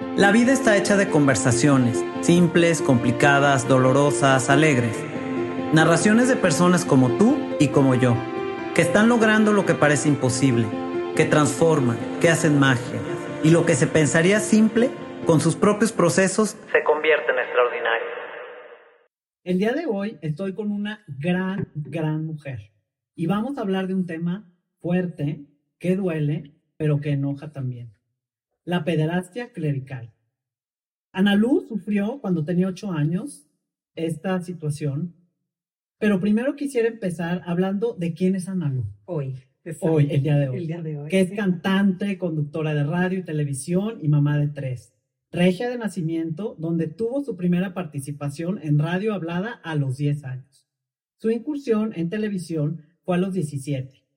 La vida está hecha de conversaciones, simples, complicadas, dolorosas, alegres. Narraciones de personas como tú y como yo, que están logrando lo que parece imposible, que transforman, que hacen magia, y lo que se pensaría simple, con sus propios procesos, se convierte en extraordinario. El día de hoy estoy con una gran, gran mujer, y vamos a hablar de un tema fuerte, que duele, pero que enoja también la pederastia clerical. Analú sufrió cuando tenía ocho años esta situación, pero primero quisiera empezar hablando de quién es Analú. Hoy. Hoy, el día de hoy. El día de hoy. Que es cantante, conductora de radio y televisión y mamá de tres. Regia de nacimiento, donde tuvo su primera participación en radio hablada a los 10 años. Su incursión en televisión fue a los 17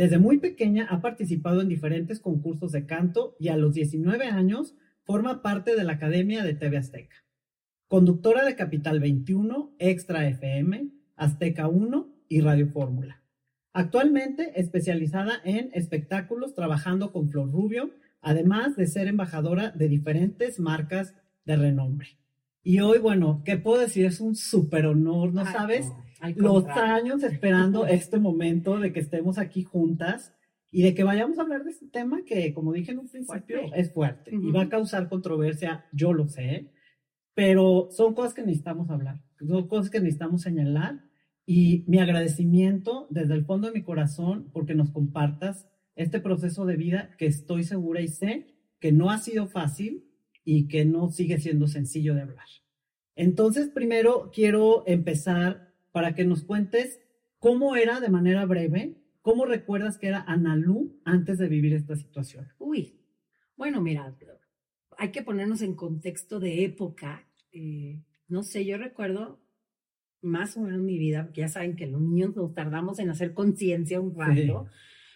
desde muy pequeña ha participado en diferentes concursos de canto y a los 19 años forma parte de la Academia de TV Azteca. Conductora de Capital 21, Extra FM, Azteca 1 y Radio Fórmula. Actualmente especializada en espectáculos trabajando con Flor Rubio, además de ser embajadora de diferentes marcas de renombre. Y hoy, bueno, ¿qué puedo decir? Es un súper honor, ¿no sabes? Los años esperando este momento de que estemos aquí juntas y de que vayamos a hablar de este tema que, como dije en un principio, es fuerte y va a causar controversia, yo lo sé, pero son cosas que necesitamos hablar, son cosas que necesitamos señalar y mi agradecimiento desde el fondo de mi corazón porque nos compartas este proceso de vida que estoy segura y sé que no ha sido fácil y que no sigue siendo sencillo de hablar. Entonces, primero quiero empezar para que nos cuentes cómo era de manera breve, cómo recuerdas que era Analú antes de vivir esta situación. Uy, bueno, mira, hay que ponernos en contexto de época. Eh, no sé, yo recuerdo más o menos mi vida, porque ya saben que los niños nos tardamos en hacer conciencia un rato,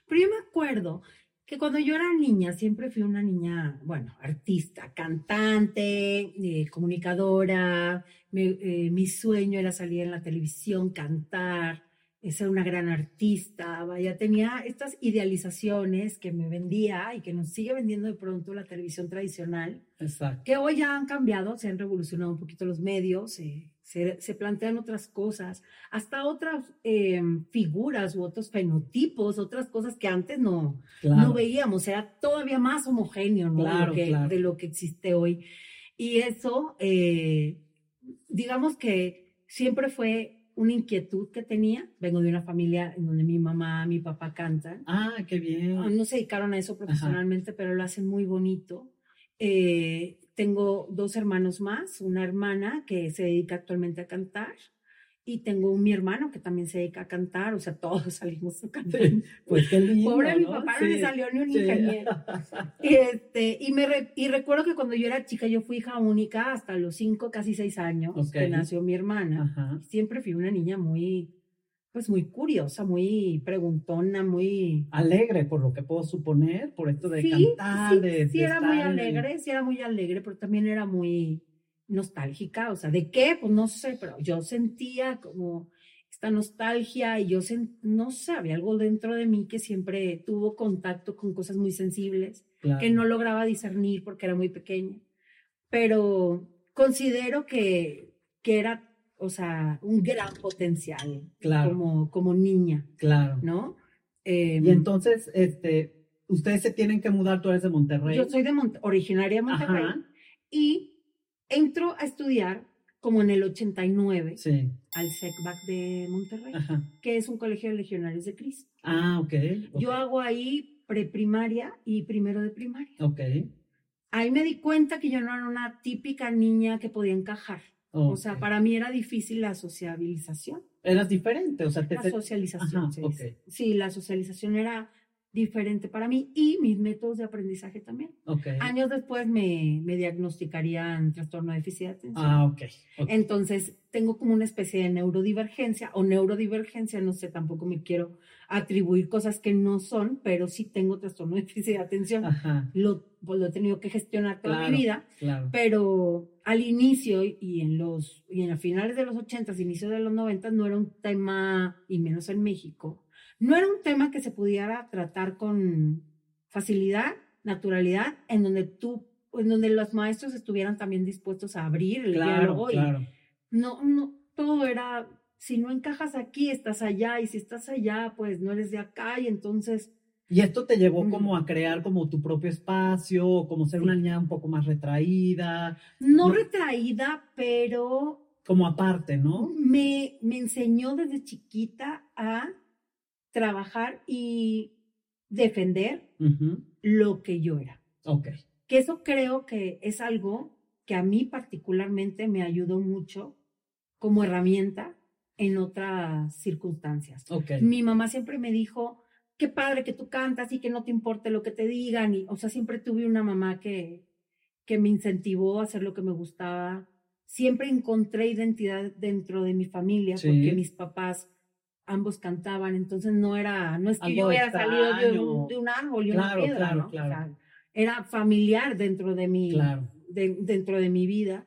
pero yo me acuerdo que cuando yo era niña, siempre fui una niña, bueno, artista, cantante, eh, comunicadora, eh, mi sueño era salir en la televisión, cantar, ser una gran artista, vaya, tenía estas idealizaciones que me vendía y que nos sigue vendiendo de pronto la televisión tradicional, que hoy ya han cambiado, se han revolucionado un poquito los medios, eh, se, plantean otras cosas, hasta otras eh, figuras u otros fenotipos, otras cosas que antes no, no veíamos, era todavía más homogéneo de, lo que, existe hoy. Y eso, eh, digamos que siempre fue una inquietud que tenía. Vengo de una familia en donde mi mamá, mi papá cantan. Ah, qué bien. Ah, no se dedicaron a eso profesionalmente, pero lo hacen muy bonito. Eh, tengo dos hermanos más, una hermana que se dedica actualmente a cantar y tengo mi hermano que también se dedica a cantar, o sea, todos salimos a cantar. pues qué lindo, Pobre mi papá no le salió ni un ingeniero. Y, este, y, me y recuerdo que cuando yo era chica, yo fui hija única hasta los cinco, casi seis años, que nació mi hermana. Siempre fui una niña muy, pues muy curiosa, muy preguntona, muy... Alegre, por lo que puedo suponer, por esto de cantar, sí, de... Sí, era muy alegre, sí era muy alegre, pero también era muy nostálgica, o sea, ¿de qué? Pues no sé, pero yo sentía como esta nostalgia y yo no sé, había algo dentro de mí que siempre tuvo contacto con cosas muy sensibles, que no lograba discernir porque era muy pequeña, pero considero que, que era o sea, un gran potencial claro. como, como niña. Claro. ¿No? y em, entonces, este, ustedes se tienen que mudar, tú eres de Monterrey. Yo soy de originaria de Monterrey. Y entro a estudiar como en el 89 sí. al SECBAC de Monterrey, que es un colegio de legionarios de Cristo. Ah, ok. Yo hago ahí preprimaria y primero de primaria. Ok. Ahí me di cuenta que yo no era una típica niña que podía encajar. O sea, para mí era difícil la sociabilización. Eras diferente, o sea, te... La socialización, sí, sí, la socialización era diferente para mí y mis métodos de aprendizaje también. Okay. Años después me, me diagnosticarían trastorno de déficit de atención. Ah, ok. Entonces, tengo como una especie de neurodivergencia o neurodivergencia, no sé, tampoco me quiero atribuir cosas que no son, pero sí tengo trastorno de déficit de atención. Ajá. Lo, pues, lo he tenido que gestionar toda mi vida, claro. pero al inicio y en los y en los finales de los 80, inicios de los 90 no era un tema, y menos en México, no era un tema que se pudiera tratar con facilidad, naturalidad, en donde tú en donde los maestros estuvieran también dispuestos a abrir el Claro, diálogo. y claro. no, no, todo era, si no encajas aquí, estás allá, y si estás allá, pues no eres de acá, y entonces, Y esto te llevó como a crear como tu propio espacio, como ser una niña un poco más retraída, no, No. retraída, pero como aparte, ¿no? me, me enseñó desde chiquita a trabajar y defender lo que yo era. Ok. Que eso creo que es algo que a mí particularmente me ayudó mucho como herramienta en otras circunstancias. Ok. Mi mamá siempre me dijo, qué padre que tú cantas y que no te importe lo que te digan. Y, o sea, siempre tuve una mamá que, que me incentivó a hacer lo que me gustaba. Siempre encontré identidad dentro de mi familia Sí. porque mis papás ambos cantaban, entonces no era, no es que Algo yo hubiera salido de extraño. un, de un árbol y Claro, una piedra, claro, ¿no? O claro. sea, era familiar dentro de mi, de- dentro de mi vida.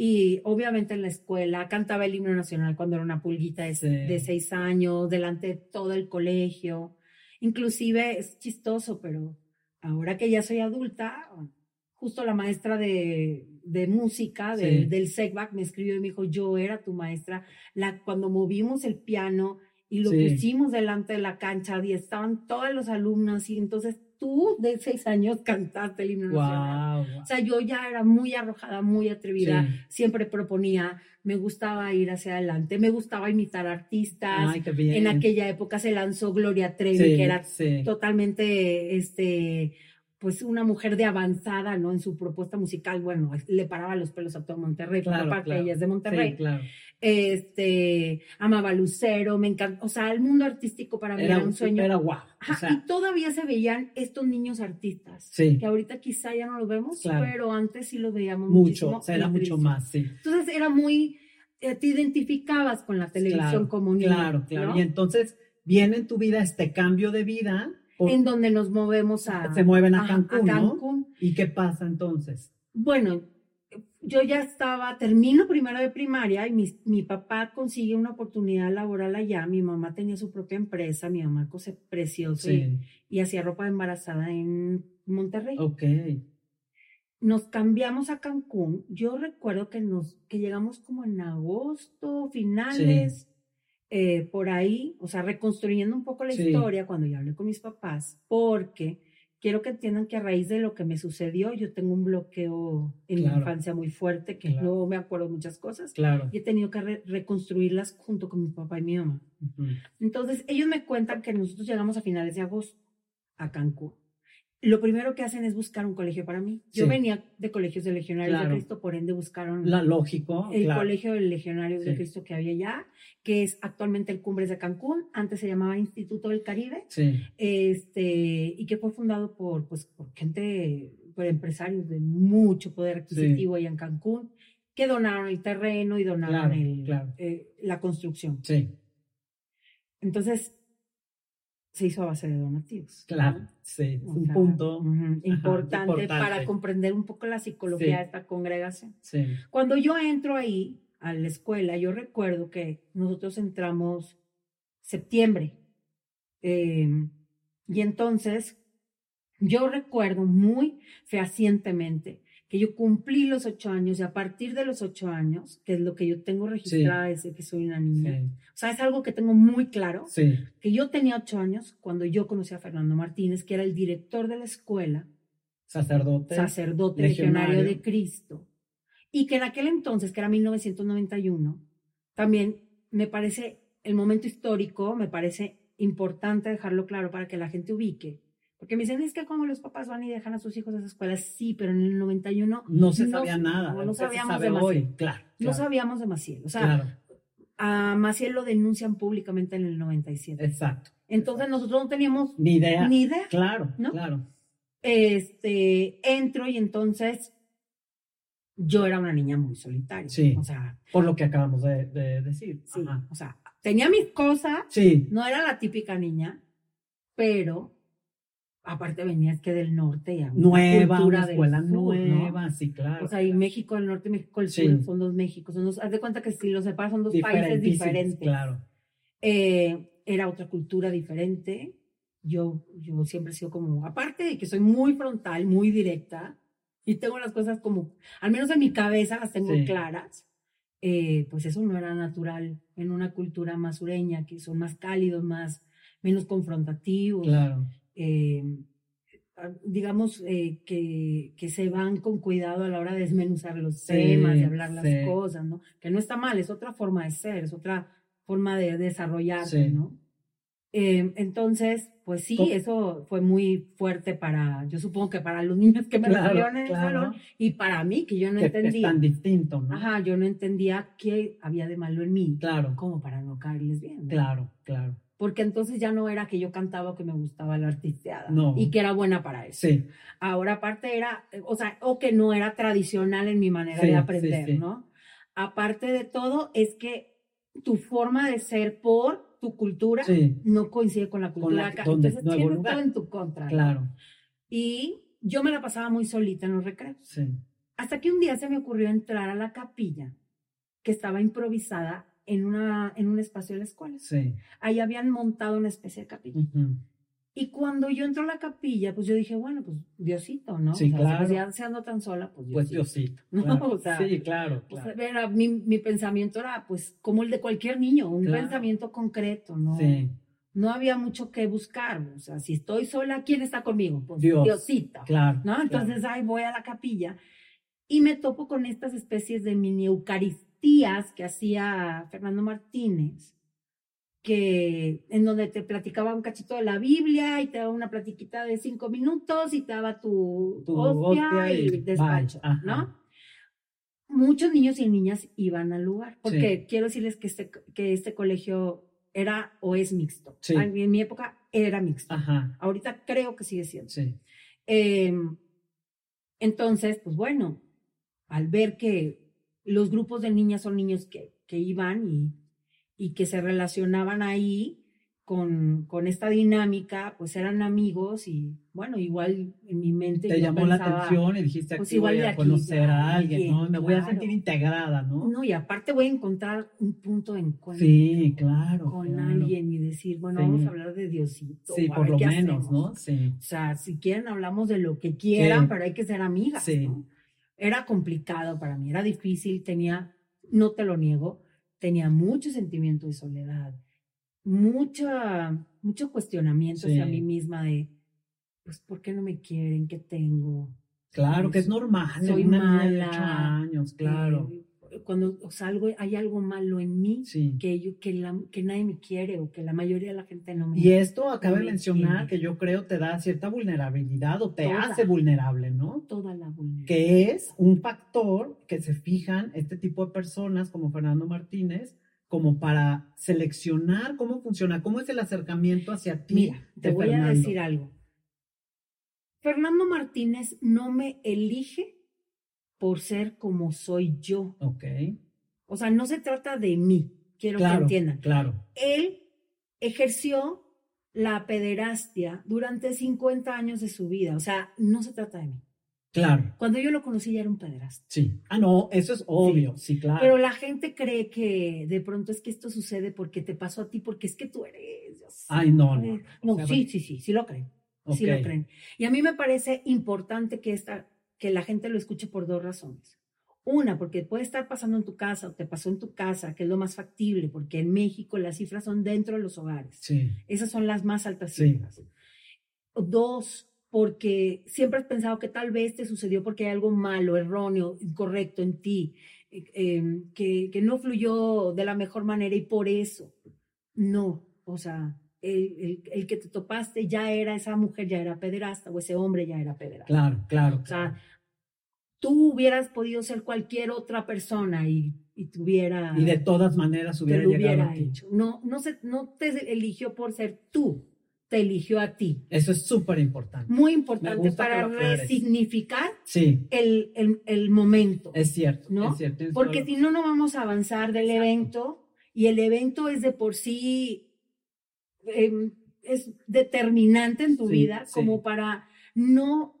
Y obviamente en la escuela cantaba el himno nacional cuando era una pulguita de, Sí. de seis años, delante de todo el colegio. Inclusive es chistoso, pero ahora que ya soy adulta, justo la maestra de, de música del, Sí. del SECBAC me escribió y me dijo, yo era tu maestra. La, cuando movimos el piano y lo Sí. pusimos delante de la cancha y estaban todos los alumnos y entonces tú de seis años cantaste el himno nacional. Wow. O sea, yo ya era muy arrojada, muy atrevida, Sí. siempre proponía, me gustaba ir hacia adelante, me gustaba imitar artistas. Ay, qué bien. en aquella época se lanzó Gloria Trevi, Sí, que era sí. totalmente, este, pues una mujer de avanzada, ¿no? En su propuesta musical, bueno, le paraba los pelos a todo Monterrey, por Claro, aparte claro. ella es de Monterrey. Sí, claro. Este, amaba Lucero, me encanta, o sea, el mundo artístico para mí era, Era un sueño. Era guau. Ajá, O sea, y todavía se veían estos niños artistas, Sí. que ahorita quizá ya no los vemos, pero antes sí los veíamos mucho. O sea, era mucho más, sí. Entonces era muy, eh, te identificabas con la televisión como niño, Claro, claro. ¿no? Y entonces viene en tu vida este cambio de vida. Por- en donde nos movemos a, se mueven a a- Cancún, a ¿no? Cancún. ¿Y qué pasa entonces? Bueno, yo ya estaba, termino primero de primaria y mi, mi papá consigue una oportunidad laboral allá. Mi mamá tenía su propia empresa, mi mamá cose Sí. y hacía ropa de embarazada en Monterrey. Ok. Nos cambiamos a Cancún. Yo recuerdo que, nos, que llegamos como en agosto, finales, eh, por ahí, o sea, reconstruyendo un poco la Sí. historia cuando yo hablé con mis papás, porque quiero que entiendan que a raíz de lo que me sucedió, yo tengo un bloqueo en mi Claro. infancia muy fuerte, que Claro. no me acuerdo muchas cosas, Claro. y he tenido que re- reconstruirlas junto con mi papá y mi mamá. Entonces, ellos me cuentan que nosotros llegamos a finales de agosto a Cancún. Lo primero que hacen es buscar un colegio para mí. Yo Sí. venía de colegios de legionarios Claro. de Cristo, por ende buscaron La lógico. el claro. colegio de legionarios de. Cristo que había allá, que es actualmente el Cumbres de Cancún, antes se llamaba Instituto del Caribe, Sí. este, y que fue fundado por, pues, por gente, por empresarios de mucho poder adquisitivo allá en Cancún, que donaron el terreno y donaron Claro, el- claro. eh, la construcción. Sí. Entonces, se hizo a base de donativos. Claro. Sí. Es un sea, punto. importante, importante. para comprender un poco la psicología Sí. de esta congregación. Sí. Cuando yo entro ahí a la escuela, yo recuerdo que nosotros entramos septiembre. eh, y entonces, yo recuerdo muy fehacientemente que yo cumplí los ocho años y a partir de los ocho años, que es lo que yo tengo registrada desde que soy una niña, Sí. o sea, es algo que tengo muy claro, Sí. que yo tenía ocho años cuando yo conocí a Fernando Martínez, que era el director de la escuela, Sacerdote. sacerdote legionario. legionario de Cristo, y que en aquel entonces, que era 1991, también me parece el momento histórico, me parece importante dejarlo claro para que la gente ubique. Porque me dicen, es que como los papás van y dejan a sus hijos a esa escuela, sí, pero en el 91 No se No- sabía nada. no sabíamos sabe de hoy. Maciel. Claro. no claro, sabíamos de Maciel. O sea, Claro. a Maciel lo denuncian públicamente en el 97. Exacto. Entonces nosotros no teníamos Ni idea. ni idea. Claro. ¿No? Claro. Este, entro y entonces yo era una niña muy solitaria. Sí. O sea, Por lo que acabamos de, de decir. sí, Ajá. o sea, tenía mis cosas, Sí. no era la típica niña, pero aparte venía es que del norte y a una Nueva, una escuela sur, ¿no? nueva, sí, claro. O sea, y México del Norte y México Sí. Sur son dos Méxicos. Son dos, haz de cuenta que si los separas son dos países diferentes. Claro. Eh, era otra cultura diferente. Yo, yo siempre he sido como, aparte de que soy muy frontal, muy directa, y tengo las cosas como, al menos en mi cabeza las tengo Sí. claras, eh, pues eso no era natural en una cultura más sureña, que son más cálidos, más, menos confrontativos. Claro. Eh, ah, digamos eh, que, que se van con cuidado a la hora de desmenuzar los Sí, temas, de hablar las sí. cosas, ¿no? Que no está mal, es otra forma de ser, es otra forma de desarrollarse, Sí. ¿no? Eh, entonces, pues sí, ¿Cómo? eso fue muy fuerte para, yo supongo que para los niños que me Claro, en el claro. salón y para mí, que yo no que es entendía. tan distinto, ¿no? Ajá, yo no entendía qué había de malo en mí, Claro, como para no caerles bien. ¿no? claro, claro. Porque entonces ya no era que yo cantaba o que me gustaba la artisteada No. y que era buena para eso. Sí, Ahora aparte era, eh, o sea, o que no era tradicional en mi manera Sí, de aprender, sí. ¿no? Aparte de todo, es que tu forma de ser por tu cultura no coincide con la Con cultura la- acá. Entonces siempre lugar. estaba en tu contra. ¿no? claro, Y yo me la pasaba muy solita en los recreos. sí. Hasta que un día se me ocurrió entrar a la capilla que estaba improvisada en, una, en un espacio de la escuela. Sí. Ahí habían montado una especie de capilla. ujú. Y cuando yo entro a la capilla, pues yo dije, bueno, pues Diosito, ¿no? Sí, O sea, claro. Pues ya se ando tan sola, pues Pues Diosito. Diosito. No, claro. o sea, sí, claro, O sea, claro. era- mi, mi pensamiento era, pues, como el de cualquier niño, un Claro. pensamiento concreto, ¿no? Sí, No había mucho que buscar. O sea, si estoy sola, ¿quién está conmigo? Pues Dios. Diosito. claro. ¿no? Entonces, ahí voy a la capilla y me topo con estas especies de mini eucaristías que hacía Fernando Martínez, que en donde te platicaba un cachito de la Biblia y te daba una platiquita de cinco minutos y te daba tu, Tu hostia, hostia y, y despacho. ¿no? Muchos niños y niñas iban al lugar, porque Sí. quiero decirles que este, que este colegio era o es mixto. Sí. En en mi época era mixto. Ajá, Ahorita creo que sigue siendo. sí. Eh, entonces, pues bueno, al ver que los grupos de niñas son niños que, que iban y, y que se relacionaban ahí con, con esta dinámica, pues eran amigos y bueno, igual en mi mente Te yo llamó la atención y dijiste, pues igual voy a aquí, conocer a alguien, ¿no? Me voy a sentir integrada, ¿no? No, y aparte voy a encontrar un punto de encuentro Sí, claro. con claro. alguien y decir, bueno, Sí. vamos a hablar de Diosito. Sí, por lo menos, hacemos. ¿no? Sí. O sea, si quieren hablamos de lo que quieran, Sí. pero hay que ser amigas. Sí. ¿no? Era complicado para mí, era difícil, tenía, no te lo niego, tenía mucho sentimiento de soledad, mucha, mucho cuestionamiento hacia Sí. mí misma de, pues, ¿por qué no me quieren? ¿Qué tengo? Claro, que es Soy normal. ocho mala, años, claro. Cuando salgo, hay algo malo en mí Sí. que, yo, que, la- que nadie me quiere o que la mayoría de la gente no me Y esto acaba de me mencionar quiere. que yo creo te da cierta vulnerabilidad o te Toda. hace vulnerable, ¿no? toda la vulnerabilidad. Que es un factor que se fijan este tipo de personas como Fernando Martínez como para seleccionar cómo funciona, cómo es el acercamiento hacia ti. Mira, te voy a decir algo. Fernando Martínez no me elige por ser como soy yo. Ok, O sea, no se trata de mí, quiero que entiendan. claro. Él ejerció la pederastia durante 50 años de su vida. O sea, no se trata de mí. Claro, Cuando yo lo conocí ya era un pederasta. sí. Ah, no, eso es obvio, sí, claro. Pero la gente cree que de pronto es que esto sucede porque te pasó a ti, porque es que tú eres. Ay, no, no, no. No, O sea, sí, sí, sí, sí lo creen. Sí lo creen. Y a mí me parece importante que, esta, que la gente lo escuche por dos razones. Una, porque puede estar pasando en tu casa o te pasó en tu casa, que es lo más factible, porque en México las cifras son dentro de los hogares. Sí, Esas son las más altas Sí. cifras. Dos, porque siempre has pensado que tal vez te sucedió porque hay algo malo, erróneo, incorrecto en ti, eh, eh, que, que no fluyó de la mejor manera y por eso. No, o sea, el, el- el que te topaste ya era, esa mujer ya era pederasta o ese hombre ya era pederasta. claro, claro. O sea, tú hubieras podido ser cualquier otra persona y, y tuviera y de todas maneras te hubiera lo llegado hubiera a ti. hecho. No, no, se, no te eligió por ser tú, te eligió a ti. Eso es súper importante. Muy importante para lo resignificar Sí, el, el, el momento. es cierto, ¿No? es cierto. Porque si no, no vamos a avanzar del Exacto. evento y el evento es de por sí, em, es determinante en tu Sí, vida sí. como para no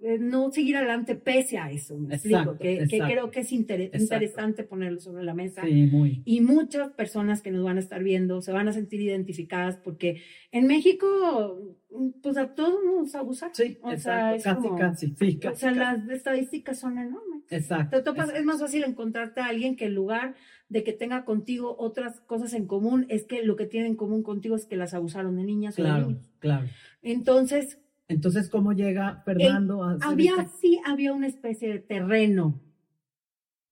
eh, no seguir adelante pese a eso, me explico, Exacto, que, que exacto, creo que es inter- exacto. interesante ponerlo sobre la mesa. Sí, muy. Y muchas personas que nos van a estar viendo se van a sentir identificadas porque en México, pues a todos nos abusan. Sí, o exacto, sea, es casi, como- casi, sí, O casi, sea, casi. las estadísticas son enormes. Exacto. Te topas, exacto. es más fácil encontrarte a alguien que en lugar de que tenga contigo otras cosas en común, es que lo que tienen en común contigo es que las abusaron de niñas o de Claro, niños. claro. Entonces, Entonces, ¿cómo llega Fernando a había, esta- sí, había una especie de terreno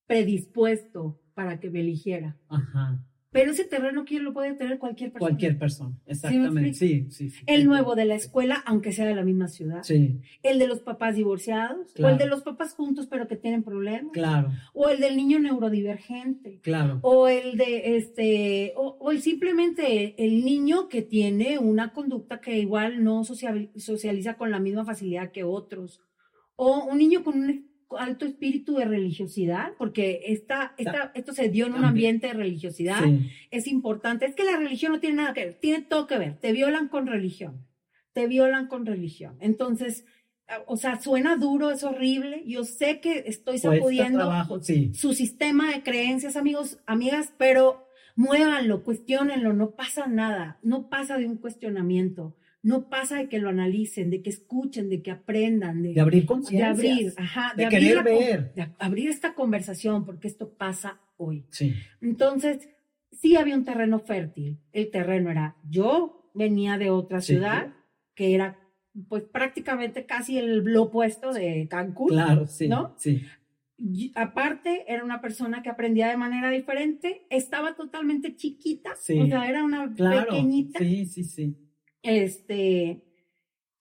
predispuesto para que me eligiera. Ajá. Pero ese terreno, ¿quién lo puede tener? Cualquier persona. Cualquier persona. me Exactamente. Sí, sí, sí. El nuevo de la escuela, aunque sea de la misma ciudad. Sí, El de los papás divorciados. O Claro. el de los papás juntos pero que tienen problemas. claro, O el del niño neurodivergente. claro. O el de este, o, o el simplemente el niño que tiene una conducta que igual no social- socializa con la misma facilidad que otros. O un niño con un alto espíritu de religiosidad, porque esta, esta, esto se dio en un ambiente de religiosidad. Sí, Es importante. Es que la religión no tiene nada que ver, tiene todo que ver. Te violan con religión. Te violan con religión. Entonces, ah, o sea, suena duro, es horrible. Yo sé que estoy sacudiendo trabajo, sí. su sistema de creencias, amigos, amigas, pero muévanlo, cuestionenlo, no pasa nada, no pasa de un cuestionamiento, no pasa de que lo analicen, de que escuchen, de que aprendan, de, De abrir de conciencia. abrir, ajá, de abrir querer la con- ver. de abrir esta conversación, porque esto pasa hoy. Sí, Entonces, sí había un terreno fértil. El terreno era, yo venía de otra Sí. ciudad, que era pues prácticamente casi el lo opuesto de Cancún. claro, sí. ¿no? Sí, Y aparte, era una persona que aprendía de manera diferente, estaba totalmente chiquita, Sí. o sea, era una claro. pequeñita. Sí, sí, sí. Este,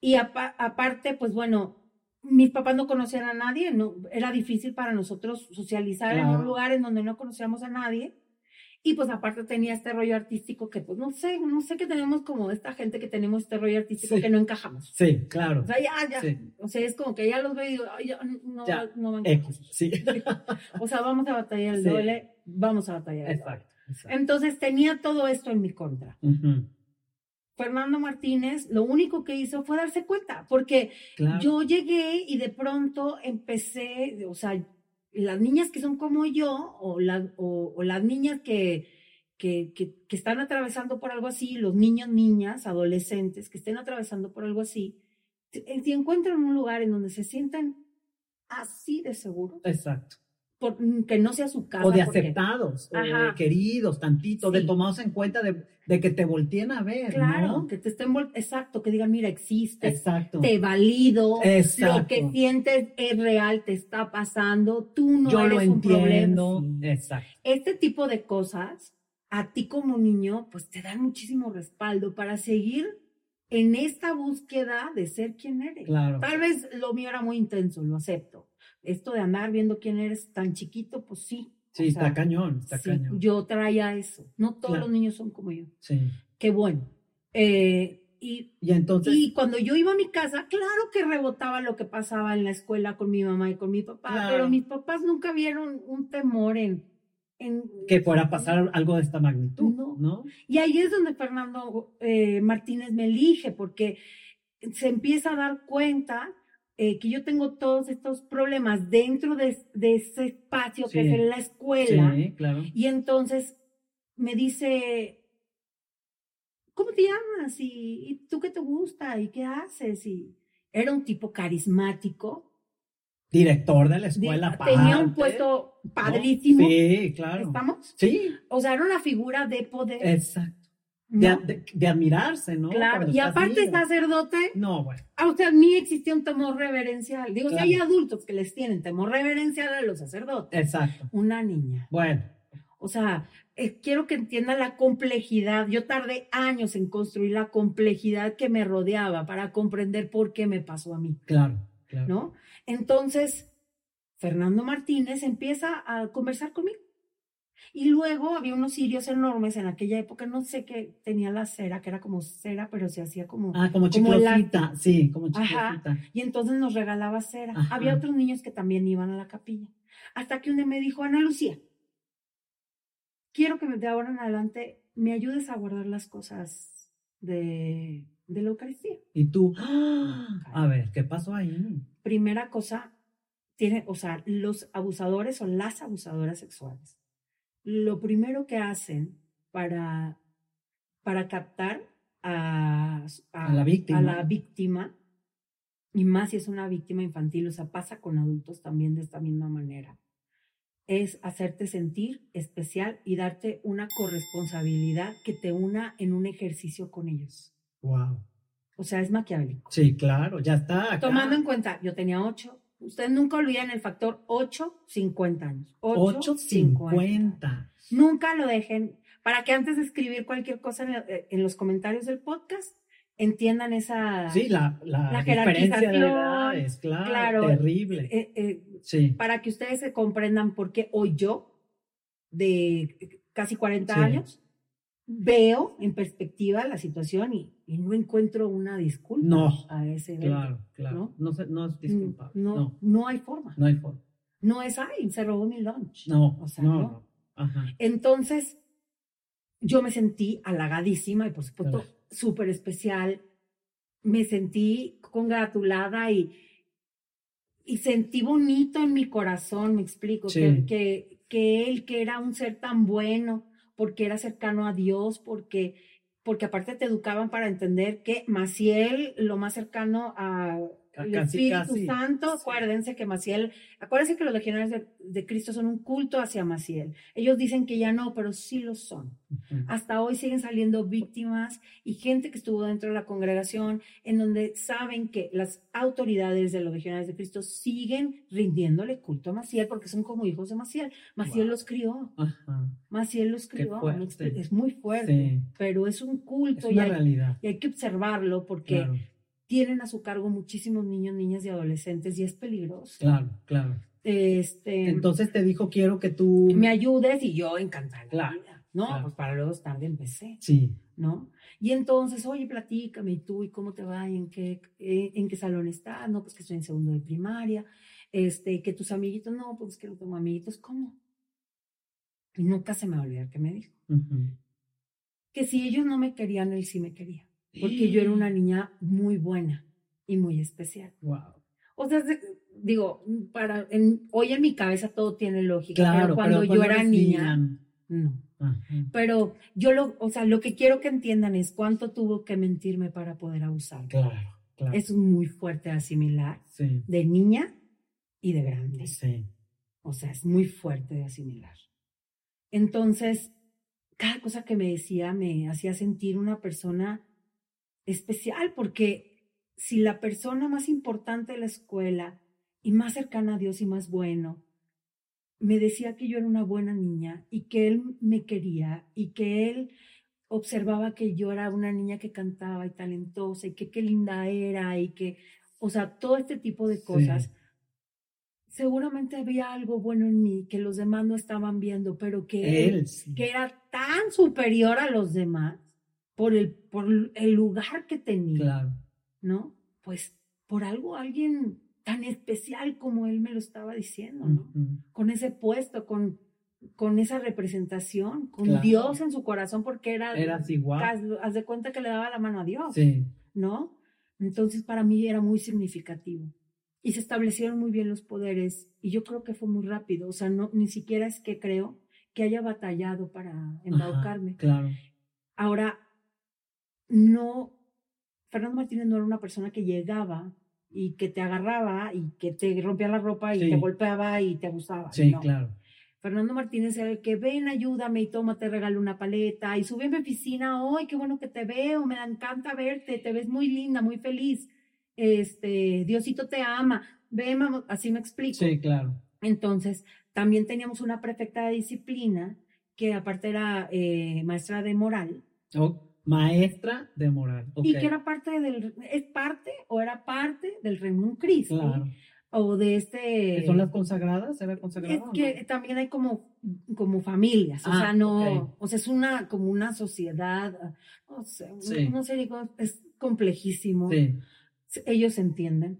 y apa- aparte, pues bueno, mis papás no conocían a nadie, no, era difícil para nosotros socializar en Claro. un lugar en donde no conocíamos a nadie. Y pues aparte tenía este rollo artístico que pues no sé, no sé que tenemos como esta gente que tenemos este rollo artístico Sí. que no encajamos. Sí, claro. O sea, ya, ya. Sí. O sea, es como que ya los veo y digo, "Ay, ya, no, Ya. no encajo". X, sí. O sea, vamos a batallar el Sí. doble, vamos a batallar el doble. Exacto. exacto. Entonces tenía todo esto en mi contra. Ujú, Fernando Martínez lo único que hizo fue darse cuenta, porque Claro. yo llegué y de pronto empecé, o sea, las niñas que son como yo, o, la- o- o las niñas que, que, que- que están atravesando por algo así, los niños, niñas, adolescentes que estén atravesando por algo así, si encuentran un lugar en donde se sientan así de seguros, Exacto. Por- que no sea su casa. O de porque- aceptados, o de queridos, tantito, de Sí. tomados en cuenta de, de que te volteen a ver, Claro, ¿no? que te estén, exacto, que digan, mira, existe, Exacto. te valido, Exacto. lo que sientes es real, te está pasando, tú no Yo lo eres un entiendo. problema. Exacto. Este tipo de cosas, a ti como niño, pues te dan muchísimo respaldo para seguir en esta búsqueda de ser quien eres. Claro. Tal vez lo mío era muy intenso, lo acepto. Esto de andar viendo quién eres tan chiquito, pues sí. Sí, o sea, está cañón, está sí, cañón. Yo traía eso. No todos Claro. los niños son como yo. Sí. Qué bueno. Eh, y Y entonces, y cuando yo iba a mi casa, claro que rebotaba lo que pasaba en la escuela con mi mamá y con mi papá, Claro. pero mis papás nunca vieron un temor en... en que fuera a pasar algo de esta magnitud, No. ¿no? Y ahí es donde Fernando eh, Martínez me elige, porque se empieza a dar cuenta eh, que yo tengo todos estos problemas dentro de, de ese espacio que es en la escuela. Sí, claro. Y entonces me dice, ¿cómo te llamas? ¿Y, y tú qué te gusta? ¿Y qué haces? Y era un tipo carismático. Director de la escuela. tenía un puesto ¿no? padrísimo. Sí, claro. ¿Estamos? Sí, O sea, era una figura de poder. exacto. De, de- de admirarse, ¿no? claro. Y aparte niño. sacerdote, No, bueno. ah, o sea, ni existía un temor reverencial. Digo, si Claro. hay adultos que les tienen temor reverencial a los sacerdotes. Exacto. Una niña. Bueno, O sea, eh, quiero que entienda la complejidad. Yo tardé años en construir la complejidad que me rodeaba para comprender por qué me pasó a mí, claro, claro. ¿no? Entonces, Fernando Martínez empieza a conversar conmigo. Y luego había unos cirios enormes en aquella época, no sé qué tenía la cera, que era como cera, pero se hacía como... Ah, como Como chiclosita, sí, como Ajá. chiclosita. Y entonces nos regalaba cera. Ajá. Había otros niños que también iban a la capilla. Hasta que un día me dijo, Ana Lucía, quiero que de ahora en adelante me ayudes a guardar las cosas de de la Eucaristía. Y tú, ¡ah! a ver, ¿qué pasó ahí? Primera cosa, tiene, o sea, los abusadores o las abusadoras sexuales, lo primero que hacen para, para captar a, A la víctima. a la víctima, y más si es una víctima infantil, o sea, pasa con adultos también de esta misma manera, es hacerte sentir especial y darte una corresponsabilidad que te una en un ejercicio con ellos. Wow. O sea, es maquiavélico. Sí, claro, ya está. acá. Tomando en cuenta, yo tenía ocho. Ustedes nunca olviden el factor 8, 50 años. 8, 8.50. Nunca lo dejen para que antes de escribir cualquier cosa en, el- en los comentarios del podcast entiendan esa... Sí, la, la, La diferencia de edades, claro, claro. terrible. eh, eh, sí, para que ustedes se comprendan por qué hoy yo, de casi 40 Sí. años, veo en perspectiva la situación y, y no encuentro una disculpa No, a ese evento. claro, claro. ¿no? No, no es Mm, disculpable. No, No, no, hay forma. no hay forma. No es, ay, se robó mi lunch. No, O sea, no. Ajá. Entonces, yo me sentí halagadísima y por supuesto Claro. súper especial. Me sentí congratulada y, y sentí bonito en mi corazón, me explico, Sí. que, que, que él, que era un ser tan bueno, porque era cercano a Dios, porque, porque aparte te educaban para entender que Maciel, lo más cercano a el Casi, Espíritu casi. Santo, acuérdense que Maciel, acuérdense que los legionarios de, de Cristo son un culto hacia Maciel. Ellos dicen que ya no, pero sí lo son. Ujú. Hasta hoy siguen saliendo víctimas y gente que estuvo dentro de la congregación en donde saben que las autoridades de los legionarios de Cristo siguen rindiéndole culto a Maciel porque son como hijos de Maciel. Maciel Wow. los crió, Ajá. Maciel los crió. Es muy fuerte, Sí, pero es un es culto y una hay, y hay que observarlo porque Claro, tienen a su cargo muchísimos niños, niñas y adolescentes y es peligroso. claro, claro. Este, Entonces te dijo, quiero que tú... me ayudes y yo encantada. Claro, ¿no? claro. Pues para luego tarde empecé, Sí, ¿no? Y entonces, oye, platícame, ¿y tú? ¿Y cómo te va? ¿Y en qué, eh, en qué salón estás? No, pues que estoy en segundo de primaria. Este, que tus amiguitos, no, pues que no tengo amiguitos. ¿Cómo? Y nunca se me va a olvidar que me dijo. Que si ellos no me querían, él sí me quería. Porque yo era una niña muy buena y muy especial. Wow. O sea, digo, para, en- hoy en mi cabeza todo tiene lógica. Claro, pero cuando yo era niña, no. Ajá. Pero yo lo, o sea, lo que quiero que entiendan es cuánto tuvo que mentirme para poder abusar. Claro, claro. Es muy fuerte de asimilar, Sí, de niña y de grande. sí. O sea, es muy fuerte de asimilar. Entonces, cada cosa que me decía me hacía sentir una persona especial, porque si la persona más importante de la escuela y más cercana a Dios y más bueno, me decía que yo era una buena niña y que él me quería y que él observaba que yo era una niña que cantaba y talentosa y que qué linda era y que, o sea, todo este tipo de cosas. Seguramente había algo bueno en mí que los demás no estaban viendo, pero que él, Él, sí. que era tan superior a los demás por el, por el lugar que tenía, Claro. ¿no? Pues por algo alguien tan especial como él me lo estaba diciendo, ¿no? Ujú. Con ese puesto, con, con esa representación, con Claro. Dios en su corazón, porque era, Eras igual. haz, haz de cuenta que le daba la mano a Dios, Sí, ¿no? Entonces para mí era muy significativo. Y se establecieron muy bien los poderes y yo creo que fue muy rápido, o sea, no, ni siquiera es que creo que haya batallado para embaucarme. Ajá, claro. Ahora, no, Fernando Martínez no era una persona que llegaba y que te agarraba y que te rompía la ropa y Sí. te golpeaba y te abusaba. Sí, no. claro. Fernando Martínez era el que ven, ayúdame y toma, te regalo una paleta y sube a mi oficina, ¡ay, qué bueno que te veo! Me encanta verte, te ves muy linda, muy feliz. Este, Diosito te ama. Ven, vamos, así me explico. Sí, claro. Entonces, también teníamos una prefecta de disciplina que aparte era eh, maestra de moral Oh, maestra de moral. y ok, que era parte del, es parte o era parte del Reino Cristo Claro. o de este... ¿Que ¿Son las consagradas? ¿Era Es consagrada? o que no? también hay como, como familias, o Ah, sea, no, ok. o sea, es una, como una sociedad, ah, no sé, Sí. no sé, digo, es complejísimo. Sí, Ellos entienden,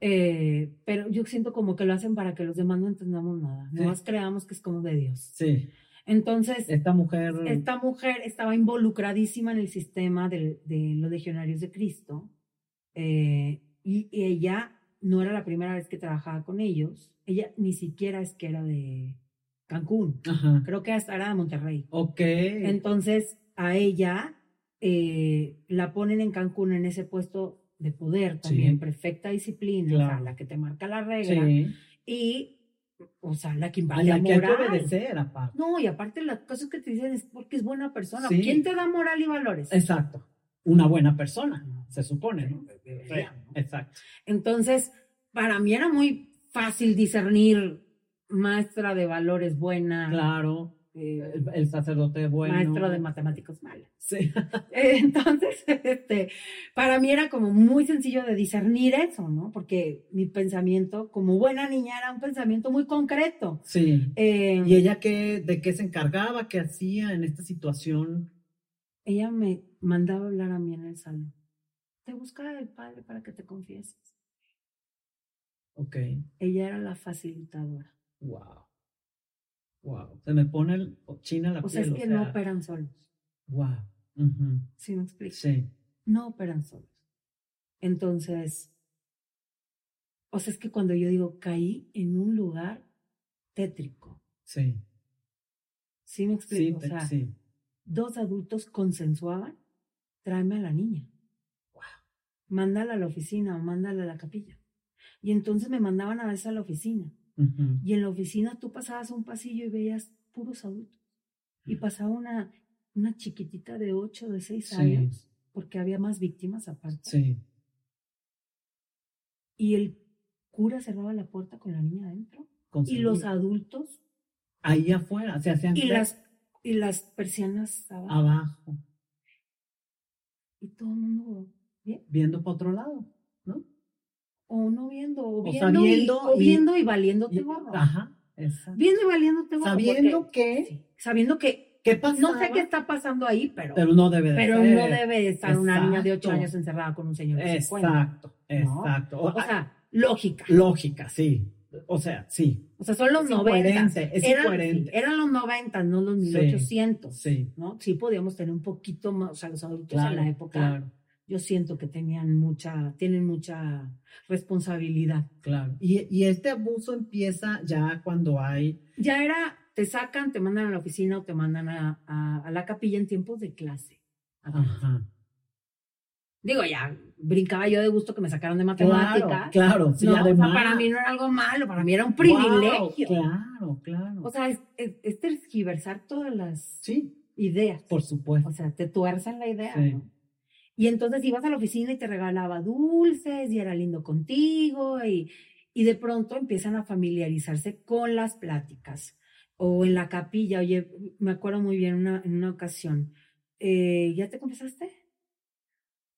eh, pero yo siento como que lo hacen para que los demás no entendamos nada, Sí. nomás creamos que es como de Dios. sí. Entonces, Esta mujer. esta mujer estaba involucradísima en el sistema de, los legionarios de Cristo eh, y, ella no era la primera vez que trabajaba con ellos. Ella ni siquiera es que era de Cancún. Ajá. Creo que hasta era de Monterrey. Ok. Entonces, a ella eh, la ponen en Cancún en ese puesto de poder también, Sí. perfecta disciplina, o sea, Claro. la que te marca la regla sí. y, o sea, la que A imparte la que hay que obedecer, aparte. No, y aparte las cosas que te dicen es porque es buena persona. Sí. ¿Quién te da moral y valores? Exacto. Una buena persona, se supone, ¿no? Debería, ¿no? Exacto. Entonces, para mí era muy fácil discernir maestra de valores buena, Claro. Eh, El, el sacerdote bueno. maestro de matemáticos mala. Sí. Entonces, este, para mí era como muy sencillo de discernir eso, ¿no? Porque mi pensamiento, como buena niña, era un pensamiento muy concreto. Sí. Eh, ¿Y ella qué, de qué se encargaba? ¿Qué hacía en esta situación? ella me mandaba hablar a mí en el salón. Te buscaba el padre para que te confieses. Ok. Ella era la facilitadora. Wow. Wow. Se me pone el, china la O sea, piel. es que no operan solos. Wow. Ujú. ¿Sí me explico? Sí. No operan solos. Entonces, o sea, es que cuando yo digo caí en un lugar tétrico. Sí. ¿Sí me explico? o sea, sí. dos adultos consensuaban, tráeme a la niña. Mándala a la oficina o mándala a la capilla. Y entonces me mandaban a veces a la oficina. Y en la oficina tú pasabas un pasillo y veías puros adultos. Y pasaba una, una chiquitita de 8, de 6 Sí. años, porque había más víctimas aparte. Sí. Y el cura cerraba la puerta con la niña adentro. Con Y los adultos Ahí afuera, se hacían y las, y las persianas abajo. abajo, Y todo el mundo bien. viendo para otro lado. O no viendo, o O viendo, sabiendo y, o viendo y valiéndote Y- gorro. Ajá, exacto. Viendo y valiéndote gorro. Sabiendo que, sí, sabiendo que qué pasaba, no sé qué está pasando ahí, pero, pero no debe de pero ser. no debe estar una niña de 8 Exacto. años encerrada con un señor de 50. Exacto, exacto. O- O sea, lógica. lógica, sí. O sea, sí, O sea, son los Es 90. incoherente, es eran, incoherente. sí, eran los 90, no los 1800. sí. ¿no? Sí podíamos tener un poquito más, o sea, los adultos Claro, en la época, claro, yo siento que tenían mucha, tienen mucha responsabilidad. claro. Y, y este abuso empieza ya cuando hay, Ya era, te sacan, te mandan a la oficina o te mandan a, a- a la capilla en tiempos de clase. ajá, Digo, ya brincaba yo de gusto que me sacaron de claro, matemáticas. claro, sí, No, o sea, además. para mí no era algo malo, para mí era un Wow, privilegio. claro, claro. O sea, es, es, es tergiversar todas las sí, ideas. por supuesto. O sea, te tuercen la idea, Sí. ¿no? Y entonces ibas a la oficina y te regalaba dulces y era lindo contigo y, y de pronto empiezan a familiarizarse con las pláticas. O en la capilla, oye, me acuerdo muy bien una, en una ocasión, eh, ¿ya te confesaste?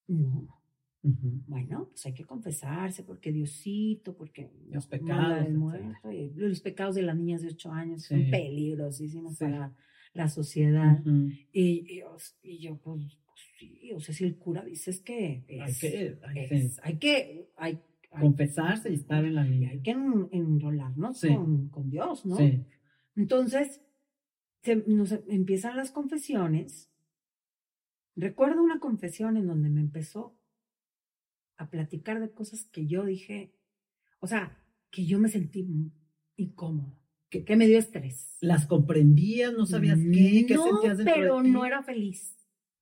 No. Bueno, pues hay que confesarse porque Diosito, porque Los pecados, muerto, y los pecados de las niñas de 8 años Sí. son peligrosísimos Sí. para la sociedad. Ujú. Y, y, os- y yo, pues, sí, o sea, si el cura dice es que Hay que, hay es- que hay que, hay, hay- confesarse y estar en la línea. hay que en- enrolarnos Sí. con, con Dios, ¿no? Sí, Entonces, se- nos empiezan las confesiones. Recuerdo una confesión en donde me empezó a platicar de cosas que yo dije, o sea, que yo me sentí incómodo, que, que me dio estrés. las comprendías, no sabías qué, qué no, sentías dentro pero de ti. no era feliz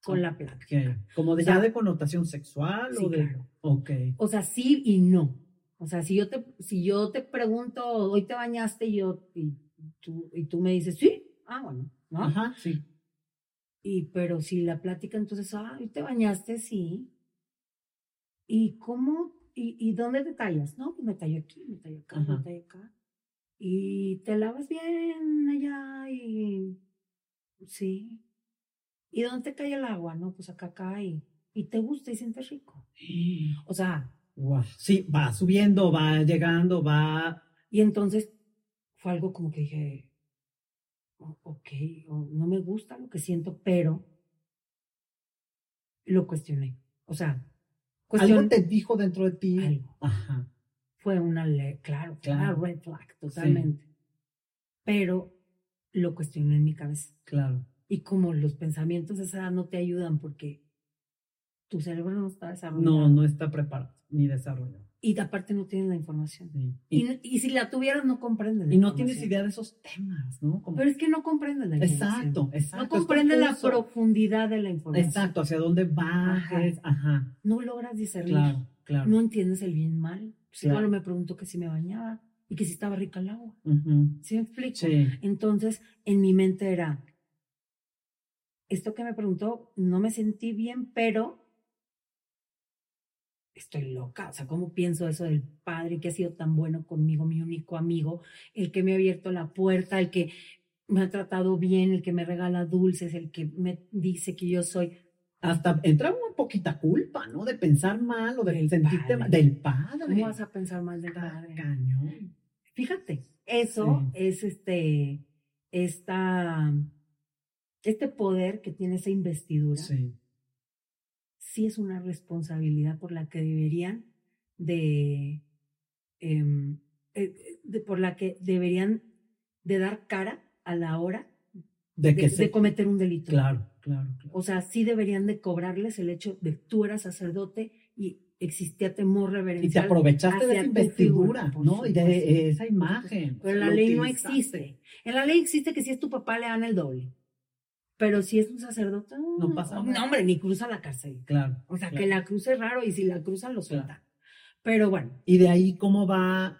con la plática. Como de O sea, ya de connotación sexual sí, o de. claro. Ok. O sea, sí y no. O sea, si yo te, si yo te pregunto, hoy te bañaste y yo, y tú, y tú me dices, sí, ah, bueno, ¿no? Ajá, sí. Y, pero si la plática, entonces, ah, hoy te bañaste, sí. ¿Y cómo? ¿Y, y dónde te tallas? No, pues me tallo aquí, me tallo acá, Ajá. me tallo acá. Y te lavas bien allá y, sí. ¿Y dónde te cae el agua? No, pues acá cae. Y te gusta y sientes rico. O sea. Sí, va subiendo, va llegando, va. Y entonces fue algo como que dije, "O- ok, no me gusta lo que siento, pero lo cuestioné. O sea, cuestioné Algo te dijo dentro de ti. algo. Aja. Fue una, claro, fue una Claro. red flag, totalmente. Pero lo cuestioné en mi cabeza. Claro. Y como los pensamientos de esa edad no te ayudan porque tu cerebro no está desarrollado. No, no está preparado ni desarrollado. Y aparte no tienes la información. Sí. Y, Y, y si la tuvieras, no comprendes. la y no tienes idea de esos temas, ¿no? Como- Pero es que no comprendes la información. exacto, exacto. No es comprendes la profundidad de la información. Exacto, hacia dónde vas. Ajá. Ajá. No logras discernir. Claro, claro. No entiendes el bien mal. Si Claro. me preguntó que si me bañaba y que si estaba rica el agua. Ujú. ¿Sí me explico? Sí. Entonces, en mi mente era, esto que me preguntó, no me sentí bien, pero estoy loca. O sea, ¿cómo pienso eso del padre que ha sido tan bueno conmigo, mi único amigo, el que me ha abierto la puerta, el que me ha tratado bien, el que me regala dulces, el que me dice que yo soy Hasta entra una poquita culpa, ¿no? De pensar mal o de Del sentirte mal. Del padre. ¿Cómo vas a pensar mal del Está padre? cañón. Fíjate, eso Sí. es este, esta, este poder que tiene esa investidura. Sí. sí es una responsabilidad por la que deberían de, em, eh, de- por la que deberían de dar cara a la hora De de, que de se. cometer un delito. Claro, claro, claro. O sea, sí deberían de cobrarles el hecho de que tú eras sacerdote y existía temor Y te reverencial. aprovechaste de tu investidura, figura, ¿no? Y de eh, esa imagen. Pero en la ley no existe. En la ley existe que si es tu papá le dan el doble. Pero si es un sacerdote, No pasa nada. No, hombre, ni cruza la cárcel. Claro. O sea, claro. que la cruce raro y si la cruzan lo sueltan. Pero bueno, Y de ahí, ¿cómo va?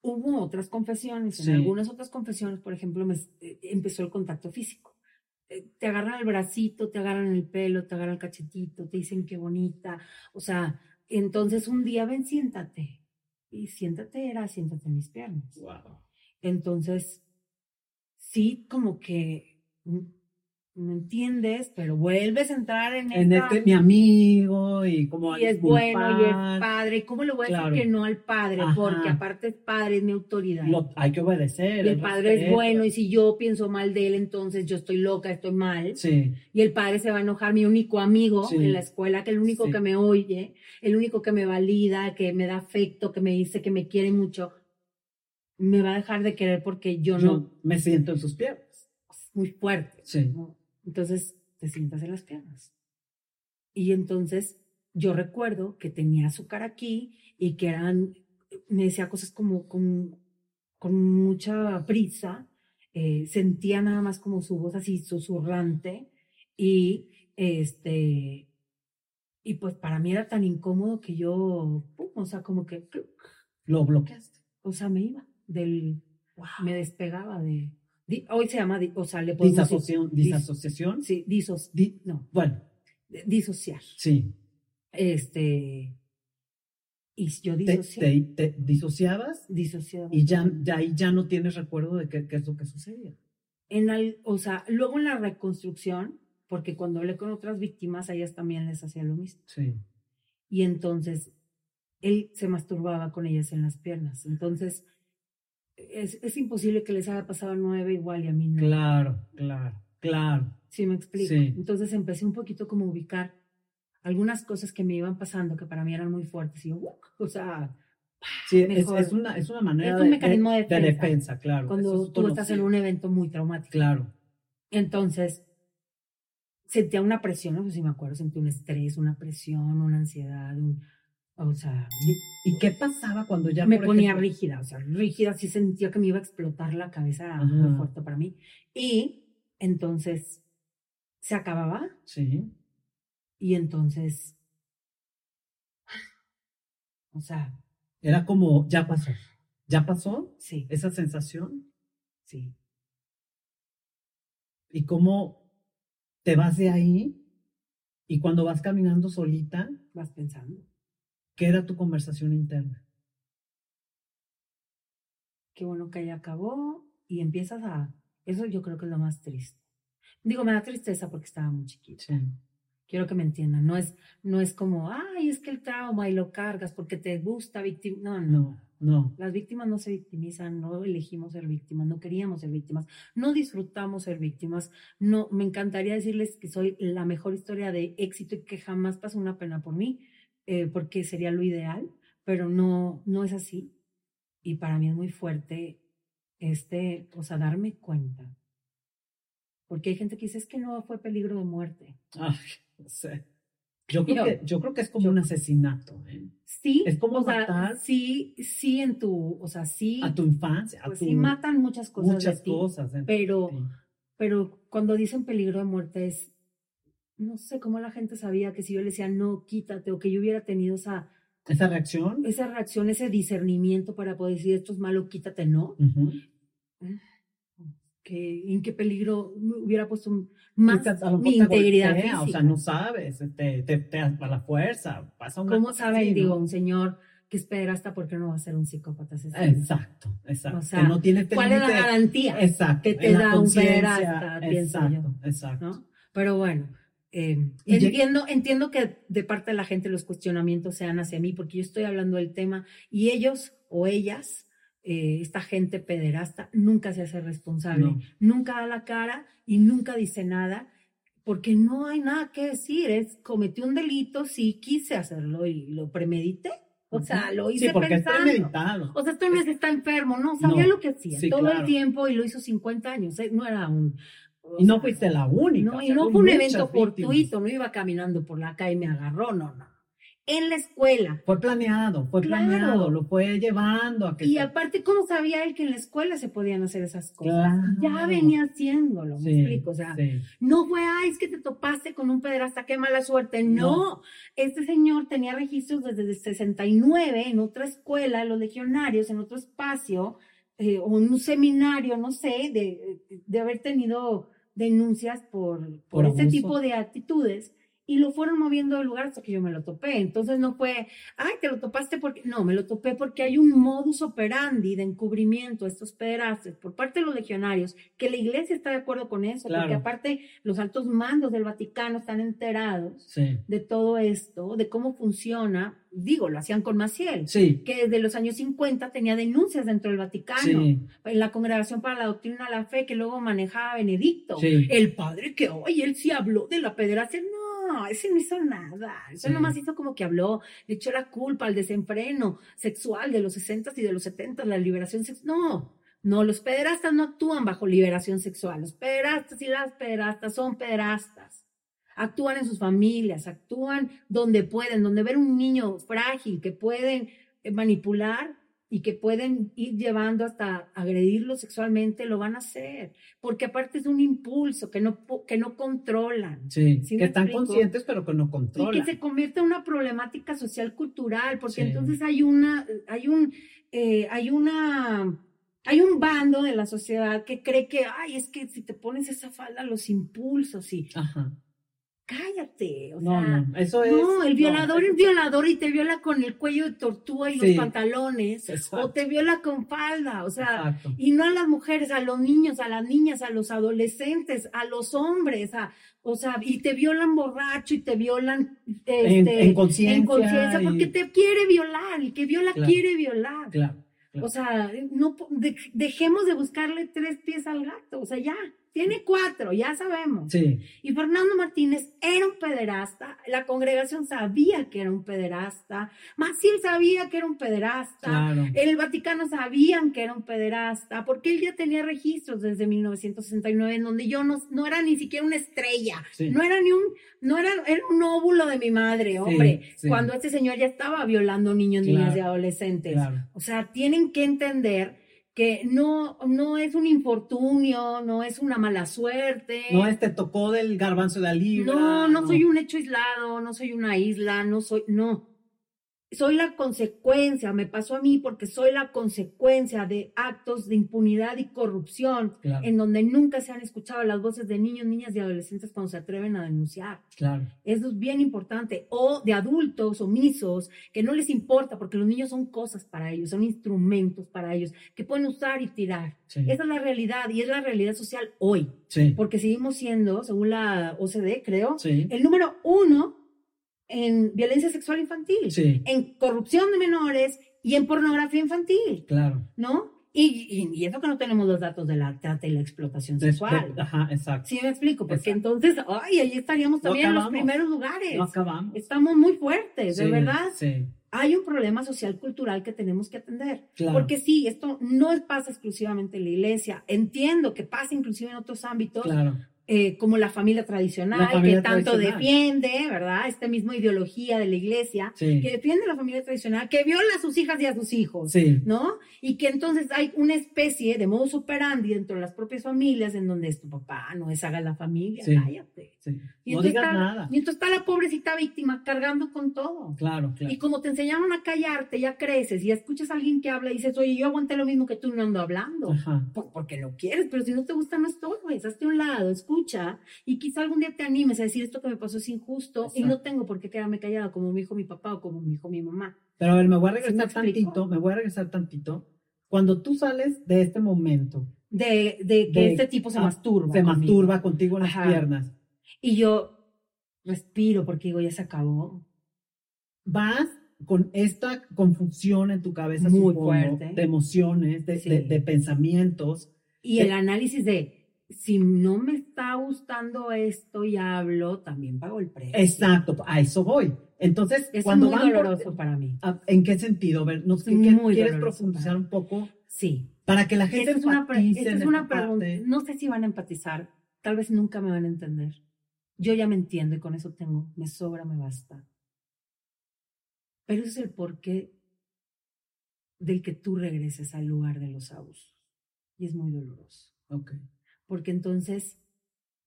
hubo otras confesiones. En Sí. algunas otras confesiones, por ejemplo, me- eh, empezó el contacto físico. Eh, Te agarran el bracito, te agarran el pelo, te agarran el cachetito, te dicen qué bonita. O sea, entonces un día ven, siéntate. Y siéntate era, siéntate en mis piernas. Wow. Entonces, sí, como que mm, no entiendes, pero vuelves a entrar en, En esta- este, mi amigo, y como y es bueno y es padre. ¿Cómo le voy a Claro. decir que no al padre? Ajá. Porque aparte es padre, es mi autoridad. Lo- hay que obedecer. y el padre es respeto. bueno, y si yo pienso mal de él, entonces yo estoy loca, estoy mal. Sí, Y el padre se va a enojar, mi único amigo Sí. en la escuela, que el único Sí. que me oye, el único que me valida, que me da afecto, que me dice que me quiere mucho, me va a dejar de querer porque yo, yo no, me siento en sus piernas. muy fuerte. Sí. ¿no? Entonces te sientas en las piernas. Y entonces yo recuerdo que tenía azúcar aquí y que eran, me decía cosas como con, con mucha prisa, eh, sentía nada más como su voz así susurrante y este, y pues para mí era tan incómodo que yo, pum, o sea, como que, Lo bloqueaste. o sea, me iba del, Wow. me despegaba de, di- hoy se llama, o sea, le podemos decir- Disasociación. dis- disasociación. Sí, disos, Di- no, bueno, disociar. sí. Este, y yo Te, disocié, te- te disociabas disociaba. y ya de ahí ya no tienes recuerdo de qué, qué es lo que sucedía. En al- o sea, luego en la reconstrucción, porque cuando hablé con otras víctimas, a ellas también les hacía lo mismo. Sí. Y entonces, él se masturbaba con ellas en las piernas. Entonces, es, es imposible que les haya pasado nueve igual y a mí no. Claro, claro, claro. ¿Sí me explico? Sí. Entonces empecé un poquito como a ubicar algunas cosas que me iban pasando que para mí eran muy fuertes. Y yo, ¡guau! o sea, Sí, es, es una, es una manera Es un de, mecanismo de de defensa. defensa, claro. cuando es tú estás en un evento muy traumático. Claro. Entonces, sentía una presión, no sé si me acuerdo, sentí un estrés, una presión, una ansiedad, un, o sea, ¿Y qué pasaba cuando ya me ponía ejemplo- rígida, o sea, rígida, sí sentía que me iba a explotar la cabeza muy fuerte para mí. Y entonces se acababa Sí. y entonces, o sea, Era como, ya pasó. ¿Ya pasó sí, esa sensación? sí. ¿Y cómo te vas de ahí? Y cuando vas caminando solita, Vas pensando, ¿qué era tu conversación interna? qué bueno que ya acabó y empiezas a, eso yo creo que es lo más triste. Digo, me da tristeza porque estaba muy chiquita. Sí. Quiero que me entiendan. No es, no es como, ay, es que el trauma y lo cargas porque te gusta victim. No, no. No, no. Las víctimas no se victimizan, no elegimos ser víctimas, no queríamos ser víctimas, no disfrutamos ser víctimas. No, me encantaría decirles que soy la mejor historia de éxito y que jamás pasó una pena por mí, eh, porque sería lo ideal, pero no, no es así. Y para mí es muy fuerte este, o sea, darme cuenta. Porque hay gente que dice, es que no fue peligro de muerte. Ay, no sé. Yo creo, que, yo creo que es como un asesinato. ¿eh? Sí, Es como o sea, matar sí, sí en tu, o sea, sí, a tu infancia, a pues tu, sí matan muchas cosas muchas de ti, cosas. ¿eh? pero, Sí. pero cuando dicen peligro de muerte es, no sé cómo la gente sabía que si yo le decía no, quítate, o que yo hubiera tenido esa, Esa reacción. esa reacción, ese discernimiento para poder decir esto es malo, quítate, no, que en qué peligro me hubiera puesto más mi integridad golpea, física. O sea, no sabes, te, te, te a la fuerza, pasa una ¿Cómo saben, así, ¿no? digo, un señor que es pederasta, por qué no va a ser un psicópata asesino? Exacto, exacto. O sea, que no tiene este ¿Cuál es la garantía? Exacto. que te da un pederasta, pienso yo, Exacto, exacto. ¿no? Pero bueno, eh, entiendo, entiendo que de parte de la gente los cuestionamientos sean hacia mí, porque yo estoy hablando del tema y ellos o ellas, eh, esta gente pederasta, nunca se hace responsable, No. nunca da la cara y nunca dice nada, porque no hay nada que decir, es cometí un delito, sí quise hacerlo y lo premedité, o sea, lo hice Sí, porque pensando. es premeditado. O sea, esto no es está enfermo, no, sabía No, lo que hacía sí, todo claro. el tiempo y lo hizo 50 años, ¿eh? no era un... Y no fuiste la única. no, y no fue un evento fortuito, no iba caminando por la calle y me agarró, no, no. En la escuela. Fue planeado, fue Claro. planeado, lo fue llevando a que Y aparte, ¿cómo sabía él que en la escuela se podían hacer esas cosas? Claro. Ya venía haciéndolo, me Sí, explico. O sea, sí. no fue, ay, es que te topaste con un pederasta, qué mala suerte. No, No. este señor tenía registros desde el 69 en otra escuela, los legionarios, en otro espacio, eh, o en un seminario, no sé, de, de haber tenido denuncias por, por, Por este tipo de actitudes. Y lo fueron moviendo de lugar hasta que yo me lo topé. Entonces no fue, ay, te lo topaste porque. No, me lo topé porque hay un modus operandi de encubrimiento a estos pederastas por parte de los legionarios, que la iglesia está de acuerdo con eso, porque aparte los altos mandos del Vaticano están enterados Sí, de todo esto, de cómo funciona. Digo, lo hacían con Maciel, sí, que desde los años 50 tenía denuncias dentro del Vaticano, sí, en la Congregación para la Doctrina de la Fe que luego manejaba Benedicto. El padre que, oye, él sí habló de la pederastia. No, ese no hizo nada. Eso Sí. nomás hizo como que habló, le echó la culpa al desenfreno sexual de los 60 y de los 70, la liberación sexual. No, no, los pederastas no actúan bajo liberación sexual. Los pederastas y las pederastas son pederastas. Actúan en sus familias, actúan donde pueden, donde ven un niño frágil que pueden eh, manipular y que pueden ir llevando hasta agredirlo sexualmente, lo van a hacer, porque aparte es un impulso que no, que no controlan. Sí, ¿Sí que están explico? conscientes pero que no Y controlan. que se convierte en una problemática social cultural, porque Sí. entonces hay una, hay un, eh, hay una, hay un bando de la sociedad que cree que, ay, es que si te pones esa falda, los impulsos y Ajá. Cállate, o No, sea, no, eso es. no, el violador no, es violador y te viola con el cuello de tortuga y Sí. los pantalones, Exacto. o te viola con falda, o sea, Exacto. y no a las mujeres, a los niños, a las niñas, a los adolescentes, a los hombres, a, o sea, y te violan borracho y te violan En, este, en conciencia. en conciencia, y- porque te quiere violar, el que viola Claro. quiere violar. Claro. claro. O sea, no de- dejemos de buscarle tres pies al gato, o sea, ya, tiene cuatro, ya sabemos. Sí, Y Fernando Martínez era un pederasta, la congregación sabía que era un pederasta, Maciel sabía que era un pederasta, claro. el Vaticano sabían que era un pederasta, porque él ya tenía registros desde 1969 en donde yo no, no era ni siquiera una estrella, Sí. no era ni un, no era, era un óvulo de mi madre, hombre, sí. cuando este señor ya estaba violando niños, niñas Claro, y adolescentes. Claro. O sea, tienen que entender que no, no es un infortunio, no es una mala suerte. No, este tocó del garbanzo de la libra. No, no soy un hecho aislado, no soy una isla, no soy, no. Soy la consecuencia, me pasó a mí porque soy la consecuencia de actos de impunidad y corrupción Claro, en donde nunca se han escuchado las voces de niños, niñas y adolescentes cuando se atreven a denunciar. claro. Eso es bien importante. O de adultos omisos que no les importa porque los niños son cosas para ellos, son instrumentos para ellos que pueden usar y tirar. Sí, Esa es la realidad y es la realidad social hoy, sí, porque seguimos siendo, según la OCDE, creo, sí, el número uno en violencia sexual infantil, sí, en corrupción de menores y en pornografía infantil, claro. ¿no? Y, y, y eso que no tenemos los datos de la trata y la explotación sexual. Ajá, exacto. Sí, me explico, porque Exacto. entonces, ay, ahí estaríamos No también en los primeros lugares. No acabamos. Estamos muy fuertes, de Sí, verdad. Sí. hay un problema social cultural que tenemos que atender. Claro. Porque sí, esto no pasa exclusivamente en la iglesia. Entiendo que pasa inclusive en otros ámbitos, Claro. Eh, como la familia tradicional, La familia que tanto tradicional. defiende, ¿verdad? Esta misma ideología de la iglesia, Sí. que defiende la familia tradicional, que viola a sus hijas y a sus hijos, Sí. ¿no? Y que entonces hay una especie de modus operandi dentro de las propias familias en donde es tu papá, no es haga la familia, Sí. cállate. Y No digas está- nada. Y entonces está la pobrecita víctima cargando con todo. Claro, claro. Y como te enseñaron a callarte, ya creces y escuchas a alguien que habla y dices, oye, yo aguanté lo mismo que tú no ando hablando. Ajá. Por- porque lo quieres, pero si no te gusta, no estorbes, hazte a un lado, escucha y quizá algún día te animes a decir esto que me pasó es injusto y no Exacto. tengo por qué quedarme callada como me dijo mi papá o como me dijo mi mamá. Pero a ver, me voy a ¿Sí regresar explico? tantito, me voy a regresar tantito. Cuando tú sales de este momento, De, de que De- este tipo se ah, masturba. se conmigo. masturba contigo en las Ajá. piernas, Y yo respiro porque digo, ya se acabó. vas con esta confusión en tu cabeza Muy supongo, fuerte. de emociones, de, Sí. de- pensamientos. Y Sí. el análisis de, si no me está gustando esto y hablo, también pago el precio. Exacto, a eso voy. Entonces, Es cuando muy van por- doloroso para mí. ¿a- ¿En qué sentido? A ver, no sé, Es ¿qué muy quieres profundizar un poco Sí. para que la gente Esta es una, esta es una pregunta. No sé si van a empatizar. Tal vez nunca me van a entender. Yo ya me entiendo y con eso tengo. Me sobra, me basta. Pero ese es el porqué del que tú regreses al lugar de los abusos. Y es muy doloroso. Ok, Porque entonces,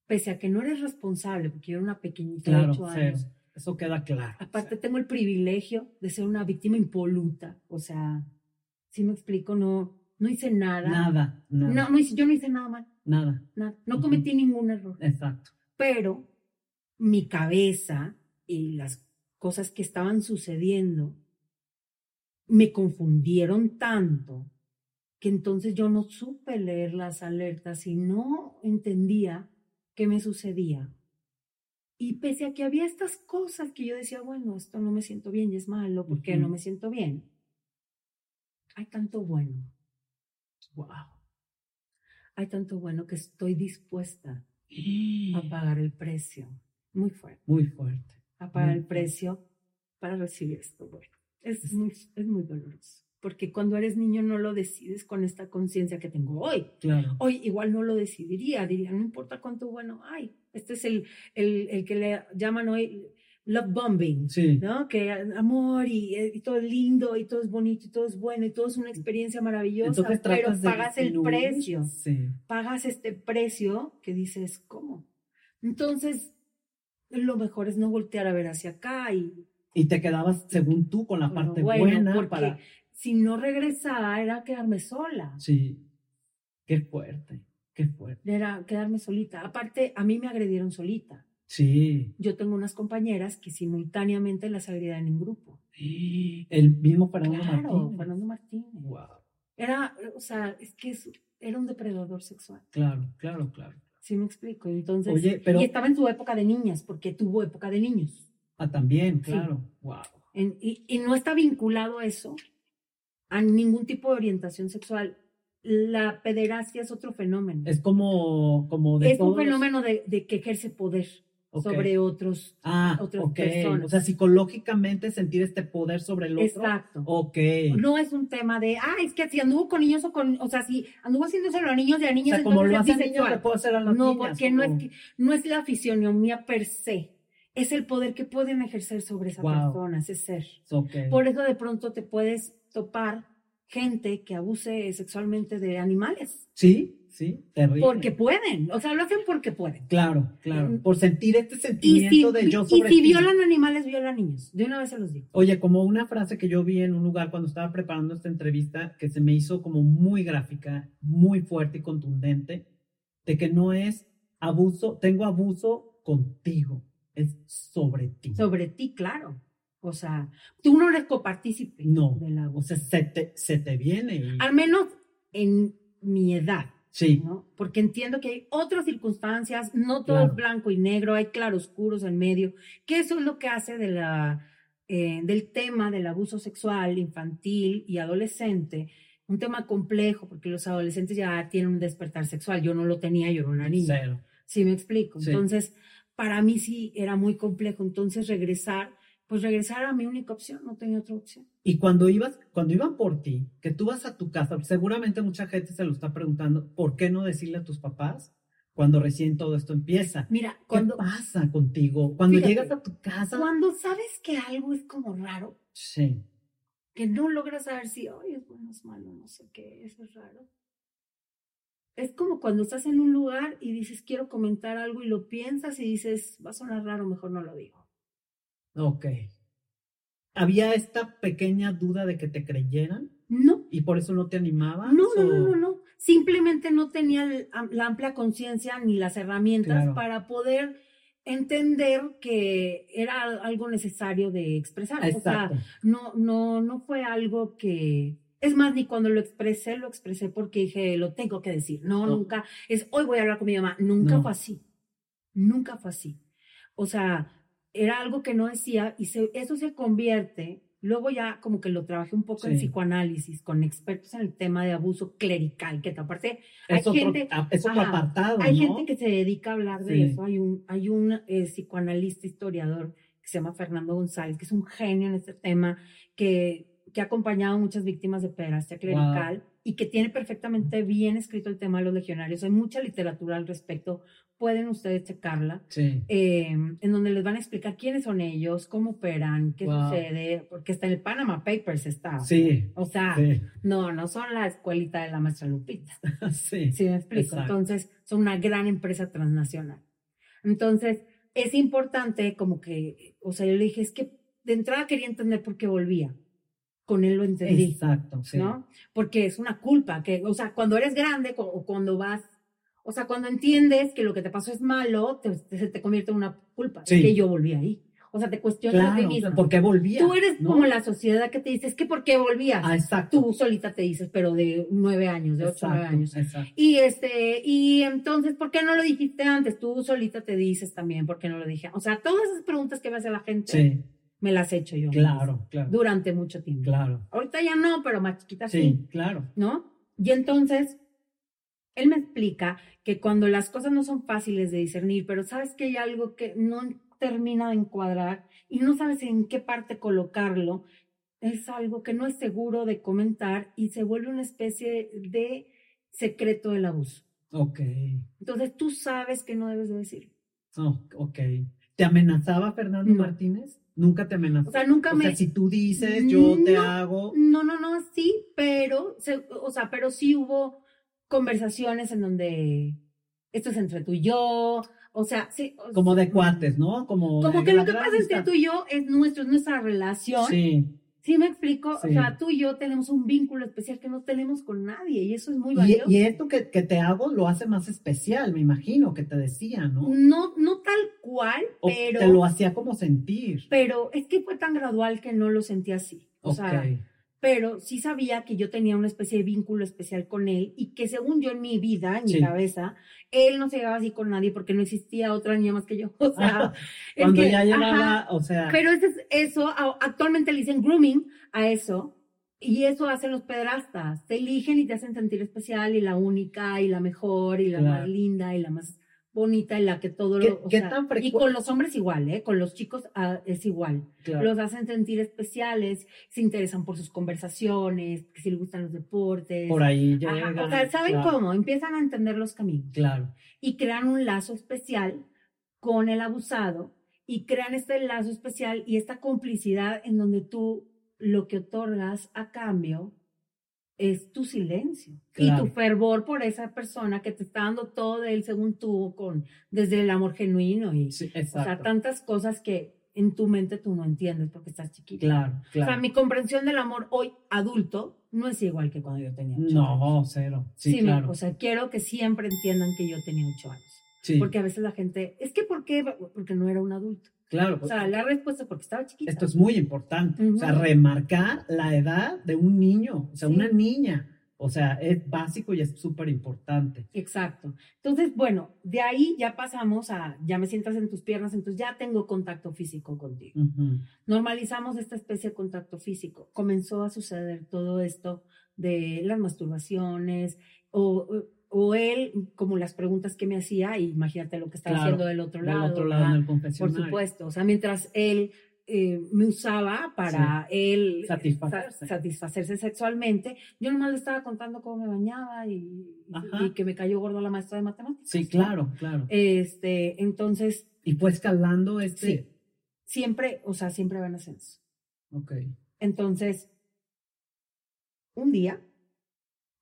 pese a que no eres responsable, porque yo era una pequeñita claro, de 8 cero. años, Eso queda claro. Aparte tengo el privilegio de ser una víctima impoluta, o sea, si me explico, no, no hice nada. Nada, nada, No, no hice, yo no hice nada mal, nada. nada. No cometí ningún error. Exacto. Pero mi cabeza y las cosas que estaban sucediendo me confundieron tanto que entonces yo no supe leer las alertas y no entendía qué me sucedía. Y pese a que había estas cosas que yo decía, bueno, esto no me siento bien y es malo, porque Ujú. no me siento bien? Hay tanto bueno. Wow. Hay tanto bueno que estoy dispuesta a pagar el precio. Muy fuerte. Muy fuerte. A pagar Muy el fuerte. precio para recibir esto. Bueno, es muy, es muy doloroso. Porque cuando eres niño no lo decides con esta conciencia que tengo hoy. Claro. Hoy igual no lo decidiría, diría, no importa cuánto bueno hay. Este es el, el, el que le llaman hoy love bombing, Sí. ¿no? Que amor y, eh, y todo es lindo y todo es bonito y todo es bueno y todo es una experiencia maravillosa, Entonces pero pagas el precio, Sí. pagas este precio que dices, ¿cómo? Entonces, lo mejor es no voltear a ver hacia acá y Y te quedabas, según tú, con la Bueno, parte bueno, buena porque para. Si no regresaba era quedarme sola. Sí. Qué fuerte. Qué fuerte. Era quedarme solita. Aparte, a mí me agredieron solita. Sí. Yo tengo unas compañeras que simultáneamente las agredían en grupo. El mismo Fernando claro, Martínez. Fernando Martínez. Wow. Era, o sea, es que es- era un depredador sexual. Claro, claro, claro. ¿Sí me explico? Entonces, Oye, pero- y estaba en su época de niñas, porque tuvo época de niños. Ah, también, Sí. claro. Wow. En- y, y no está vinculado eso a ningún tipo de orientación sexual. La pederastia es otro fenómeno. Es como, como de es un todos- fenómeno de, de que ejerce poder Ok. sobre otros. ah, otras ok. personas. O sea, psicológicamente sentir este poder sobre el otro. Exacto. Ok. No es un tema de, ah, es que si anduvo con niños o con, o sea, si anduvo haciéndoselo a niños y a o niños, sea, como lo hacen niños, le puedo hacer a las No, niñas, porque no es, que- no es la fisionomía per se, es el poder que pueden ejercer sobre esa Wow. persona, ese ser. Ok. Por eso de pronto te puedes topar gente que abuse sexualmente de animales, Sí, sí, terrible. porque pueden, o sea, lo hacen porque pueden. Claro, claro. Mm. Por sentir este Y si, sentimiento de yo y sobre si ti. violan animales, violan niños. De una vez se los digo. Oye, como una frase que yo vi en un lugar cuando estaba preparando esta entrevista que se me hizo como muy gráfica, muy fuerte y contundente, de que no es abuso, tengo abuso contigo, es sobre ti. Sobre ti, claro. O sea, tú no eres copartícipe No, del o abuso. sea, se te, se te viene. y- Al menos en mi edad. sí, ¿no? Porque entiendo que hay otras circunstancias, no todo Claro. es blanco y negro, hay claroscuros en medio, que eso es lo que hace de la, eh, del tema del abuso sexual infantil y adolescente un tema complejo, porque los adolescentes ya tienen un despertar sexual, yo no lo tenía, yo era una niña. cero. ¿Sí me explico? Sí. Entonces, para mí sí era muy complejo. Entonces, regresar pues regresar a mi única opción, no tenía otra opción. Y cuando ibas, cuando iban por ti, que tú vas a tu casa, seguramente mucha gente se lo está preguntando, ¿por qué no decirle a tus papás cuando recién todo esto empieza? Mira, cuando ¿qué pasa contigo? Cuando llegas a tu casa. Cuando sabes que algo es como raro. Sí. Que no logras saber si, hoy es bueno, es malo, no sé qué, eso es raro. Es como cuando estás en un lugar y dices, quiero comentar algo y lo piensas y dices, va a sonar raro, mejor no lo digo. Ok. ¿Había esta pequeña duda de que te creyeran? No. ¿Y por eso no te animabas? No, no, no, no, Simplemente no tenía la amplia conciencia ni las herramientas para poder entender que era algo necesario de expresar. O sea, no, no, no fue algo que. Es más, ni cuando lo expresé, lo expresé porque dije, lo tengo que decir. No, nunca. Es hoy voy a hablar con mi mamá. Nunca fue así. Nunca fue así. O sea, era algo que no decía y eso se convierte, luego ya como que lo trabajé un poco en psicoanálisis con expertos en el tema de abuso clerical, que aparte hay gente, apartado, hay gente que se dedica a hablar de eso, hay un, hay un eh, psicoanalista historiador que se llama Fernando González, que es un genio en este tema, que, que ha acompañado a muchas víctimas de pederastia clerical. y que tiene perfectamente bien escrito el tema de los legionarios. Hay mucha literatura al respecto pueden ustedes checarla, eh, en donde les van a explicar quiénes son ellos, cómo operan, qué sucede, porque está en el Panama Papers está. Sí. O sea, no, no son la escuelita de la maestra Lupita. sí. Sí, me explico. Entonces, son una gran empresa transnacional. Entonces, es importante como que, o sea, yo le dije, es que de entrada quería entender por qué volvía. Con él lo entendí. Exacto, sí. ¿No? Porque es una culpa, que, o sea, cuando eres grande o cuando vas o sea, cuando entiendes que lo que te pasó es malo, te, se te convierte en una culpa. Es que yo volví ahí. O sea, te cuestionas de mismo. ¿Por qué volvía? Tú eres como la sociedad que te dice, es que ¿por qué volvías? Ah, exacto. Tú solita te dices, pero de nueve años, de ocho, nueve años. Exacto. Y este, y entonces, ¿por qué no lo dijiste antes? Tú solita te dices también, ¿por qué no lo dije? O sea, todas esas preguntas que me hace la gente, me las he hecho yo. Claro, claro. Durante mucho tiempo. Claro. Ahorita ya no, pero más chiquita sí. Sí, claro. ¿No? Y entonces, él me explica que cuando las cosas no son fáciles de discernir, pero sabes que hay algo que no termina de encuadrar y no sabes en qué parte colocarlo, es algo que no es seguro de comentar y se vuelve una especie de secreto del abuso. Ok. Entonces tú sabes que no debes de decirlo. Oh, ok. ¿Te amenazaba Fernando Martínez? Nunca te amenazó. O sea, nunca me. O sea, si tú dices, yo te hago. No, no, no, sí, pero, o sea, pero sí hubo conversaciones en donde esto es entre tú y yo, o sea, sí. Como de cuates, ¿no? Como, como que lo que pasa entre tú y yo es nuestro, es nuestra relación. Sí. Sí, me explico. O sea, tú y yo tenemos un vínculo especial que no tenemos con nadie y eso es muy valioso. Y, esto que, que, te hago lo hace más especial, me imagino, que te decía, ¿no? No, no tal cual, pero. Te lo hacía como sentir. Pero es que fue tan gradual que no lo sentí así. O sea, pero sí sabía que yo tenía una especie de vínculo especial con él y que según yo en mi vida, en mi cabeza, él no se llevaba así con nadie porque no existía otra niña más que yo. O sea, cuando ya llegaba, o sea. Pero eso, eso, actualmente le dicen grooming a eso. Y eso hacen los pedrastas, te eligen y te hacen sentir especial y la única y la mejor y la más linda y la más bonita en la que todo lo... y con los hombres igual, ¿eh? Con los chicos ah, es igual. Los hacen sentir especiales, se interesan por sus conversaciones, que si les gustan los deportes. Por ahí llegan. o sea, ¿saben cómo? Empiezan a entender los caminos. Claro. Y crean un lazo especial con el abusado y crean este lazo especial y esta complicidad en donde tú lo que otorgas a cambio es tu silencio y tu fervor por esa persona que te está dando todo de él según tú, con, desde el amor genuino y o sea, tantas cosas que en tu mente tú no entiendes porque estás chiquita. Claro, claro. O sea, mi comprensión del amor hoy adulto no es igual que cuando yo tenía ocho no, años. cero. Sí, claro. o sea, quiero que siempre entiendan que yo tenía ocho años. Sí. Porque a veces la gente, es que ¿por qué? Porque no era un adulto. Claro. O sea, la respuesta es porque estaba chiquita. Esto es muy importante. O sea, remarcar la edad de un niño, o sea, una niña. O sea, es básico y es súper importante. Exacto. Entonces, bueno, de ahí ya pasamos a, ya me sientas en tus piernas, entonces ya tengo contacto físico contigo. Normalizamos esta especie de contacto físico. Comenzó a suceder todo esto de las masturbaciones o o él, como las preguntas que me hacía, imagínate lo que estaba haciendo del otro lado. Del otro lado en el confesionario. Por supuesto, o sea, mientras él eh, me usaba para él Satisfacerse. sa- satisfacerse sexualmente. Yo nomás le estaba contando cómo me bañaba y, que me cayó gordo la maestra de matemáticas. Sí, claro, claro. Este, entonces, y fue escalando este. Sí. siempre, o sea, siempre van a ascenso. Ok. Entonces, un día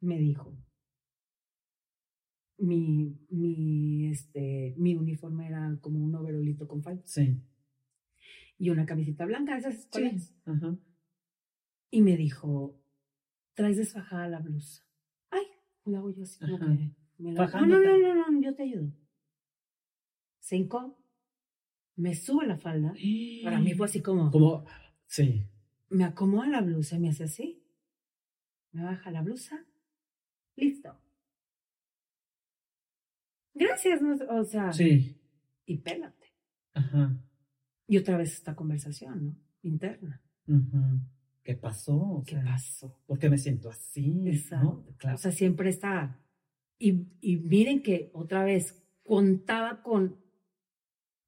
me dijo, mi, mi, este, mi uniforme era como un overolito con falda Sí. y una camiseta blanca, esas escolares. Ajá. Y me dijo, traes desfajada la blusa. Ay, la hago yo así como Ajá. que me la... No, no, no, no, no, yo te ayudo. Hincó, me sube la falda. Para mí fue así como, Como. Sí. me acomoda la blusa y me hace así. Me baja la blusa. Listo. Gracias, no- o sea, Sí. y pélate. Ajá. Y otra vez esta conversación, ¿no? Interna. Ujú. ¿Qué pasó? O ¿Qué sea, pasó? ¿Por qué me siento así? Exacto. ¿no? Claro. O sea, siempre está. Y, y miren que otra vez contaba con,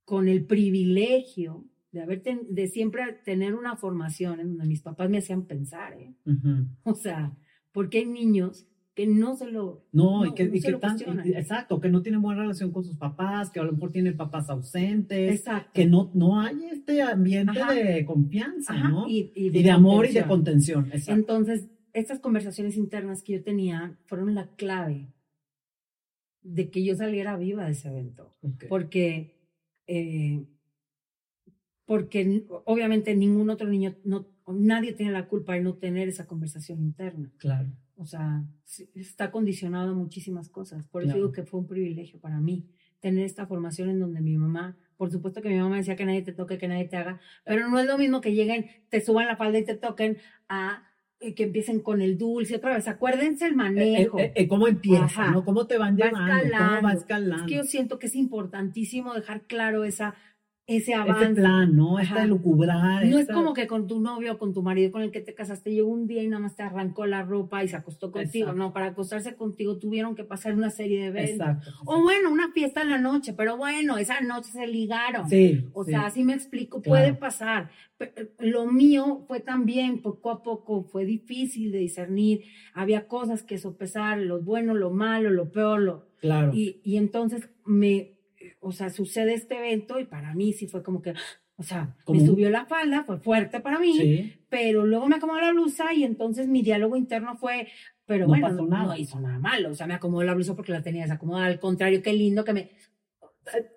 con el privilegio de, haber ten- de siempre tener una formación en donde mis papás me hacían pensar, ¿eh? Ujú. O sea, porque hay niños que no se lo. No, y No, que, no y se que lo tan- cuestionan. y- exacto, que no tienen buena relación con sus papás, que a lo mejor tienen papás ausentes, Exacto. que no, no hay este ambiente Ajá. de confianza, Ajá, ¿no? y, de amor y de contención. Exacto. Entonces, estas conversaciones internas que yo tenía fueron la clave de que yo saliera viva de ese evento. Porque eh, porque obviamente ningún otro niño no nadie tiene la culpa de no tener esa conversación interna Claro. O sea está condicionado a muchísimas cosas por eso digo que fue un privilegio para mí tener esta formación en donde mi mamá por supuesto que mi mamá decía que nadie te toque que nadie te haga pero no es lo mismo que lleguen te suban la falda y te toquen a eh, que empiecen con el dulce otra vez acuérdense el Eh, manejo eh, eh, ¿Cómo empieza? Ajá. ¿no? ¿Cómo te van Va llevando? ¿Cómo va escalando. escalando? Es que yo siento que es importantísimo dejar claro esa, ese este avance. plan, ¿no? Esta lucubrar. No es como que con tu novio o con tu marido con el que te casaste llegó un día y nada más te arrancó la ropa y se acostó contigo. Exacto. No, para acostarse contigo tuvieron que pasar una serie de eventos. Exacto. O bueno, una fiesta en la noche, pero bueno, esa noche se ligaron. Sí. O sí. sea, así me explico, Claro. puede pasar. Pe- eh, Lo mío fue también poco a poco, fue difícil de discernir. Había cosas que sopesar, lo bueno, lo malo, lo peor, lo, Claro. y, y entonces me, o sea, sucede este evento y para mí sí fue como que, o sea, Como me subió la falda, fue fuerte para mí, sí. pero luego me acomodó la blusa y entonces mi diálogo interno fue, pero No bueno, pasó no, nada. no hizo nada malo, o sea, me acomodó la blusa porque la tenía desacomodada, al contrario, qué lindo que me,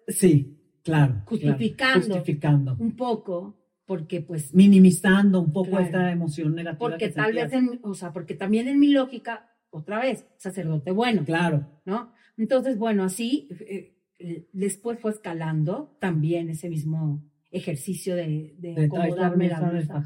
Sí, claro. Justificando. claro, Justificando. un poco, porque pues, Minimizando un poco Claro. esta emoción negativa. porque que tal sentías. vez, en, o sea, porque también en mi lógica, otra vez, sacerdote bueno, Claro. ¿no? Entonces, bueno, así eh, eh, después fue escalando también ese mismo ejercicio de, de De acomodarme la blusa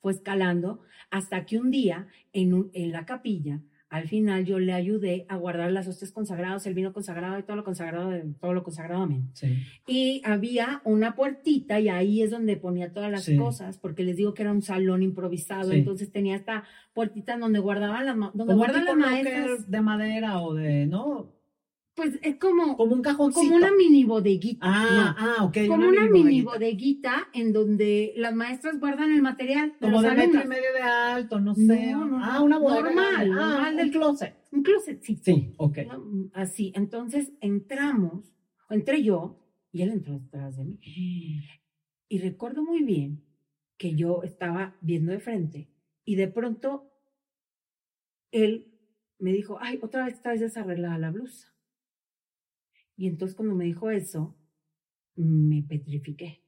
fue escalando hasta que un día en, un- en la capilla, al final yo le ayudé a guardar las hostias consagradas, el vino consagrado y todo lo consagrado, de- todo lo consagrado, amén. Sí. Y había una puertita y ahí es donde ponía todas las Sí. cosas, porque les digo que era un salón improvisado, Sí. entonces tenía esta puertita donde guardaban las, donde guardan las maestras. de madera o de, ¿no? Pues es como, Como un cajoncito. como una mini bodeguita. Ah, no, ah, ok. como una, mini bodeguita. bodeguita en donde las maestras guardan el material Como de metro y medio de alto, no sé. No, no, ah, una bodega. Normal. Ah, normal del- closet. Un closetcito. Sí, ok. ¿no? Así. Entonces entramos, entré yo y él entró detrás de mí. Y recuerdo muy bien que yo estaba viendo de frente y de pronto él me dijo, ay, otra vez traes desarreglada la blusa. Y entonces cuando me dijo eso, me petrifiqué.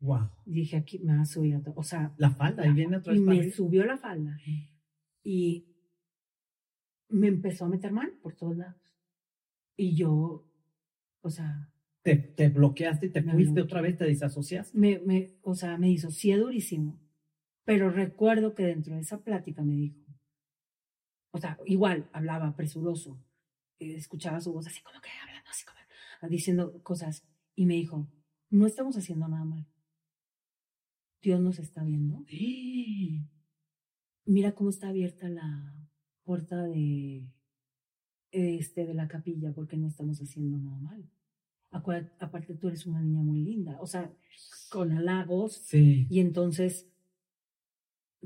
Wow. Dije, aquí me va a subir otra. O sea, La falda, ahí viene otra y vez. me arriba. subió la falda y me empezó a meter mano por todos lados. Y yo, o sea, Te, te bloqueaste y te fuiste bloqueé. otra vez, te desasociaste. me, me, o sea, me disocié durísimo. Pero recuerdo que dentro de esa plática me dijo, o sea, igual hablaba presuroso, eh, escuchaba su voz así como que hablando, así como diciendo cosas, y me dijo, no estamos haciendo nada mal. Dios nos está viendo. Mira cómo está abierta la puerta de, este, de la capilla, porque no estamos haciendo nada mal. acuérdate, aparte tú eres una niña muy linda, o sea, con halagos, Sí. y entonces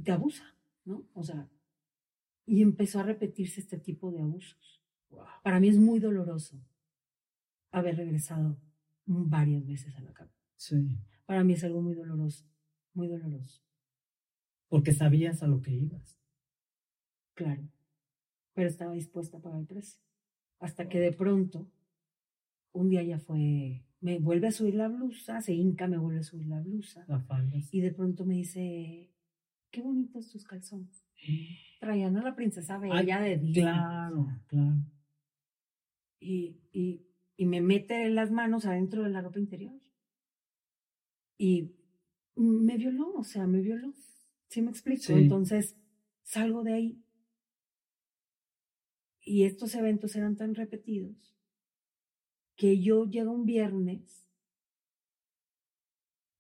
te abusa, ¿no? O sea, y empezó a repetirse este tipo de abusos. Wow. Para mí es muy doloroso haber regresado varias veces a la cama. Sí. Para mí es algo muy doloroso, muy doloroso, Porque sabías a lo que ibas. claro. Pero estaba dispuesta a pagar el precio. Hasta que de pronto, un día ya fue, me vuelve a subir la blusa, se hinca, me vuelve a subir la blusa. La faldas. Y de pronto me dice, qué bonitos tus calzones. Traían a la princesa bella de Disney. Claro, claro. Y, y, y me mete las manos adentro de la ropa interior. Y me violó, o sea, me violó. ¿Sí me explico? Sí. Entonces salgo de ahí. Y estos eventos eran tan repetidos que yo llego un viernes.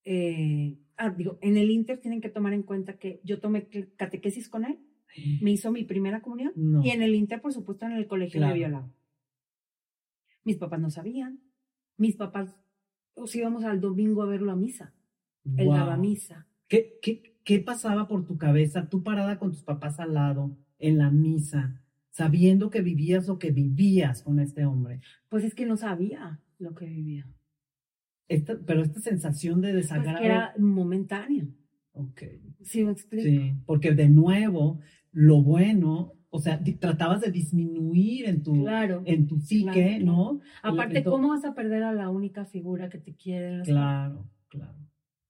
eh, ah, digo, en el Inter tienen que tomar en cuenta que yo tomé catequesis con él, me hizo mi primera comunión No. y en el Inter, por supuesto, en el colegio Claro. me violaba. Mis papás no sabían. Mis papás, os íbamos al domingo a verlo a misa. Él Wow. daba misa. ¿Qué, qué, ¿Qué pasaba por tu cabeza, tú parada con tus papás al lado, en la misa, sabiendo que vivías lo que vivías con este hombre? Pues es que no sabía lo que vivía. Esta, pero esta sensación de Pues desagrado. que era momentáneo. Ok. ¿Sí me explico? Sí, porque de nuevo, lo bueno, o sea, tratabas de disminuir en tu, Claro. en tu psique, Claro, ¿no? Aparte, ¿cómo vas a perder a la única figura que te quiere? Claro, claro.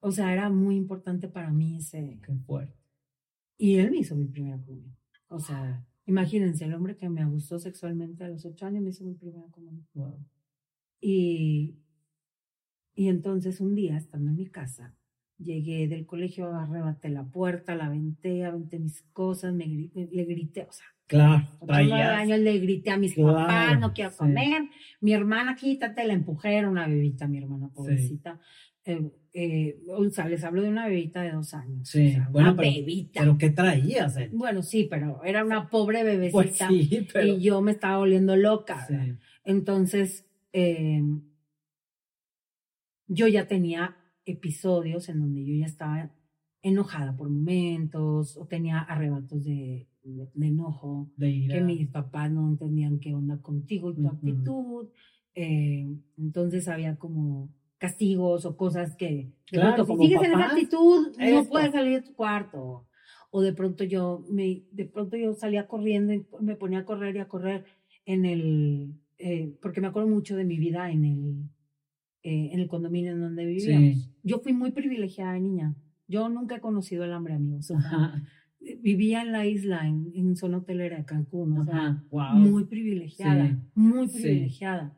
O sea, era muy importante para mí ese... Qué fuerte. Y él me hizo mi primera comunión. O sea, imagínense, el hombre que me abusó sexualmente a los ocho años me hizo mi primera comunión. Wow. Y, y entonces un día, estando en mi casa, llegué del colegio, arrebaté la puerta, la aventé, aventé mis cosas, me grité, le grité, o sea, Claro, años le grité a mis Claro, papás, no quiero sí. comer. Mi hermana, quítate, la empujé, era una bebita, mi hermana, pobrecita. Eh, eh, o sea, les hablo de una bebita de dos años. Sí, o sea, bueno, una pero- bebita. Pero ¿qué traías? eh? bueno, sí, pero era una pobre bebecita. Pues sí, pero. Y yo me estaba volviendo loca. Entonces, yo ya tenía episodios en donde yo ya estaba enojada por momentos o tenía arrebatos de, de- de enojo, De que mis papás no entendían qué onda contigo y tu Ujú. actitud. eh, entonces había como castigos o cosas que, Claro, pronto, si como sigues en esa papás, actitud, no esto. puedes salir de tu cuarto. O de pronto yo me, de pronto yo salía corriendo y me ponía a correr y a correr en el, eh, porque me acuerdo mucho de mi vida en el, eh, en el condominio en donde vivíamos. Sí. Yo fui muy privilegiada de niña. Yo nunca he conocido el hambre, amigos. O sea, Ajá. vivía en la isla, en, en zona hotelera de Cancún. O sea, Ajá. Wow. muy privilegiada, Sí. muy Sí. privilegiada.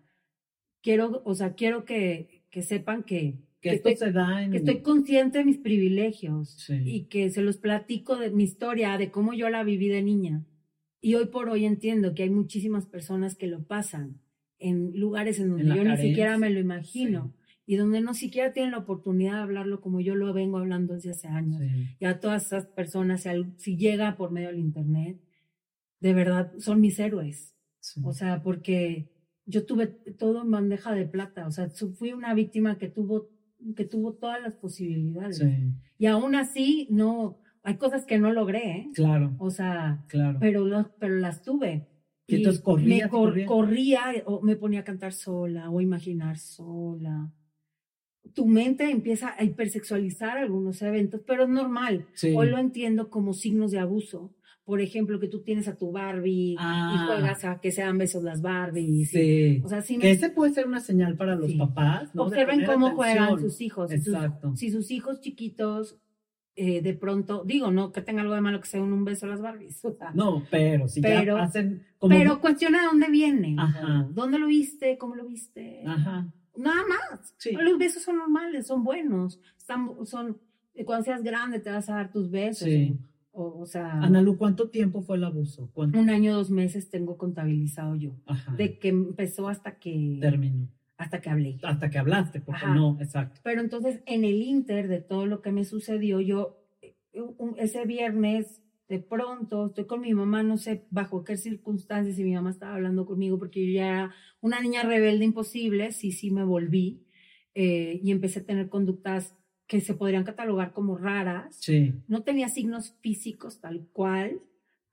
Quiero, o sea, quiero que, que sepan que, que que esto estoy, se da en. que estoy consciente de mis privilegios y que se los platico de mi historia, de cómo yo la viví de niña. Y hoy por hoy entiendo que hay muchísimas personas que lo pasan en lugares en donde En yo ni siquiera me lo imagino y donde no siquiera tienen la oportunidad de hablarlo como yo lo vengo hablando desde hace años Sí. y a todas esas personas, si, llega por medio del Internet, de verdad son mis héroes. Sí. O sea, porque yo tuve todo en bandeja de plata. O sea, fui una víctima que tuvo, que tuvo todas las posibilidades. Sí. Y aún así, no, hay cosas que no logré, ¿eh? Claro, O sea, claro. pero, los- pero las tuve. Y entonces corrías y me cor- corrías. corría o me ponía a cantar sola o a imaginar sola. Tu mente empieza a hipersexualizar algunos eventos, pero es normal. Sí. Hoy lo entiendo como signos de abuso. Por ejemplo, que tú tienes a tu Barbie Ah. y juegas a que se dan besos las Barbies. Sí. O sea, me- Que ese puede ser una señal para los Sí. papás, ¿no? Observen cómo atención. juegan sus hijos. Si sus- Exacto. Si sus hijos chiquitos, eh, de pronto, digo, no que tenga algo de malo que se den un beso a las Barbies. o sea, No, pero si Pero- ya hacen como... pero cuestiona de dónde viene. Ajá. ¿Dónde lo viste? ¿Cómo lo viste? Ajá. Nada más. Sí. Los besos son normales, son buenos. Están, son, eh, cuando seas grande te vas a dar tus besos. Sí. O, o sea, Analu, ¿cuánto tiempo fue el abuso? ¿Cuánto? un año, dos meses tengo contabilizado yo. Ajá. De que empezó hasta que, Término. Hasta que hablé. Hasta que hablaste, porque Ajá. no, exacto. Pero entonces, en el inter de todo lo que me sucedió, yo, eh, ese viernes de pronto estoy con mi mamá, no sé bajo qué circunstancias, y mi mamá estaba hablando conmigo porque yo ya era una niña rebelde imposible, sí, sí me volví eh, y empecé a tener conductas que se podrían catalogar como raras. Sí. No tenía signos físicos tal cual,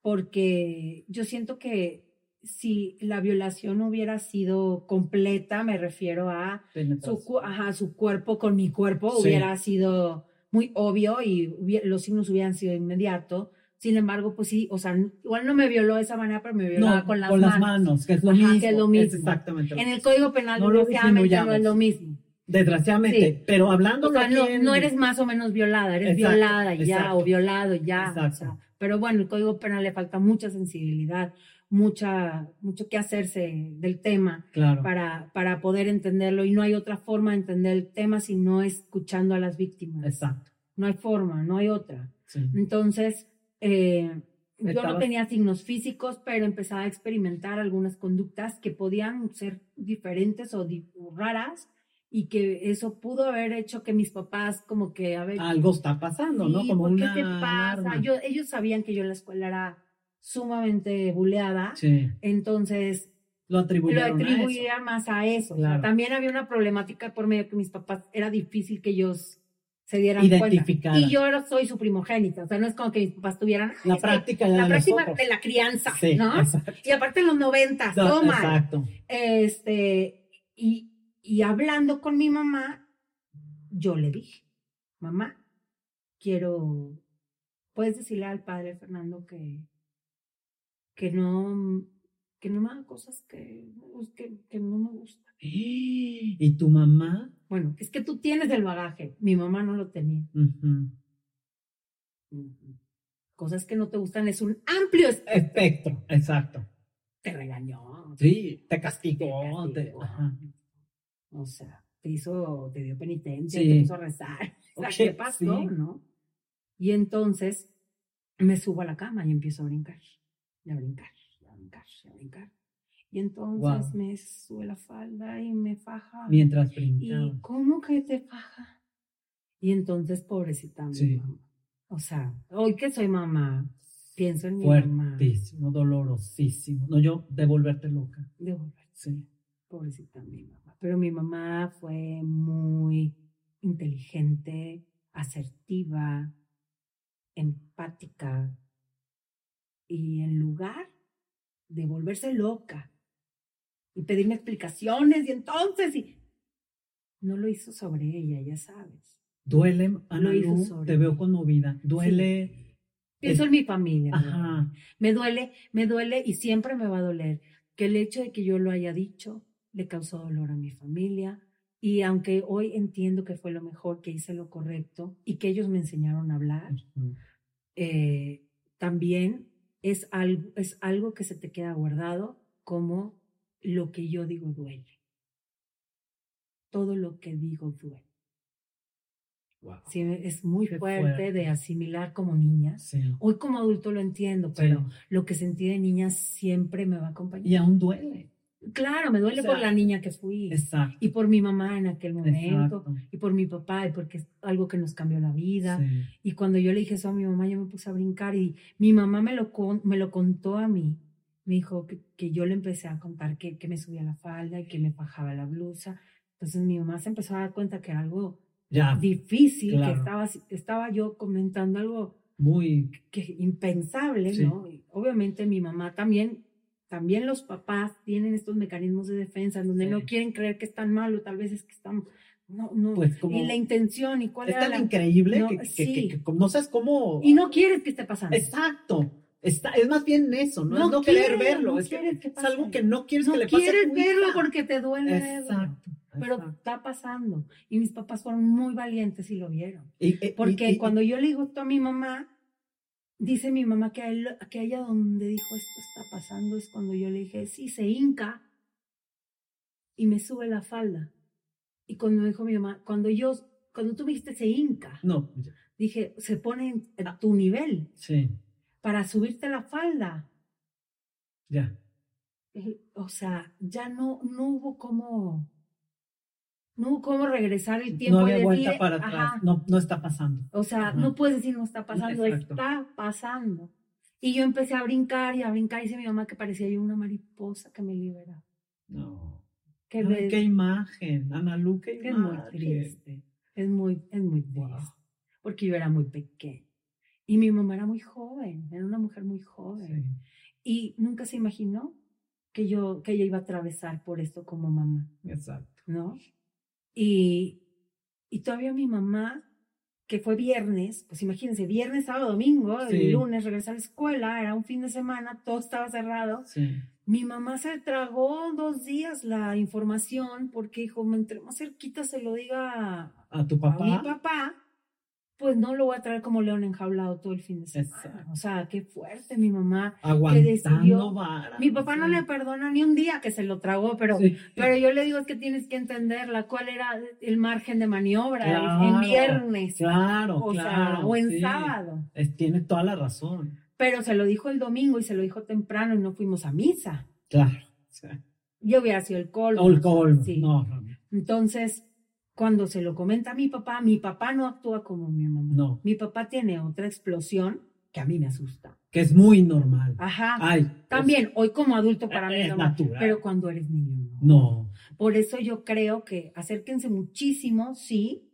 porque yo siento que si la violación hubiera sido completa, me refiero a su, ajá, su cuerpo con mi cuerpo, Sí. hubiera sido muy obvio y hubie- los signos hubieran sido inmediato. Sin embargo, pues sí, o sea, igual no me violó de esa manera, pero me violaba No, con las manos. que es lo Ajá, mismo. que es lo mismo. exactamente. lo En el. Código Penal, No lo desgraciadamente, no es lo mismo. Desgraciadamente, Sí. pero hablando O sea, no, no eres más o menos violada, eres Exacto, violada ya, exacto. o violado ya. o Exacto. sea, pero bueno, el Código Penal le falta mucha sensibilidad, mucha, mucho que hacerse del tema Claro. para, para poder entenderlo y no hay otra forma de entender el tema si no escuchando a las víctimas. Exacto. No hay forma, no hay otra. Sí. Entonces, eh, yo no tenía signos físicos, pero empezaba a experimentar algunas conductas que podían ser diferentes o, di- o raras y que eso pudo haber hecho que mis papás como que, a ver, Algo está pasando, ¿no? Como ¿por qué una te pasa? Yo, ellos sabían que yo en la escuela era sumamente buleada, Sí. entonces Lo atribuía más a eso. O sea, Claro. también había una problemática por medio que mis papás, era difícil que ellos se dieran cuenta. Y yo soy su primogénita, o sea, no es como que mis papás tuvieran La "Ay, es que práctica de la práctica de la crianza, Sí, ¿no? exacto. Y aparte en los noventas, No, toma. Exacto. Este, y, y hablando con mi mamá, yo le dije, mamá, quiero, puedes decirle al padre Fernando que, que no, que no me haga cosas que, que, que no me gustan. ¿Y tu mamá? Bueno, es que tú tienes el bagaje, mi mamá no lo tenía. Cosas que no te gustan es un amplio espectro. Exacto. Te regañó. Sí, te te castigó. te- ajá. O sea, te hizo, te dio penitencia, Sí. te a rezar. O sea, Ok, ¿qué pasó, sí. no? Y entonces me subo a la cama y empiezo a brincar, y a brincar, y a brincar, y a brincar. Y entonces me sube la falda y me faja. Mientras ¿Y brincaba. cómo que te faja? Y entonces, pobrecita mi Sí. mamá. O sea, hoy que soy mamá, pienso en mi mamá. Fuertísimo, dolorosísimo. No, yo de volverte loca. de volver. Sí. Pobrecita mi mamá. Pero mi mamá fue muy inteligente, asertiva, empática. Y en lugar de volverse loca y pedirme explicaciones y entonces y no lo hizo sobre ella, ya sabes. Duele, Ana sobre te veo conmovida. Duele. Pienso Es- en mi familia. ¿no? Ajá. Me duele, me duele y siempre me va a doler que el hecho de que yo lo haya dicho le causó dolor a mi familia. Y aunque hoy entiendo que fue lo mejor, que hice lo correcto y que ellos me enseñaron a hablar, Ujú. eh, también es algo, es algo que se te queda guardado como lo que yo digo duele. Todo lo que digo duele. Wow. Sí, es muy fuerte, fuerte. de asimilar como niñas. Sí. Hoy como adulto lo entiendo, pero lo que sentí de niña siempre me va a acompañar. Y aún duele. Claro, me duele O sea, por la niña que fui Exacto. y por mi mamá en aquel momento Exacto. y por mi papá y porque es algo que nos cambió la vida. Sí. Y cuando yo le dije eso a mi mamá, yo me puse a brincar y mi mamá me lo, con- me lo contó a mí. Me dijo que, que yo le empecé a contar que, que me subía la falda y que me bajaba la blusa. Entonces mi mamá se empezó a dar cuenta que era algo Ya. difícil, claro. que estaba, estaba yo comentando algo Muy. que impensable, Sí. ¿no? Y obviamente mi mamá también, también los papás tienen estos mecanismos de defensa en donde Sí. no quieren creer que están mal o tal vez es que están, no, no, Pues como. y la intención y cuál es tan la... increíble No, que, que- sí. que- que- no sabes cómo. Y no quieres que esté pasando. Exacto. Está, es más bien eso, no, No es no querer quieres, verlo. no es, que que es algo que no quieres no que le pase a quieres verlo porque te duele verlo. Exacto. Pero exacto. está pasando. Y mis papás fueron muy valientes y lo vieron. Y- Porque y- y- cuando yo le digo esto a mi mamá, dice mi mamá que, a él- que a ella donde dijo esto está pasando es cuando yo le dije, sí, se hinca y me sube la falda. Y cuando dijo mi mamá, cuando yo, cuando tú me dijiste se hinca, No, dije, se pone a tu nivel sí, para subirte la falda. ya. Eh, O sea, ya no, no hubo cómo, no hubo cómo regresar el tiempo No y había decir, vuelta para atrás. ajá, No, no está pasando. O sea, Ajá. no puedes decir no está pasando, Exacto. está pasando. Y yo empecé a brincar y a brincar y dice mi mamá que parecía yo una mariposa que me liberaba. No. Que Ay, me- qué imagen, Ana Lu, qué es muy triste. Es muy, es muy triste. Wow. Porque yo era muy pequeña. Y mi mamá era muy joven, era una mujer muy joven. Sí, Y nunca se imaginó que yo, que ella iba a atravesar por esto como mamá. exacto. ¿no? Y, y todavía mi mamá, que fue viernes, pues imagínense, viernes, sábado, domingo, Sí. el lunes regresé a la escuela, era un fin de semana, todo estaba cerrado. Sí. Mi mamá se tragó dos días la información porque dijo, entre más cerquita se lo diga a, ¿A tu a papá? mi papá, pues no lo voy a traer como león enjaulado todo el fin de semana. Exacto. O sea, qué fuerte mi mamá. Aguantando decidió- vara. Mi papá no le perdona ni un día que se lo tragó, pero Sí. pero yo le digo es que tienes que entenderla, cuál era el margen de maniobra en viernes, Claro, o sea, claro. o en sí. sábado. Es- tiene toda la razón. Pero se lo dijo el domingo y se lo dijo temprano y no fuimos a misa. Claro. Yo hubiera sido el colmo. O el colmo. No, no. Entonces, cuando se lo comenta a mi papá, mi papá no actúa como mi mamá. No. Mi papá tiene otra explosión que a mí me asusta. Que es muy normal. Ajá. Ay. También, hoy como adulto para mí es normal, natural. pero cuando eres niño no. No. Por eso yo creo que acérquense muchísimo, sí,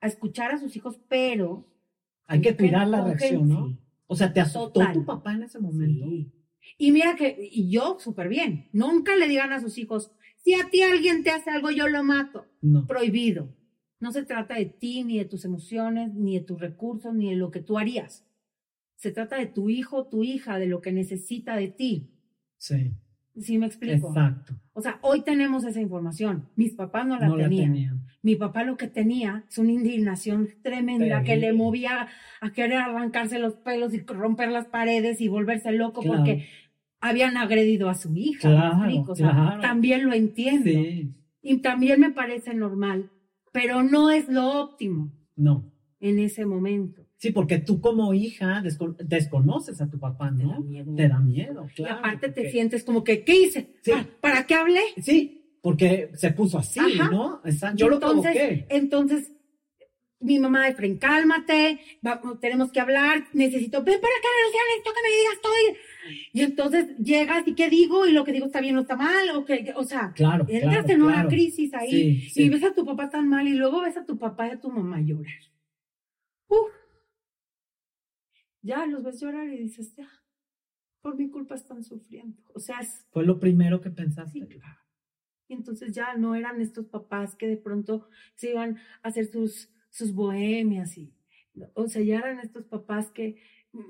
a escuchar a sus hijos, pero... Hay que cuidar la reacción, ¿no? sí, O sea, ¿te asustó Total. tu papá en ese momento? sí. Y mira que, y yo súper bien, nunca le digan a sus hijos, si a ti alguien te hace algo, yo lo mato. No. Prohibido. No se trata de ti, ni de tus emociones, ni de tus recursos, ni de lo que tú harías. Se trata de tu hijo, tu hija, de lo que necesita de ti. Sí. ¿Sí me explico? Exacto. O sea, hoy tenemos esa información. Mis papás no la no tenían. la tenían. Mi papá lo que tenía es una indignación tremenda que le movía a querer arrancarse los pelos y romper las paredes y volverse loco Claro. porque habían agredido a su hija. También lo entiendo. Sí. Y también me parece normal, pero no es lo óptimo No. en ese momento. Sí, porque tú como hija desco- desconoces a tu papá, Te da ¿no? miedo. Te da miedo, y claro. aparte te sientes como que, ¿qué hice? Sí. ¿Para, para qué hablé? Sí, porque se puso así, Ajá. ¿no? Exacto. Yo lo entonces, provoqué. entonces, mi mamá de Fren, cálmate, vamos, tenemos que hablar, necesito, ven para acá, necesito que me digas todo. Y, entonces llegas y qué digo, y lo que digo está bien o está mal, o que, que- o sea, Claro, entras claro, en una claro. crisis ahí, Sí, sí. y ves a tu papá tan mal, y luego ves a tu papá y a tu mamá llorar. Uf. Ya los ves llorar y dices, ya, por mi culpa están sufriendo. O sea, es, Fue lo primero que pensaste. Sí, claro. Y entonces ya no eran estos papás que de pronto se iban a hacer sus, sus bohemias y, o sea, ya eran estos papás que,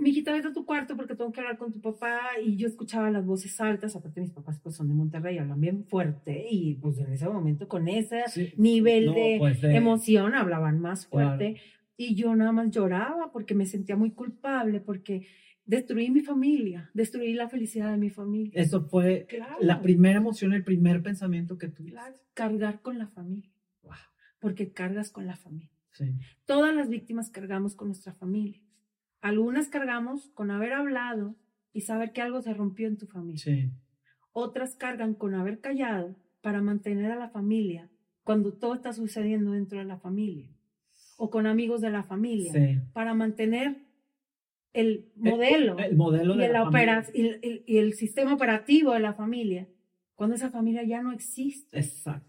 mijita, vete a tu cuarto porque tengo que hablar con tu papá y yo escuchaba las voces altas, aparte mis papás pues son de Monterrey, hablan bien fuerte y pues en ese momento con ese Sí. nivel No, de pues, de- emoción hablaban más fuerte Claro. y yo nada más lloraba porque me sentía muy culpable porque destruí mi familia, destruí la felicidad de mi familia. Eso fue Claro. la primera emoción, el primer pensamiento que tuviste. Claro, cargar con la familia, Wow. porque cargas con la familia. Sí. Todas las víctimas cargamos con nuestra familia. Algunas cargamos con haber hablado y saber que algo se rompió en tu familia. Sí. Otras cargan con haber callado para mantener a la familia cuando todo está sucediendo dentro de la familia. O con amigos de la familia Sí. para mantener el modelo El, el modelo y, de el la familia. y el- y el sistema operativo de la familia cuando esa familia ya no existe. Exacto.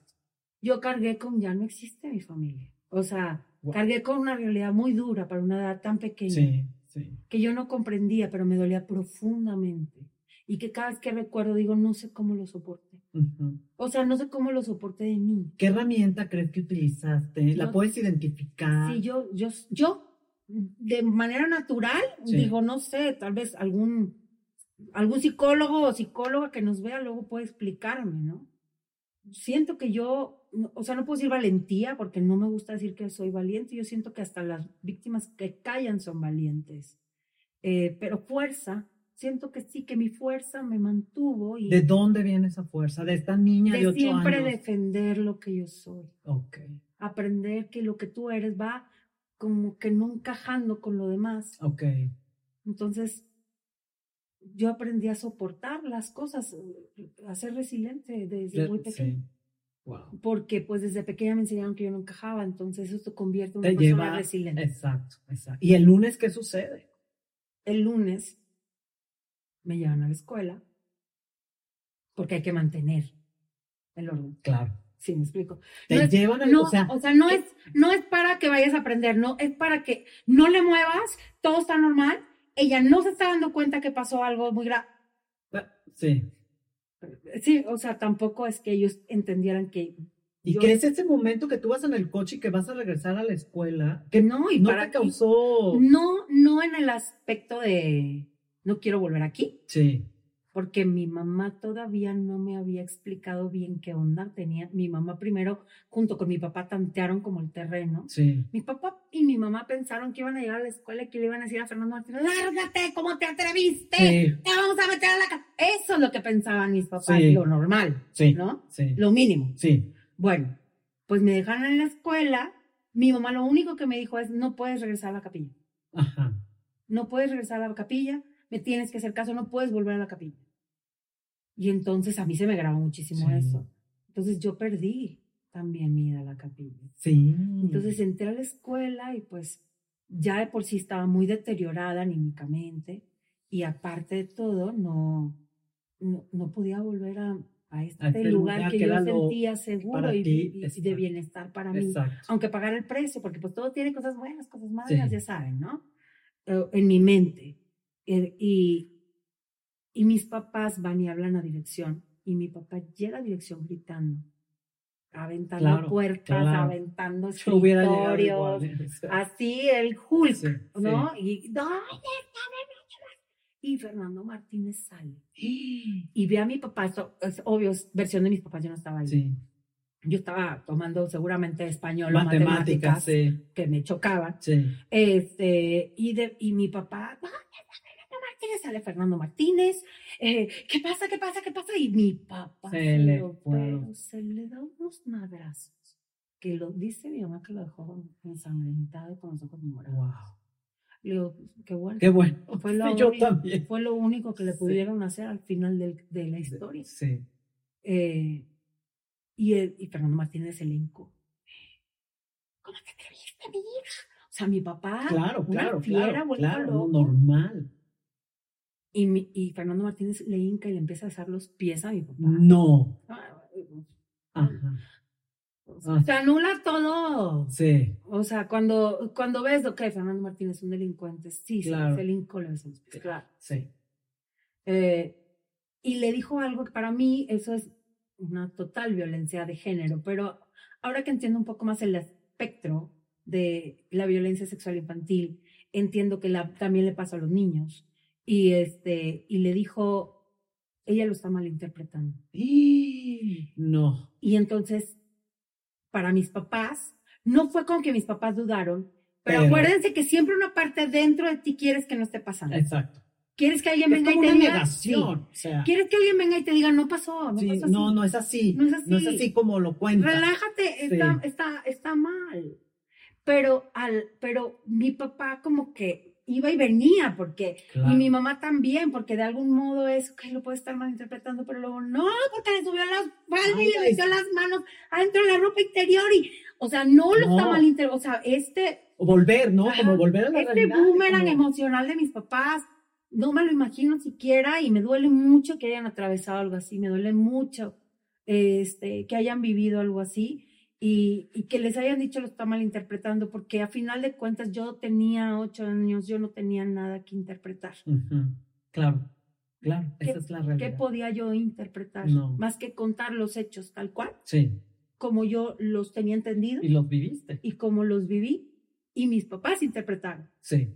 yo cargué con ya no existe mi familia. O sea, Wow. cargué con una realidad muy dura para una edad tan pequeña Sí, sí. que yo no comprendía, pero me dolía profundamente. Y que cada vez que recuerdo digo, no sé cómo lo soporté. Ujú. O sea, no sé cómo lo soporté de mí. ¿Qué herramienta crees que utilizaste? ¿La Yo- puedes identificar? Sí, yo, yo, yo, de manera natural, Sí. digo, no sé, tal vez algún, algún psicólogo o psicóloga que nos vea luego puede explicarme, ¿no? Siento que yo, no- o sea, no puedo decir valentía porque no me gusta decir que soy valiente, yo siento que hasta las víctimas que callan son valientes, Eh, pero fuerza, siento que sí, que mi fuerza me mantuvo y ¿De dónde viene esa fuerza? De esta niña de, de ocho siempre años. defender lo que yo soy Ok. aprender que lo que tú eres va como que no encajando con lo demás. Ok. Entonces, yo aprendí a soportar las cosas, eh, a ser resiliente desde muy pequeña. Sí. Wow. Porque pues desde pequeña me enseñaron que yo no encajaba, entonces eso te convierte en una Te persona lleva. resiliente. Exacto, exacto. ¿Y el lunes qué sucede? El lunes me llevan a la escuela, porque hay que mantener el orden. Claro. Sí, me explico. Te No es- llevan a, No, o sea, o sea, no es, no es para que vayas a aprender, no, es para que no le muevas, todo está normal, ella no se está dando cuenta que pasó algo muy grave. sí. Sí, o sea, tampoco es que ellos entendieran que ¿Y yo- qué es ese momento que tú vas en el coche y que vas a regresar a la escuela? Que no, y no para te causó. No, no en el aspecto de no quiero volver aquí, Sí. Porque mi mamá todavía no me había explicado bien qué onda tenía. Mi mamá primero, junto con mi papá, tantearon como el terreno. Sí. Mi papá y mi mamá pensaron que iban a llegar a la escuela y que le iban a decir a Fernando Martínez, lárgate, ¿cómo te atreviste? Sí. Te vamos a meter a la casa. Eso es lo que pensaban mis papás, Sí. lo normal, Sí. ¿no? Sí. Lo mínimo. Sí. Bueno, pues me dejaron en la escuela. Mi mamá lo único que me dijo es, no puedes regresar a la capilla. Ajá. No puedes regresar a la capilla, me tienes que hacer caso, no puedes volver a la capilla. Y entonces a mí se me grabó muchísimo Sí. eso. Entonces yo perdí también mi ida a la capilla. Sí. Entonces entré a la escuela y pues ya de por sí estaba muy deteriorada anímicamente y aparte de todo no, no, no podía volver a, a este, este lugar, lugar que, que yo sentía seguro y, ti, y- y de bienestar para mí. Exacto. Aunque pagara el precio, porque pues todo tiene cosas buenas, cosas malas, Sí. ya saben, ¿no? En mi mente. Eh, y, y mis papás van y hablan a dirección y mi papá llega a dirección gritando, aventando Claro, puertas, claro. aventando escritorios, ¿eh? Así el Hulk, sí, ¿no? Y, ¿dónde está Y Fernando Martínez sale. sí. Y ve a mi papá, esto es obvio, es versión de mis papás, yo no estaba ahí. Sí. Yo estaba tomando seguramente español o Matemáticas, matemáticas sí. que me chocaban. Sí. Este, y, de, y mi papá, "¿Dónde está Martínez? Sale Fernando Martínez. eh, ¿Qué pasa? ¿Qué pasa? ¿Qué pasa? Y mi papá Se le lo- pero se le da unos madrazos. Que lo dice mi mamá que lo dejó ensangrentado con los ojos morados. Wow. Le digo, qué bueno. Qué bueno. Fue lo, Sí, yo único, también. fue lo único que le Sí. pudieron hacer al final de la historia. Sí. Eh, y, el- y Fernando Martínez hincó. ¿Cómo te atreviste, mi hija? O sea, mi papá, Claro, una claro, fiera claro, normal. Y, mi- y Fernando Martínez le hinca y le empieza a besar los pies a mi papá. No. Ah, Ajá. Se anula todo. Sí. O sea, cuando, cuando ves, ok, Fernando Martínez es un delincuente, sí, Claro. sí, le besa los pies, claro. Sí. Eh, y le dijo algo que para mí eso es una total violencia de género, pero ahora que entiendo un poco más el espectro de la violencia sexual infantil, entiendo que la, también le pasa a los niños. Y, este, y le dijo, ella lo está malinterpretando. Y no. Y entonces, para mis papás, no fue con que mis papás dudaron, pero, Pero- acuérdense que siempre una parte dentro de ti quieres que no esté pasando. Exacto. Quieres que alguien Es venga y te una diga, negación. sí. O sea, Quieres que alguien venga y te diga, no pasó, no sí, pasó así. no, no es así. No es así. No es así como lo cuenta. Relájate, está, está, está mal. Pero, al, pero mi papá como que iba y venía, porque, Claro. y mi mamá también, porque de algún modo es, que lo puede estar malinterpretando, pero luego, no, porque le subió las faldas y le metió las manos adentro de la ropa interior y, o sea, no lo No. está malinterpretando, o sea, este, O volver, ¿no? Ajá. Como volver a la este realidad. boomerang como- emocional de mis papás, no me lo imagino siquiera y me duele mucho que hayan atravesado algo así, me duele mucho este, que hayan vivido algo así y, y que les hayan dicho lo está malinterpretando, porque a final de cuentas yo tenía ocho años, yo no tenía nada que interpretar. Claro, claro. ¿Qué- Esa es la ¿Qué realidad. podía yo interpretar? No. Más que contar los hechos tal cual, Sí. como yo los tenía entendido Y los viviste. y como los viví y mis papás interpretaron. Sí.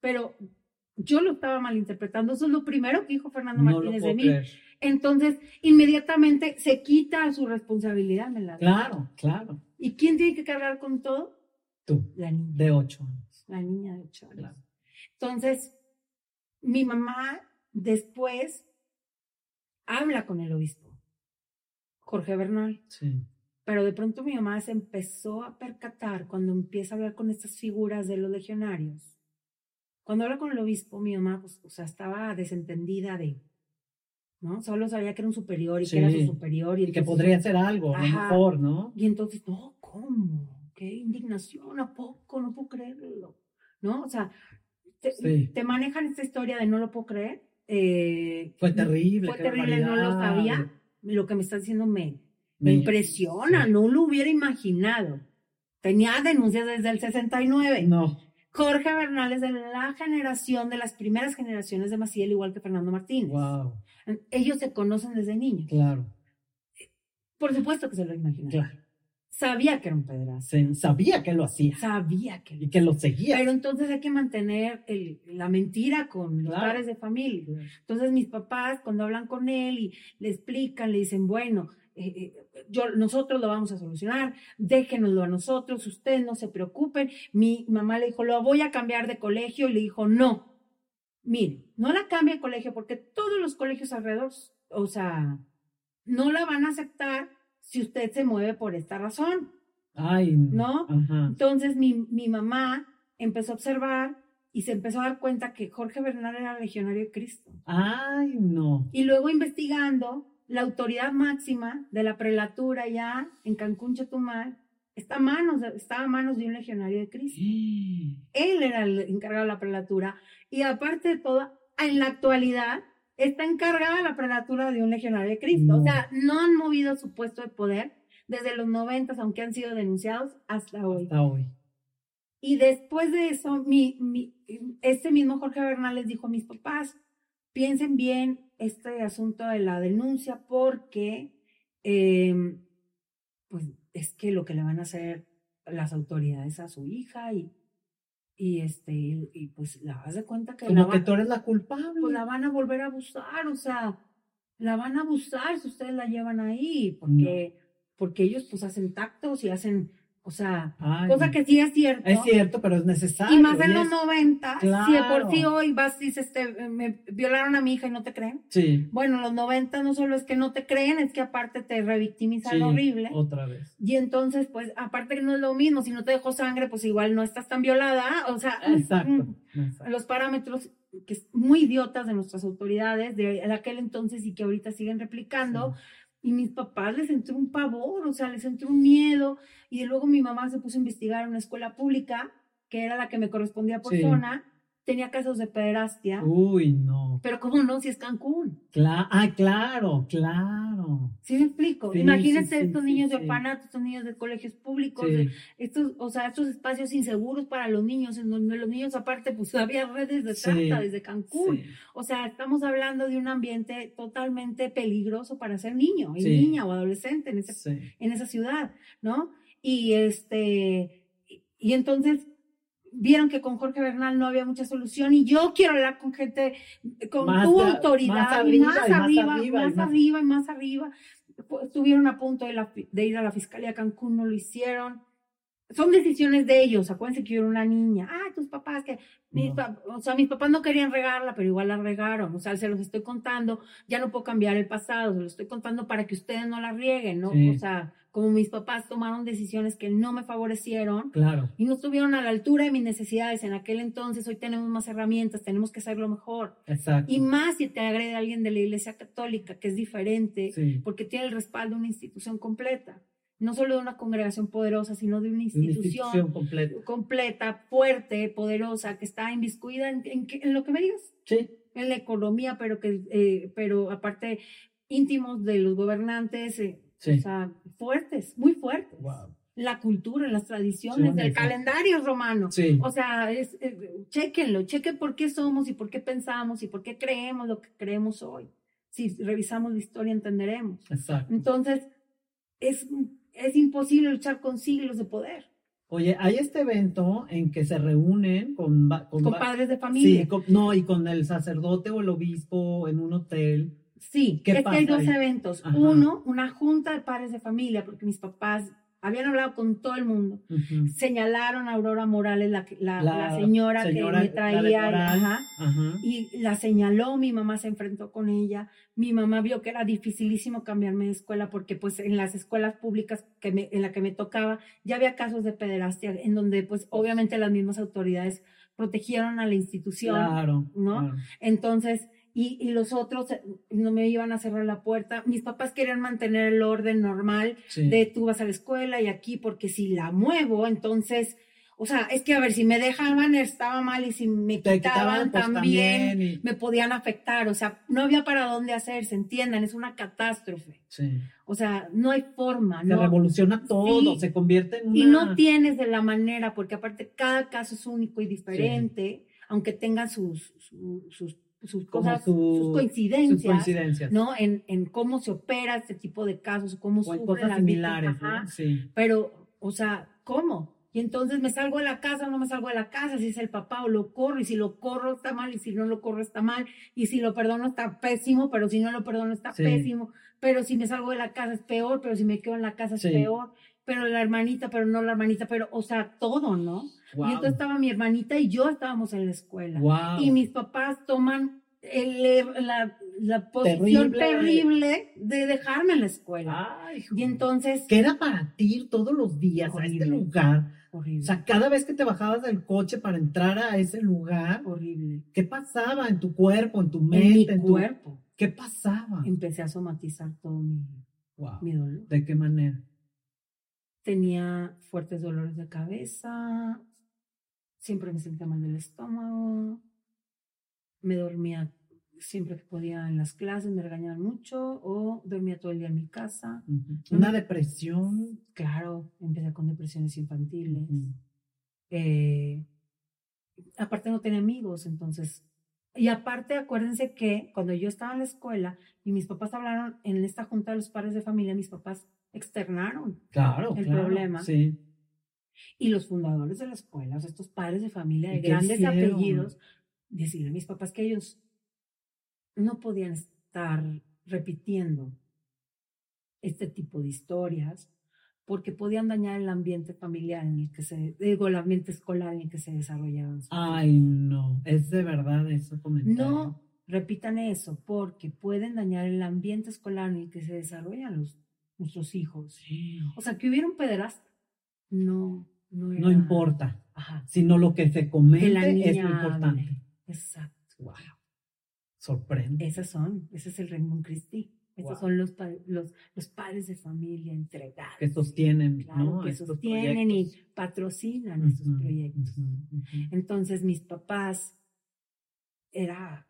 pero yo lo estaba malinterpretando. Eso es lo primero que dijo Fernando No Martínez de mí. creer. Entonces, inmediatamente se quita su responsabilidad. me la. Claro, claro. ¿Y quién tiene que cargar con todo? Tú, La niña, de ocho años. la niña de ocho años. Claro. Entonces, mi mamá después habla con el obispo, Jorge Bernal. Sí. Pero de pronto mi mamá se empezó a percatar cuando empieza a hablar con estas figuras de los legionarios. Cuando habla con el obispo, mi mamá, pues, o sea, estaba desentendida de, ¿no? Solo sabía que era un superior y que era su superior. Y, Y que entonces- podría hacer algo, a lo mejor, ¿no? Y entonces, no, ¿cómo? Qué indignación, ¿a poco? No puedo creerlo, ¿no? O sea, te, Sí. te manejan esta historia de no lo puedo creer eh, fue terrible. Fue terrible, no lo sabía. Lo que me está diciendo me, me, impresiona, no lo hubiera imaginado. Tenía denuncias desde el 69. No. Jorge Bernal es de la generación, de las primeras generaciones de Maciel, igual que Fernando Martínez. Wow. Ellos se conocen desde niños. Claro. Por supuesto que se lo imaginaba. Claro. Sabía que era un pedazo. sabía que lo hacía. Sabía que Y que lo seguía. Pero entonces hay que mantener el, la mentira con los padres de familia. Entonces mis papás, cuando hablan con él y le explican, le dicen, bueno, eh, eh, yo, nosotros lo vamos a solucionar, déjenoslo a nosotros, ustedes no se preocupen. Mi mamá le dijo, lo voy a cambiar de colegio y le dijo, no, mire, no la cambie de colegio porque todos los colegios alrededor, o sea, no la van a aceptar si usted se mueve por esta razón. Ay, ¿no? Entonces mi, mi mamá empezó a observar y se empezó a dar cuenta que Jorge Bernal era legionario de Cristo. Ay, no. Y luego investigando, la autoridad máxima de la prelatura ya en Cancún, Chetumal, está a manos, estaba a manos de un legionario de Cristo. Él era el encargado de la prelatura. Y aparte de todo, en la actualidad, está encargada la prelatura de un legionario de Cristo. O sea, no han movido su puesto de poder desde los noventas, aunque han sido denunciados, hasta hoy. Hasta hoy. Y después de eso, mi, mi, este mismo Jorge Bernal les dijo a mis papás, piensen bien este asunto de la denuncia porque, em, pues, es que lo que le van a hacer las autoridades a su hija y y este y pues la vas de cuenta que como que tú eres la culpable. pues la van a volver a abusar o sea la van a abusar si ustedes la llevan ahí porque porque ellos pues hacen tactos y hacen o sea, cosa que sí es cierto. Es cierto, pero es necesario. Y más en los 90, si de por sí hoy vas y dices, este, me violaron a mi hija y no te creen. Sí. Bueno, los 90 no solo es que no te creen, es que aparte te revictimizan horrible. Otra vez. Y entonces, pues, aparte que no es lo mismo, si no te dejó sangre, pues igual no estás tan violada. O sea, exacto, mm, los parámetros que muy idiotas de nuestras autoridades de aquel entonces y que ahorita siguen replicando. Y mis papás les entró un pavor, o sea, les entró un miedo. Y luego mi mamá se puso a investigar en una escuela pública, que era la que me correspondía por zona, tenía casos de pederastia. Uy, no. Pero ¿cómo no? Si es Cancún. ah, claro, claro. ¿Sí me explico? Imagínense estos niños de orfanato, estos niños de colegios públicos, estos, o sea, estos espacios inseguros para los niños, en donde los niños aparte, pues había redes de trata desde Cancún. O sea, estamos hablando de un ambiente totalmente peligroso para ser niño y niña o adolescente en, ese, en esa ciudad, ¿no? Y este, y entonces vieron que con Jorge Bernal no había mucha solución y yo quiero hablar con gente, con tu autoridad, más arriba, más, arriba, más, arriba, y más arriba. Estuvieron a punto de, de, ir a la Fiscalía Cancún, no lo hicieron. Son decisiones de ellos. Acuérdense que yo era una niña. Ah, tus papás, que. Mis o sea, mis papás no querían regarla, pero igual la regaron. O sea, se los estoy contando. Ya no puedo cambiar el pasado. Se los estoy contando para que ustedes no la rieguen, ¿no? O sea, como mis papás tomaron decisiones que no me favorecieron claro. y no estuvieron a la altura de mis necesidades en aquel entonces, hoy tenemos más herramientas, tenemos que hacerlo mejor. Exacto. Y más si te agrede alguien de la Iglesia Católica, que es diferente, porque tiene el respaldo de una institución completa. No solo de una congregación poderosa, sino de una institución, completa. completa. fuerte, poderosa, que está inviscuida en, en, lo que me digas. Sí. En la economía, pero que, eh, pero aparte íntimos de los gobernantes, eh, o sea, fuertes, muy fuertes. La cultura, las tradiciones, del calendario romano. O sea, es, chequenlo, chequen por qué somos y por qué pensamos y por qué creemos lo que creemos hoy. Si revisamos la historia entenderemos. Exacto. Entonces, es, es imposible luchar con siglos de poder. Oye, hay este evento en que se reúnen con, con, padres de familia. Sí, no, y con el sacerdote o el obispo en un hotel Sí, es que hay dos eventos. Uno, una junta de padres de familia, porque mis papás habían hablado con todo el mundo. Señalaron a Aurora Morales, la, la, señora, que me traía, y la señaló, mi mamá se enfrentó con ella, mi mamá vio que era dificilísimo cambiarme de escuela porque pues en las escuelas públicas que me, en la que me tocaba ya había casos de pederastia en donde pues obviamente las mismas autoridades protegieron a la institución, claro, ¿no? Entonces, y, los otros eh, no me iban a cerrar la puerta. Mis papás querían mantener el orden normal de tú vas a la escuela y aquí, porque si la muevo, entonces, O sea, es que a ver, si me dejaban estaba mal y si me quitaban, quitaban, pues, también, también y- me podían afectar. O sea, no había para dónde hacerse, entiendan, es una catástrofe. Sí. O sea, no hay forma, Se ¿no? revoluciona todo, Sí. se convierte en una... Y no tienes de la manera, porque aparte cada caso es único y diferente, aunque tengan sus, su- sus, sus cosas, su- sus coincidencias. sus coincidencias. ¿no? En, en cómo se opera este tipo de casos, cómo sufren cosas las similares, víctimas, ajá. ¿no? Sí. Pero, o sea, ¿cómo? Y entonces me salgo de la casa o no me salgo de la casa, si es el papá o lo corro, y si lo corro está mal, y si no lo corro está mal, y si lo perdono está pésimo, pero si no lo perdono está Sí. pésimo, pero si me salgo de la casa es peor, pero si me quedo en la casa es Sí. peor, pero la hermanita, pero no la hermanita, pero, o sea, todo, ¿no? Wow. Y entonces estaba mi hermanita y yo estábamos en la escuela. Wow. Y mis papás toman el- la, la posición Terrible. terrible. de dejarme en la escuela. Ay, y entonces, ¿Qué era para ti ir todos los días a este Horrible. lugar? horrible, O sea, cada vez que te bajabas del coche para entrar a ese lugar, horrible. ¿qué pasaba en tu cuerpo, en tu En mi mente, en tu... cuerpo ¿Qué pasaba? empecé a somatizar todo mi, Wow. mi dolor. ¿De qué manera? Tenía fuertes dolores de cabeza, siempre me sentía mal del estómago, me dormía siempre que podía en las clases, me regañaban mucho o dormía todo el día en mi casa. Una depresión. Claro, empecé con depresiones infantiles. Eh, aparte no tenía amigos, entonces. Y aparte, acuérdense que cuando yo estaba en la escuela y mis papás hablaron en esta junta de los padres de familia, mis papás externaron. Claro, El claro. problema. Sí. Y los fundadores de la escuela, o sea, estos padres de familia de ¿Y qué grandes hicieron? apellidos, decirle a mis papás que ellos no podían estar repitiendo este tipo de historias porque podían dañar el ambiente familiar en el que se, digo, el ambiente escolar en el que se desarrollaban. Ay, no. Es de verdad eso comentario. No repitan eso, porque pueden dañar el ambiente escolar en el que se desarrollan los, nuestros hijos. Sí. O sea, que hubiera un pederasta, no, no, No era- importa, Ajá. sino lo que se la niña es lo importante. hable. Exacto. Wow. Sorprende. Esas son, ese es el Reino Christi. Esos Wow. son los, los, los padres de familia entregados. que sostienen, Claro, ¿no? que Estos sostienen y patrocinan estos Ujú, proyectos. Entonces mis papás era,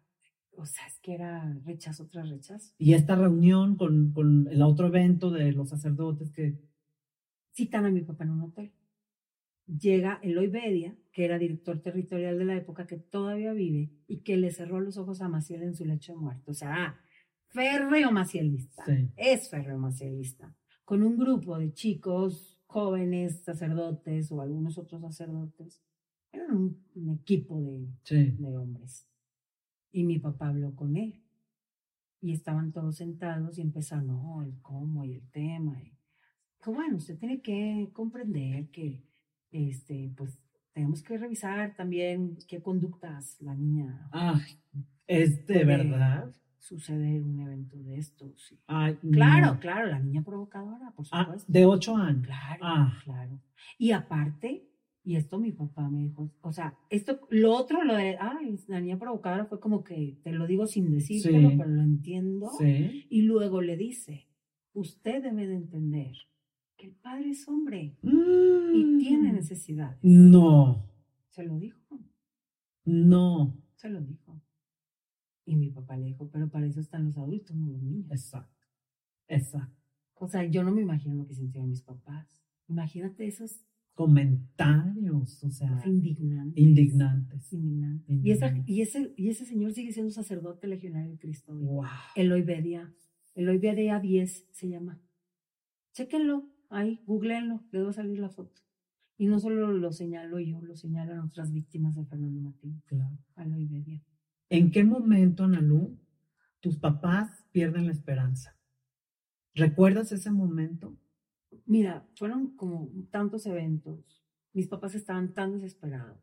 o sea, es que era rechazo tras rechazo. Y esta reunión con, con el otro evento de los sacerdotes que Citan a mi papá en un hotel. Llega Eloy Bedia, que era director territorial de la época, que todavía vive, y que le cerró los ojos a Maciel en su lecho de muerto. O sea, férreo macielista. Sí. Es férreo macielista. Con un grupo de chicos, jóvenes, sacerdotes o algunos otros sacerdotes. Eran un, un equipo de, Sí. de hombres. Y mi papá habló con él. Y estaban todos sentados y empezaron, no, el cómo y el tema. Y, dijo, bueno, usted tiene que comprender que, este, pues, tenemos que revisar también qué conductas la niña Ay, es de verdad. sucede en un evento de estos. sí. Ay, Claro, no. claro, la niña provocadora, por Ah, supuesto. de ocho años. Claro, Ah. claro. Y aparte, y esto mi papá me dijo, o sea, esto, lo otro, lo de, ay, la niña provocadora fue como que te lo digo sin decírtelo, Sí. pero lo entiendo. Sí. Y luego le dice, usted debe de entender que el padre es hombre y Mm. tiene necesidades. No, Se lo dijo, no. se lo dijo. Y mi papá le dijo, pero para eso están los adultos, no los niños. Exacto. Exacto. O sea, yo no me imagino lo que sintieron mis papás. Imagínate esos Comentarios, o sea, indignantes. indignantes. Indignantes. Y, esa, y, ese, y ese señor sigue siendo sacerdote legionario de Cristo. hoy. Wow. Eloy Bedia. Eloy Bedia 10 se llama. Chéquenlo, ahí, googleenlo, les va a salir la foto. Y no solo lo señalo yo, lo señalan otras víctimas de Fernando Martín. Claro. Eloy Bedia. ¿En qué momento, Analú, tus papás pierden la esperanza? ¿Recuerdas ese momento? Mira, fueron como tantos eventos. Mis papás estaban tan desesperados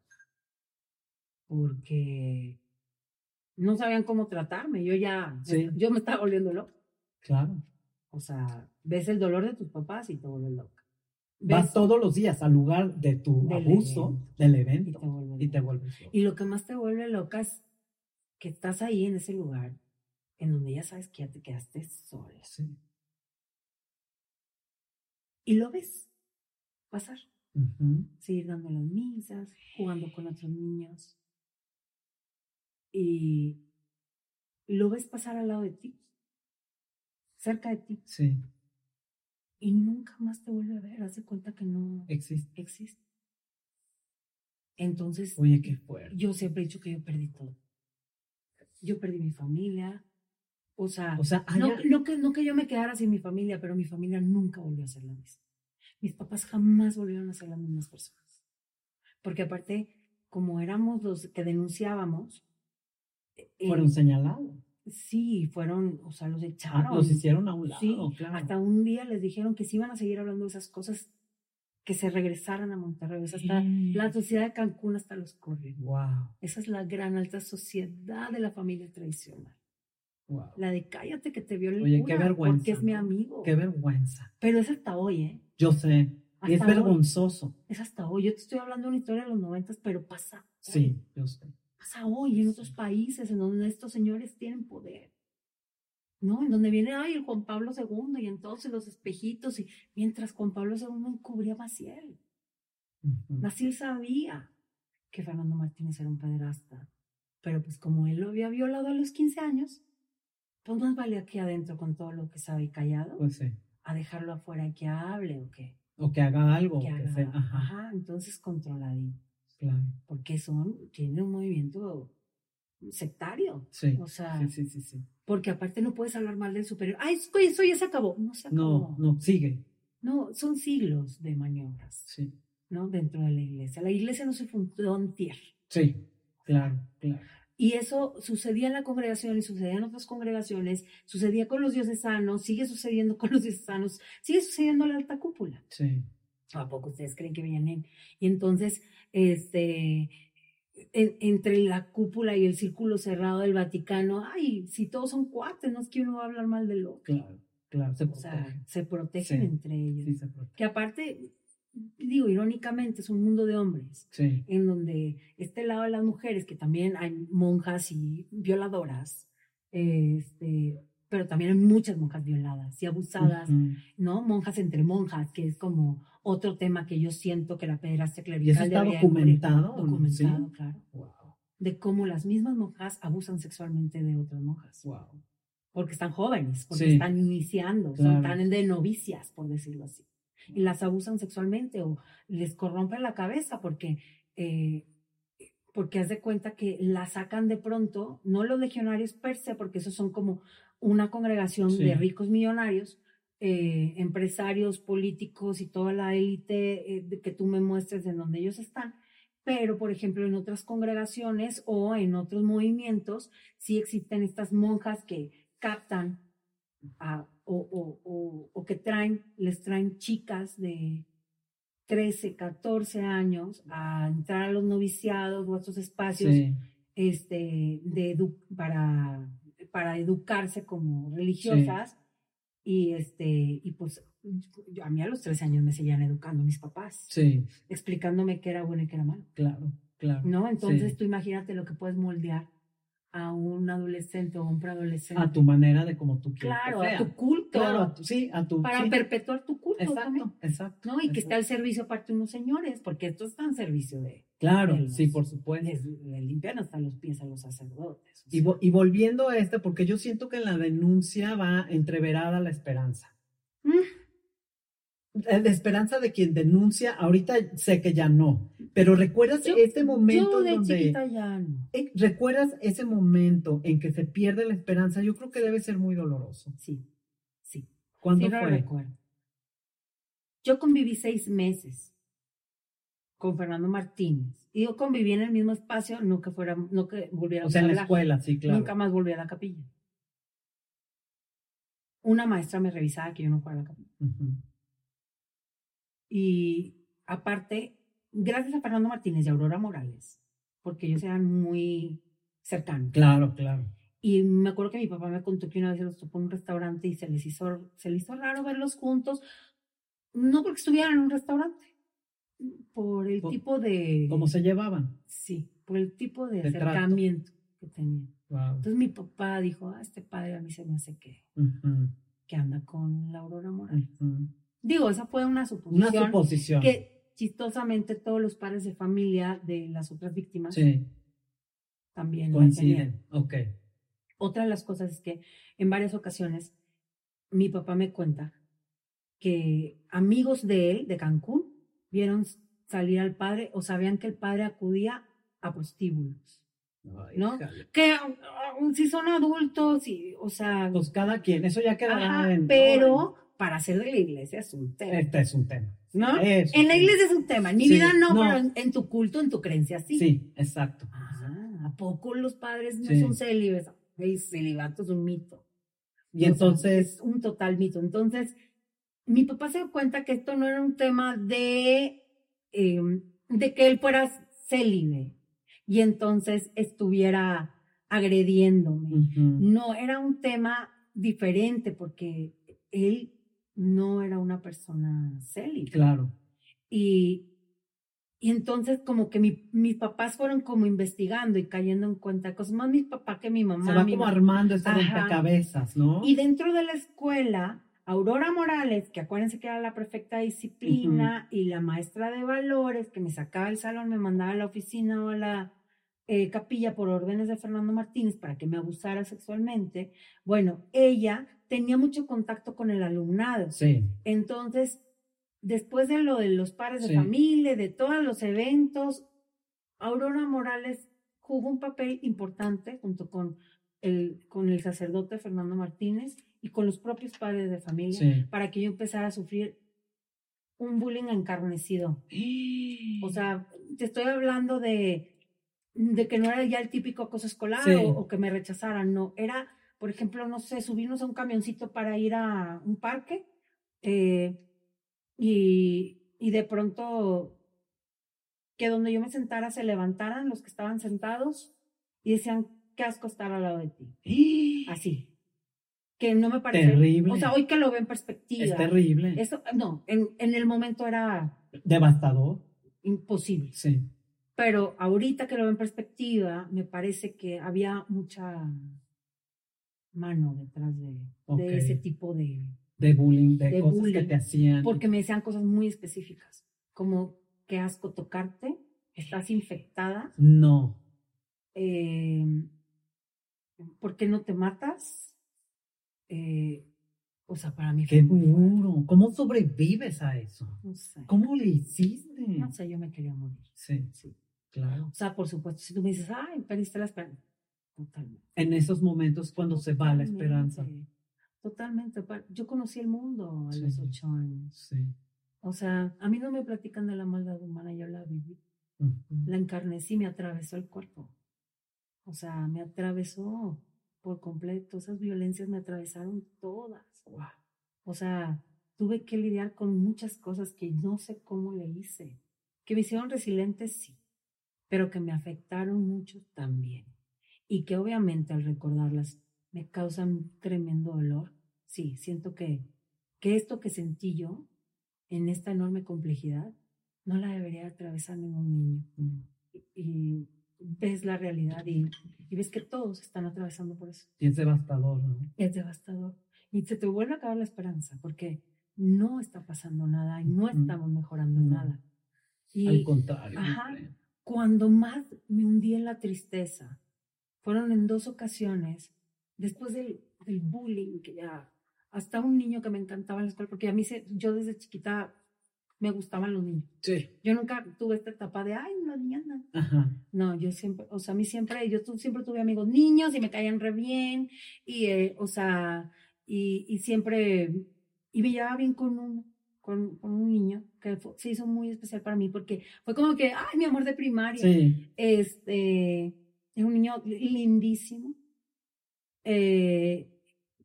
porque no sabían cómo tratarme. Yo ya, Sí. yo me estaba volviendo loca. Claro. O sea, ves el dolor de tus papás y te vuelves loca. Vas todos los días al lugar de tu Del abuso, evento. del evento, y te loca. vuelves loco. Y lo que más te vuelve loca es que estás ahí en ese lugar en donde ya sabes que ya te quedaste sola. Sí. Y lo ves pasar. Ujú. seguir dando las misas, jugando con otros niños. Y lo ves pasar al lado de ti, cerca de ti, Sí, y nunca más te vuelve a ver. Haz de cuenta que no existe. existe. Entonces, Oye, qué fuerte. yo siempre he dicho que yo perdí todo. Yo perdí mi familia. O sea, O sea, no, haya- no que, no que yo me quedara sin mi familia, pero mi familia nunca volvió a ser la misma. Mis papás jamás volvieron a ser las mismas personas. Porque aparte, como éramos los que denunciábamos, eh, fueron señalados. Sí, fueron, o sea, los Ah, echaron. Los hicieron a un lado, Sí, claro. hasta un día les dijeron que si iban a seguir hablando de esas cosas, que se regresaran a Monterrey. Sea, hasta la sociedad de Cancún hasta los corrió. Wow, Esa es la gran alta sociedad de la familia tradicional. wow. La de cállate que te vio el Oye, qué vergüenza, porque es mi amigo. Qué vergüenza. Pero es hasta hoy, ¿eh? Yo sé. Hasta es hoy. vergonzoso. Es hasta hoy. Yo te estoy hablando de una historia de los noventas, pero pasa. Sí, yo sé. Pasa hoy en otros países en donde estos señores tienen poder. ¿No? En donde viene, ay, el Juan Pablo II y entonces los espejitos y mientras Juan Pablo II encubría a Maciel. Maciel sabía que Fernando Martínez era un pederasta, pero pues como él lo había violado a los 15 años, pues más vale aquí adentro con todo lo que sabe y callado, Pues sí. a dejarlo afuera y que hable o que, O que haga algo. que o que haga. sea. Ajá, Ajá, entonces controladito, claro. porque son, tiene un movimiento sectario, Sí. o sea, sí, sí, sí, sí. porque aparte no puedes hablar mal del superior, ay, eso eso ya se acabó, no se acabó, No, no, sigue. no, son siglos de maniobras, Sí. ¿no? Dentro de la iglesia, la iglesia no se fundó en tierra. Sí, claro, claro. Y eso sucedía en la congregación y sucedía en otras congregaciones, sucedía con los diocesanos, sigue sucediendo con los diocesanos, sigue sucediendo en la alta cúpula. Sí. ¿A poco ustedes creen que vienen? Y entonces, este, en- entre la cúpula y el círculo cerrado del Vaticano, ay, si todos son cuates, no es que uno va a hablar mal del otro. Claro, claro. Se O sea, se protegen Sí, entre ellos. Sí, se protege. Que aparte, digo, irónicamente, es un mundo de hombres Sí. en donde este lado de las mujeres, que también hay monjas y violadoras, este, pero también hay muchas monjas violadas y abusadas. ¿no? Monjas entre monjas, que es como otro tema que yo siento que la pederastia ¿Y clerical eso está documentado? Documentado, Sí. claro. Wow, De cómo las mismas monjas abusan sexualmente de otras monjas. wow. Porque están jóvenes, porque Sí. están iniciando, Claro. son tan de novicias, por decirlo así. Y las abusan sexualmente o les corrompen la cabeza porque, eh, porque haz de cuenta que la sacan de pronto, no los legionarios per se, porque esos son como una congregación Sí. de ricos millonarios, eh, empresarios, políticos y toda la élite eh, que tú me muestres en donde ellos están. Pero, por ejemplo, en otras congregaciones o en otros movimientos, sí existen estas monjas que captan a- o, o- o- o que traen, les traen chicas de 13, 14 años a entrar a los noviciados o a estos espacios Sí, este, de edu- para, para educarse como religiosas. Y, este, y pues yo- a mí a los 13 años me seguían educando mis papás, sí, explicándome qué era bueno y qué era malo. claro, claro. ¿no? Entonces Sí. tú imagínate lo que puedes moldear a un adolescente o un preadolescente. A tu manera de como tú quieres. claro, que a tu culto. Claro, a tu- sí, a tu. para sí. perpetuar tu culto también, Exacto, exacto. ¿no? Y que está exacto. al servicio aparte de unos señores, porque esto está en servicio de, Claro, los- sí, por supuesto. les, les limpian hasta los pies a los sacerdotes. o Y, sea. vo- y volviendo a este, porque yo siento que en la denuncia va entreverada la esperanza. Mm, La esperanza de quien denuncia, ahorita sé que ya no, pero recuerdas Yo- este momento Yo de donde... chiquita ya no. Eh, ¿Recuerdas ese momento en que se pierde la esperanza? Yo creo que debe ser muy doloroso. Sí, sí. ¿Cuándo sí, fue? recuerdo. Yo conviví seis meses con Fernando Martínez. Y yo conviví en el mismo espacio, no que fuera, no que volviera O sea, en la escuela, sí, claro. Nunca más volví a la capilla. Una maestra me revisaba que yo no fuera a la capilla. Y aparte, gracias a Fernando Martínez y Aurora Morales, porque ellos eran muy cercanos. Claro, claro. Y me acuerdo que mi papá me contó que una vez se los topó en un restaurante y se les hizo, se les hizo raro verlos juntos, no porque estuvieran en un restaurante, por el Por- tipo de... ¿Cómo se llevaban? Sí, por el tipo de, De trato. acercamiento que tenían. Wow. Entonces mi papá dijo, ah, este padre a mí se me hace que, que anda con la Aurora Morales. Digo, esa fue una Una suposición suposición. que chistosamente todos los padres de familia de las otras víctimas Sí, también coinciden. Ok. Otra de las cosas es que en varias ocasiones mi papá me cuenta que amigos de él, de Cancún, vieron salir al padre o sabían que el padre acudía a prostíbulos. Ay, ¿No? Que ah, si son adultos, y, o sea, Pues cada quien, eso ya quedará ajá, en. pero para ser de la iglesia es un tema. Este es un tema. ¿No? Es un En la tema. iglesia es un tema, en mi Sí, vida no, no. pero en, en tu culto, en tu creencia sí. Sí, exacto. Ah, ¿A poco los padres no Sí. son célibes? El celibato es un mito. Y entonces, es un total mito. Entonces, mi papá se dio cuenta que esto no era un tema de, eh, de que él fuera célibe y entonces estuviera agrediéndome. No, era un tema diferente porque él no era una persona célibe. claro. Y, y entonces como que mi- mis papás fueron como investigando y cayendo en cuenta cosas, más mi papá que mi mamá. Se va mi como ma- armando Ajá. rompecabezas, ¿no? Y dentro de la escuela, Aurora Morales, que acuérdense que era la prefecta de disciplina y la maestra de valores, que me sacaba del salón, me mandaba a la oficina o a la eh, capilla por órdenes de Fernando Martínez para que me abusara sexualmente. Bueno, ella tenía mucho contacto con el alumnado. Sí, Entonces, después de lo de los pares de Sí. familia, de todos los eventos, Aurora Morales jugó un papel importante junto con el, con el sacerdote Fernando Martínez y con los propios padres de familia sí. para que yo empezara a sufrir un bullying encarnecido. O sea, te estoy hablando de, de que no era ya el típico acoso escolar Sí. o, o que me rechazaran, no, era, por ejemplo, no sé, subirnos a un camioncito para ir a un parque eh, y, y de pronto que donde yo me sentara se levantaran los que estaban sentados y decían, qué asco estar al lado de ti. Así. Que no me parece. Terrible. O sea, hoy que lo veo en perspectiva. Es terrible. Eso, no, en, en el momento era Devastador. imposible. Sí. Pero ahorita que lo veo en perspectiva, me parece que había mucha mano detrás de, de ese tipo de... De bullying, de, De cosas que te hacían. Porque me decían cosas muy específicas, como qué asco tocarte, estás infectada, No. eh, ¿por qué no te matas? Eh, o sea, para mí fue Qué fuerte. duro. ¿Cómo sobrevives a eso? No sé. ¿Cómo le hiciste? No sé, yo me quería morir. Sí, Sí. claro. O sea, por supuesto, si tú me dices, ay, perdiste la esperanza. Totalmente. En esos momentos cuando se va la esperanza. Totalmente. Yo conocí el mundo a Sí. los ocho años. Sí. O sea, a mí no me platican de la maldad humana, yo la viví. Ujú. La encarnecí, me atravesó el cuerpo. O sea, me atravesó por completo. Esas violencias me atravesaron todas. Guau. O sea, tuve que lidiar con muchas cosas que no sé cómo le hice. Que me hicieron resiliente, sí, pero que me afectaron mucho también. Y que obviamente al recordarlas me causan tremendo dolor. Sí, siento que, que esto que sentí yo en esta enorme complejidad no la debería atravesar ningún niño. Mm. Y ves la realidad y, y ves que todos están atravesando por eso. Y es devastador, ¿no? Es devastador. Y se te vuelve a acabar la esperanza porque no está pasando nada y no estamos mejorando No. nada. Y Al contrario. Ajá. cuando más me hundí en la tristeza, fueron en dos ocasiones, después del, del bullying, que ya, hasta un niño que me encantaba en la escuela, porque a mí, se, yo desde chiquita me gustaban los niños. Sí. Yo nunca tuve esta etapa de, ay, una niña. no". Ajá. No, yo siempre, o sea, a mí siempre, yo tu- siempre tuve amigos niños y me caían re bien, y, eh, o sea, y, y siempre, y me llevaba bien con un, con, con un niño que fue- se hizo muy especial para mí porque fue como que, ay, mi amor de primaria. Sí. Este, es un niño lindísimo, eh,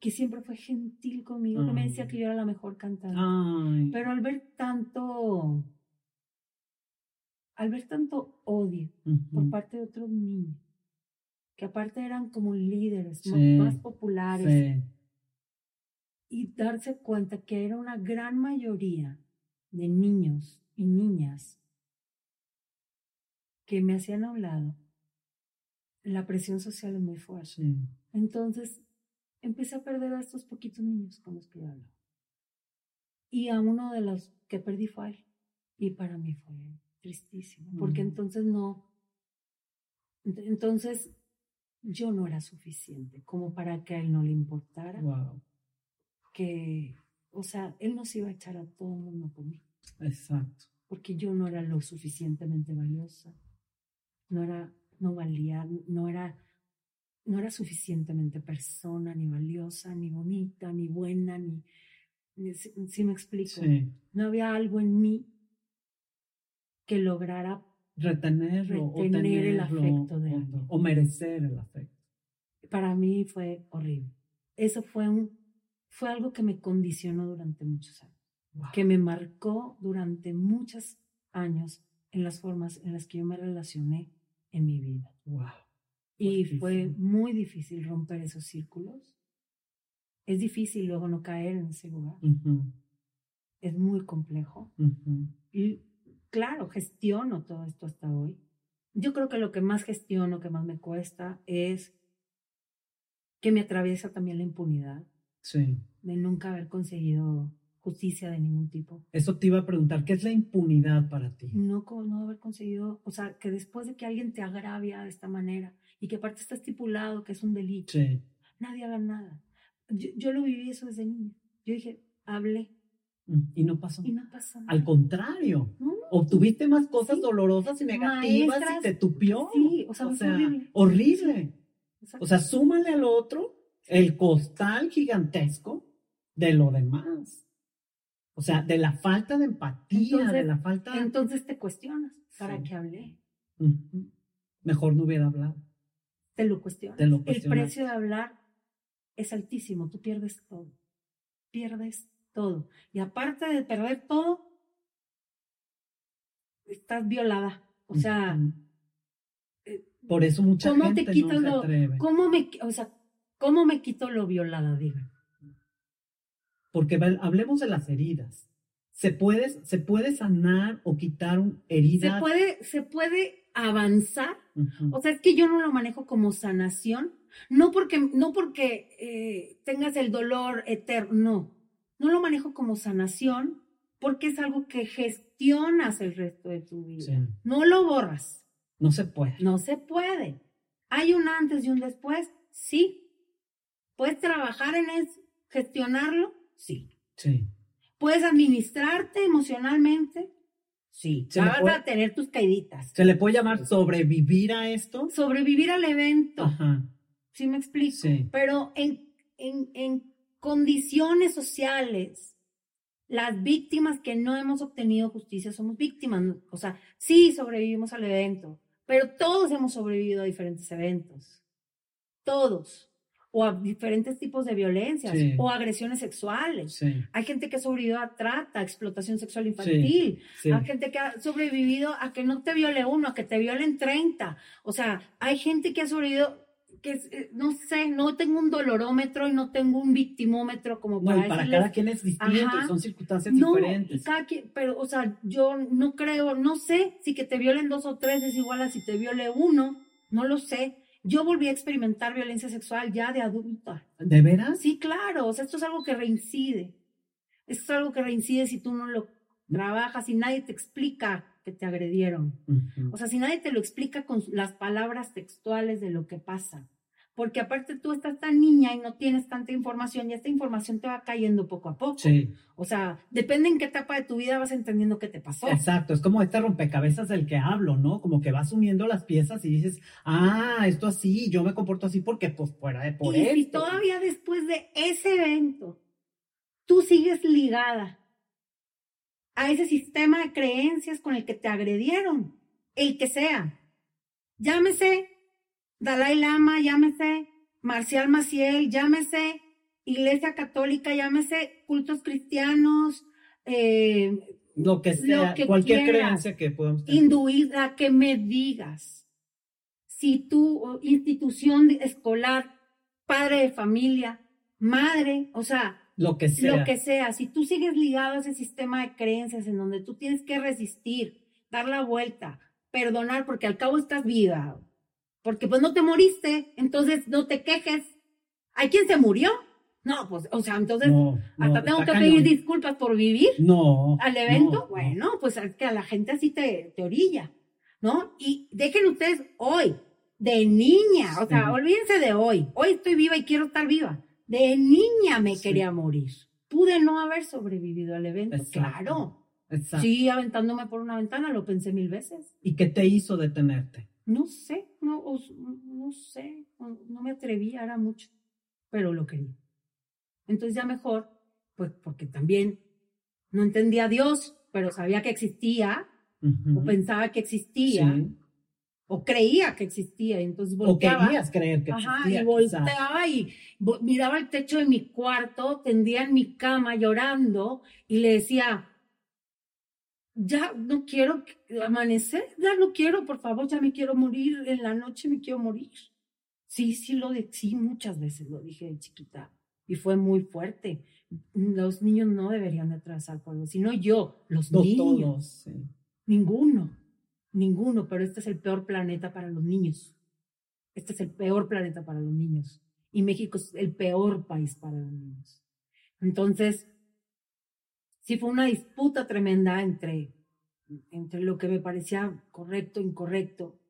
que siempre fue gentil conmigo, que me decía Ay. que yo era la mejor cantante. Ay. Pero al ver tanto, al ver tanto odio por parte de otros niños, que aparte eran como líderes más populares, Sí. y darse cuenta que era una gran mayoría de niños y niñas que me hacían a un lado, la presión social es muy fuerte. Sí. Entonces empecé a perder a estos poquitos niños con los que yo hablo. Y a uno de los que perdí fue a él. Y para mí fue tristísimo, porque entonces no, entonces yo no era suficiente como para que a él no le importara. Wow. Que, o sea, él no se iba a echar a todo el mundo por mí. Exacto. Porque yo no era lo suficientemente valiosa. No era, no valía, no era, no era suficientemente persona, ni valiosa, ni bonita, ni buena, ni, si, me explico. Sí. No había algo en mí que lograra retenerlo, retener el afecto de o, o, merecer el afecto. Para mí fue horrible. Eso fue un fue algo que me condicionó durante muchos años, que me marcó durante muchos años en las formas en las que yo me relacioné en mi vida. Wow. Y fue muy difícil romper esos círculos. Es difícil luego no caer en ese lugar. Es muy complejo. Y claro, gestiono todo esto hasta hoy. Yo creo que lo que más gestiono, que más me cuesta, es que me atraviesa también la impunidad. Sí. De nunca haber conseguido justicia de ningún tipo. Eso te iba a preguntar, ¿qué es la impunidad para ti? No, no haber conseguido, o sea, que después de que alguien te agravia de esta manera y que aparte está estipulado que es un delito, sí. nadie haga nada. Yo, yo, lo viví eso desde niña. Yo dije, hablé. Mm, y no pasó. Y no pasó. Al contrario. Obtuviste más cosas dolorosas y negativas y te tupió. Sí, o sea, horrible. horrible. O sea, súmale al otro el costal gigantesco de lo demás. O sea, de la falta de empatía, de la falta de... Entonces te cuestionas, ¿para qué hablé? Mejor no hubiera hablado. Te lo cuestionas. el precio de hablar es altísimo, tú pierdes todo. Pierdes todo. Y aparte de perder todo, estás violada. O sea, eh, por eso mucha ¿cómo gente te quitas no se lo, ¿Cómo me, o sea, cómo me quito lo violada, diga? Porque hablemos de las heridas. ¿Se puede, ¿Se puede sanar o quitar heridas? Se puede, se puede avanzar. O sea, es que yo no lo manejo como sanación. No porque, no porque eh, tengas el dolor eterno, no. No lo manejo como sanación porque es algo que gestionas el resto de tu vida. No lo borras. No se puede. No se puede. ¿Hay un antes y un después? Sí. ¿Puedes trabajar en eso? ¿Gestionarlo? Sí. Sí. ¿Puedes administrarte emocionalmente? Sí. vas a tener tus caiditas. ¿Se le puede llamar sobrevivir a esto? Sobrevivir al evento. Ajá. ¿Sí me explico? Sí. Pero en, en, en condiciones sociales, las víctimas que no hemos obtenido justicia somos víctimas. O sea, sí sobrevivimos al evento, pero todos hemos sobrevivido a diferentes eventos. Todos o a diferentes tipos de violencias o agresiones sexuales. Hay gente que ha sobrevivido a trata, explotación sexual infantil. Hay gente que ha sobrevivido a que no te viole uno, a que te violen 30. O sea, hay gente que ha sobrevivido que eh, no sé, no tengo un dolorómetro y no tengo un victimómetro como para no, para cada quien es distinto, son circunstancias diferentes. Cada quien, pero, o sea, yo no creo, no sé si que te violen dos o tres es igual a si te viole uno, no lo sé. Yo volví a experimentar violencia sexual ya de adulta. ¿De veras? Sí, claro. O sea, esto es algo que reincide. Esto es algo que reincide si tú no lo trabajas y nadie te explica que te agredieron. O sea, si nadie te lo explica con las palabras textuales de lo que pasa porque aparte tú estás tan niña y no tienes tanta información y esta información te va cayendo poco a poco. Sí. O sea, depende en qué etapa de tu vida vas entendiendo qué te pasó. Exacto, es como este rompecabezas del que hablo, ¿no? Como que vas uniendo las piezas y dices, ah, esto así, yo me comporto así porque pues fuera de por y, Y todavía después de ese evento, tú sigues ligada a ese sistema de creencias con el que te agredieron, el que sea. Llámese Dalai Lama, llámese Marcial Maciel, llámese Iglesia Católica, llámese cultos cristianos, eh, lo que sea, cualquier creencia que podamos tener. Hinduista, que me digas, si tu institución escolar, padre de familia, madre, o sea, lo que sea. Lo que sea, si tú sigues ligado a ese sistema de creencias en donde tú tienes que resistir, dar la vuelta, perdonar, porque al cabo estás viva, porque pues no te moriste, entonces no te quejes. Hay quien se murió, No, pues, o sea, entonces, No, no, hasta tengo que pedir disculpas por vivir No. al evento. no, no. bueno, pues es que a la gente así te, te orilla, ¿no? Y dejen ustedes hoy, de niña, o sea, olvídense de hoy. Hoy estoy viva y quiero estar viva. De niña me Sí. quería morir. Pude no haber sobrevivido al evento, Exacto. claro. Exacto. Sí, aventándome por una ventana, lo pensé mil veces. ¿Y qué te hizo detenerte? No sé, no, no sé, no, no me atrevía, era mucho, pero lo quería. Entonces ya mejor, pues porque también no entendía a Dios, pero sabía que existía, o pensaba que existía, Sí. o creía que existía, y entonces O volteaba. querías creer que Ajá, existía, y quizás. volteaba y vo- miraba el techo de mi cuarto, tendía en mi cama llorando y le decía, ya no quiero amanecer, ya no quiero, por favor, ya me quiero morir, en la noche me quiero morir. Sí, sí, lo de, sí, muchas veces lo dije de chiquita y fue muy fuerte. Los niños no deberían de atravesar por sino yo, los No niños. todos, sí. Ninguno, ninguno, pero este es el peor planeta para los niños. Este es el peor planeta para los niños. Y México es el peor país para los niños. Entonces, sí fue una disputa tremenda entre, entre lo que me parecía correcto, incorrecto.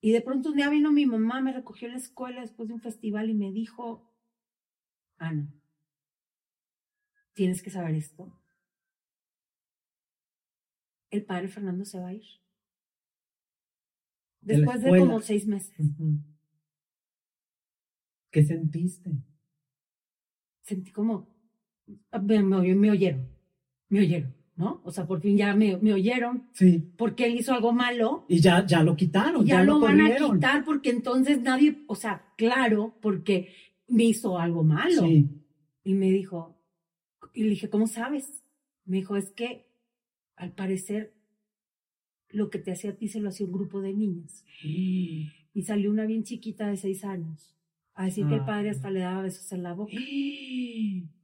Y de pronto un día vino mi mamá, me recogió en la escuela después de un festival y me dijo, Ana, tienes que saber esto el padre Fernando se va a ir. Después de, como seis meses. ¿Qué sentiste? Sentí como, me, me- oyeron, me oyeron, ¿no? O sea, por fin ya me, me oyeron Sí. porque él hizo algo malo. Y ya, ya lo quitaron, y ya, lo van a quitar porque entonces nadie, o sea, claro, porque me hizo algo malo. Sí. Y me dijo, y le dije, ¿cómo sabes? Me dijo, es que al parecer lo que te hacía a ti se lo hacía un grupo de niñas. Y salió una bien chiquita de seis años a decir que el padre Ah. hasta le daba besos en la boca.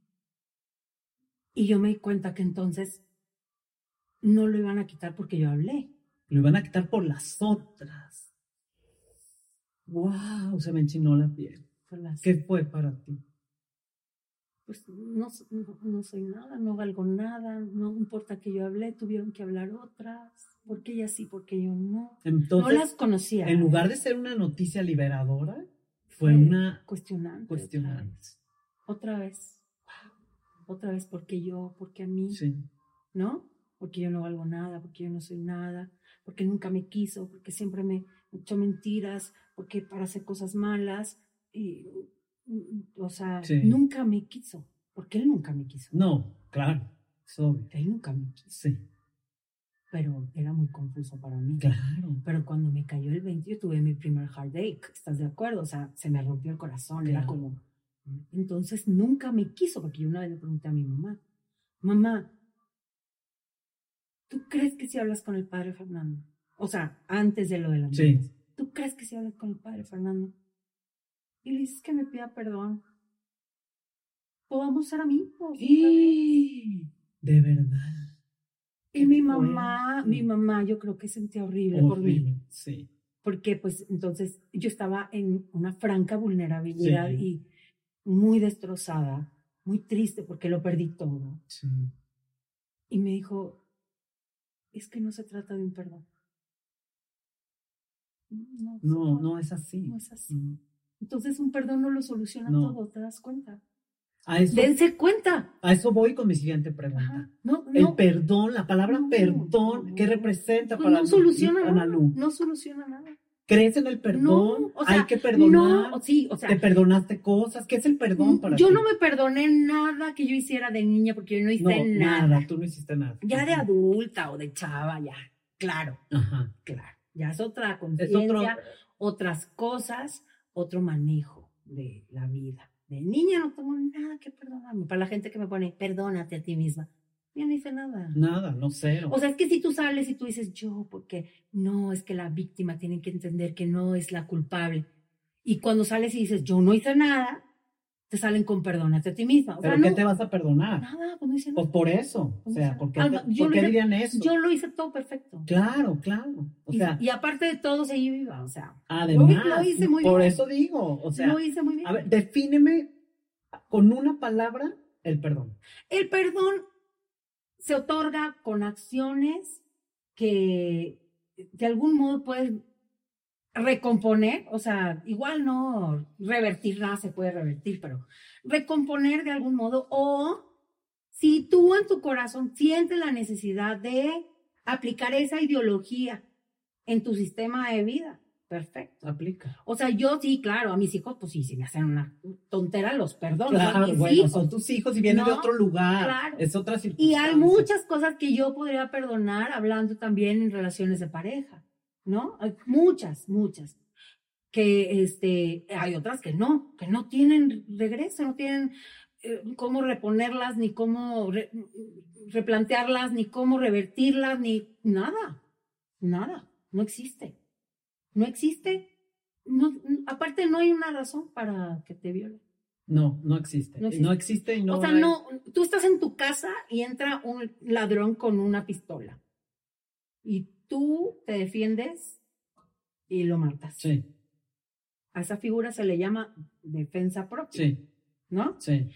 Y yo me di cuenta que entonces no lo iban a quitar porque yo hablé. Lo iban a quitar por las otras. Wow, se me enchinó la piel. Por las- ¿Qué fue para ti? Pues no, no, no soy nada, no valgo nada, no importa que yo hablé, tuvieron que hablar otras. Porque ella sí, porque yo no. Entonces, no las conocía. en lugar de ser una noticia liberadora, fue Fue una cuestionante. cuestionante. Otra vez. Otra vez, porque yo, porque a mí. Sí. ¿no? Porque yo no valgo nada, porque yo no soy nada, porque nunca me quiso, porque siempre me echó mentiras, porque para hacer cosas malas, y, mm, o sea, Sí. nunca me quiso, porque él nunca me quiso, No, claro, obvio. él nunca me quiso, Sí, pero era muy confuso para mí. claro. Pero cuando me cayó el 20, yo tuve mi primer heartache, ¿estás de acuerdo? O sea, se me rompió el corazón, era como... Entonces nunca me quiso, porque yo una vez le pregunté a mi mamá, mamá, ¿tú crees que si hablas con el padre Fernando? O sea, antes de lo de la Sí. ¿tú crees que si hablas con el padre Fernando? Y le dices que me pida perdón. Podamos ser amigos. otra vez?" ¡Y! De verdad. Y mi mamá, mi mamá, yo creo que sentía horrible, por mí. Horrible, Sí. porque pues entonces yo estaba en una franca vulnerabilidad Sí. y muy destrozada, muy triste porque lo perdí todo. Sí. Y me dijo, es que no se trata de un perdón. No, No, no es así. no es así. Mm. Entonces un perdón no lo soluciona No. todo, ¿te das cuenta? A eso, Dense cuenta. a eso voy con mi siguiente pregunta. Ajá. No, El no, perdón, la palabra No, perdón, ¿qué no. representa pues para no soluciona Ana nada. Lu? No soluciona nada. ¿Crees en el perdón? No, o sea, Hay que perdonar. No, sí, o sea, ¿Te perdonaste cosas? ¿Qué es el perdón para yo ti? no me perdoné nada que yo hiciera de niña porque yo no hice No, nada. nada, tú no hiciste nada. Ya de Ujú. adulta o de chava, ya. Claro, Ajá. claro. Ya es otra Es conciencia, otro. otras cosas, otro manejo de la vida. De niña no tengo nada que perdonarme. Para la gente que me pone, perdónate a ti misma. Yo no hice nada. Nada, no cero. O sea, es que si tú sales y tú dices yo, porque no, es que la víctima tiene que entender que no es la culpable. Y cuando sales y dices yo no hice nada, te salen con perdónate a ti misma. O ¿Pero sea, qué no, te vas a perdonar? nada, pues no hice Pues nada. por eso. O sea, ¿por qué, te- por hice- dirían eso? Yo lo hice todo perfecto. Claro, claro. O Y- sea, y, aparte de todo, seguí viva, o sea, además, lo hice muy por bien. eso digo, o sea, lo hice muy bien. a ver, defíneme con una palabra, el perdón. El perdón se otorga con acciones que de algún modo puedes recomponer, o sea, igual no revertir nada se puede revertir, pero recomponer de algún modo o si tú en tu corazón sientes la necesidad de aplicar esa ideología en tu sistema de vida, perfecto. Aplica. O sea, yo sí, claro, a mis hijos, pues sí, si me hacen una tontera, los perdono. Claro, bueno, hijos. son tus hijos y vienen de otro lugar. claro. Es otra Y circunstancia. hay muchas cosas que yo podría perdonar hablando también en relaciones de pareja, ¿no? Hay muchas, muchas. Que este, hay otras que no, que no tienen regreso, no tienen eh, cómo reponerlas, ni cómo re- replantearlas, ni cómo revertirlas, ni nada, nada, no existe. No existe. No, aparte, no hay una razón para que te violen. No, no existe. No No existe. existe, y no o sea, hay- no, tú estás en tu casa y entra un ladrón con una pistola. Y tú te defiendes y lo matas. Sí, A esa figura se le llama defensa propia, sí, ¿no? sí.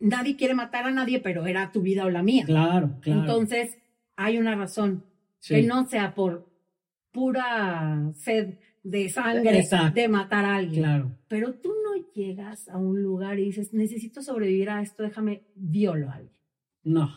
Nadie quiere matar a nadie, pero era tu vida o la mía. Claro, claro. Entonces, hay una razón. sí. Que no sea por pura sed de sangre Exacto. de matar a alguien. Claro. Pero tú no llegas a un lugar y dices, necesito sobrevivir a esto, déjame violo a alguien. No,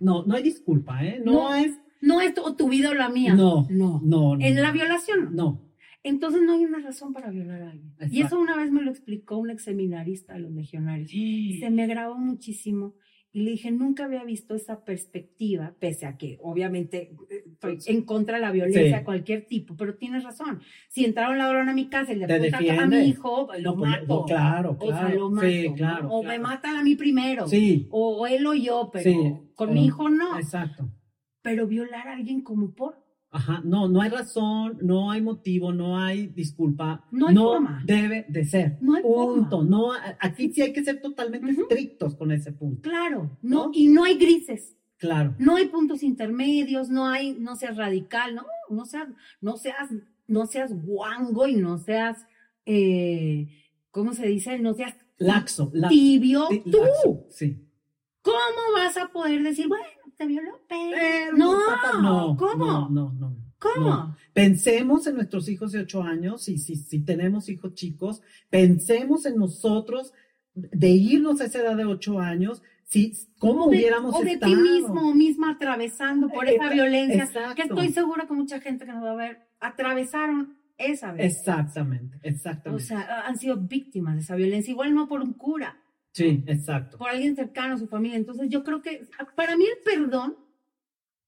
no, no hay disculpa, ¿eh? No, No, es. No es tu, tu vida o la mía. No, No. no, no. En no. la violación, no. Entonces no hay una razón para violar a alguien. Y eso una vez me lo explicó un ex seminarista de los legionarios. Se me grabó muchísimo. Y le dije, nunca había visto esa perspectiva, pese a que obviamente estoy en contra de la violencia Sí. de cualquier tipo, pero tienes razón. Si entra un ladrón a mi casa y le apunta a mi hijo, lo No, pues, mato. no, claro, O sea, claro. lo mato. Sí, claro, O claro. me matan a mí primero. Sí, O, él o yo, pero con pero- mi hijo no. exacto. Pero violar a alguien como por. Ajá, no, no hay razón, no hay motivo, no hay disculpa. No hay forma. debe de ser. No hay punto. forma. No, aquí sí hay que ser totalmente estrictos con ese punto. Claro, no, ¿No? y no hay grises. Claro. No hay puntos intermedios, no hay, no seas radical, no, no seas, no seas, no seas guango y no seas, eh, ¿cómo se dice? No seas Laxo, laxo. tibio. Sí, Tú, laxo, sí. ¿cómo vas a poder decir, bueno, te violó, pero, no, no, ¿cómo? No, no, no. ¿Cómo? no. Pensemos en nuestros hijos de ocho años y si, si tenemos hijos chicos, pensemos en nosotros de irnos a esa edad de ocho años, si, cómo O de, hubiéramos o de estado. ti mismo o misma atravesando por esa violencia, exacto. que estoy segura que mucha gente que nos va a ver atravesaron esa violencia. Exactamente, O exactamente. sea, han sido víctimas de esa violencia, igual no por un cura, sí, exacto. por alguien cercano a su familia. Entonces yo creo que para mí el perdón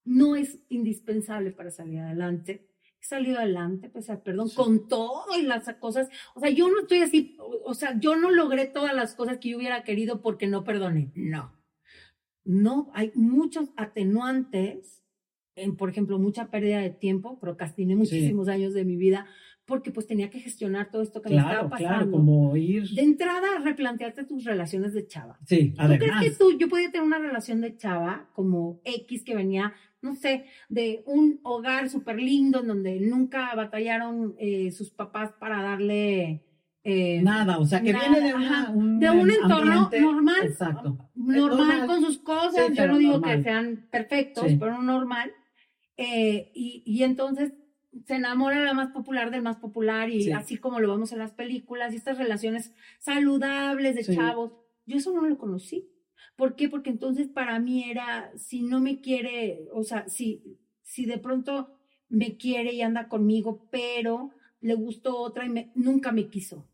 no es indispensable para salir adelante. He salido adelante, pues al perdón, Sí. con todo y las cosas. O sea, yo no estoy así, o sea, yo no logré todas las cosas que yo hubiera querido porque no perdoné. No. No, hay muchos atenuantes, en, por ejemplo, mucha pérdida de tiempo, procrastiné muchísimos años de mi vida porque pues tenía que gestionar todo esto que me Claro, estaba pasando. claro, como ir. De entrada, replantearte tus relaciones de chava. Sí, ¿Tú además. crees que tú, yo podía tener una relación de chava como X que venía, no sé, de un hogar súper lindo en donde nunca batallaron eh, sus papás para darle... eh, Nada, o sea, que nada, viene de, una- un, de un entorno normal. Exacto. normal, normal. con sus cosas, Sí, yo no digo normal. que sean perfectos, Sí. pero normal. Eh, y, y entonces se enamora la más popular del más popular y Sí. así como lo vemos en las películas y estas relaciones saludables de Sí. chavos, yo eso no lo conocí. ¿Por qué? Porque entonces para mí era, si no me quiere, o sea, si, si de pronto me quiere y anda conmigo, pero le gustó otra y me- nunca me quiso.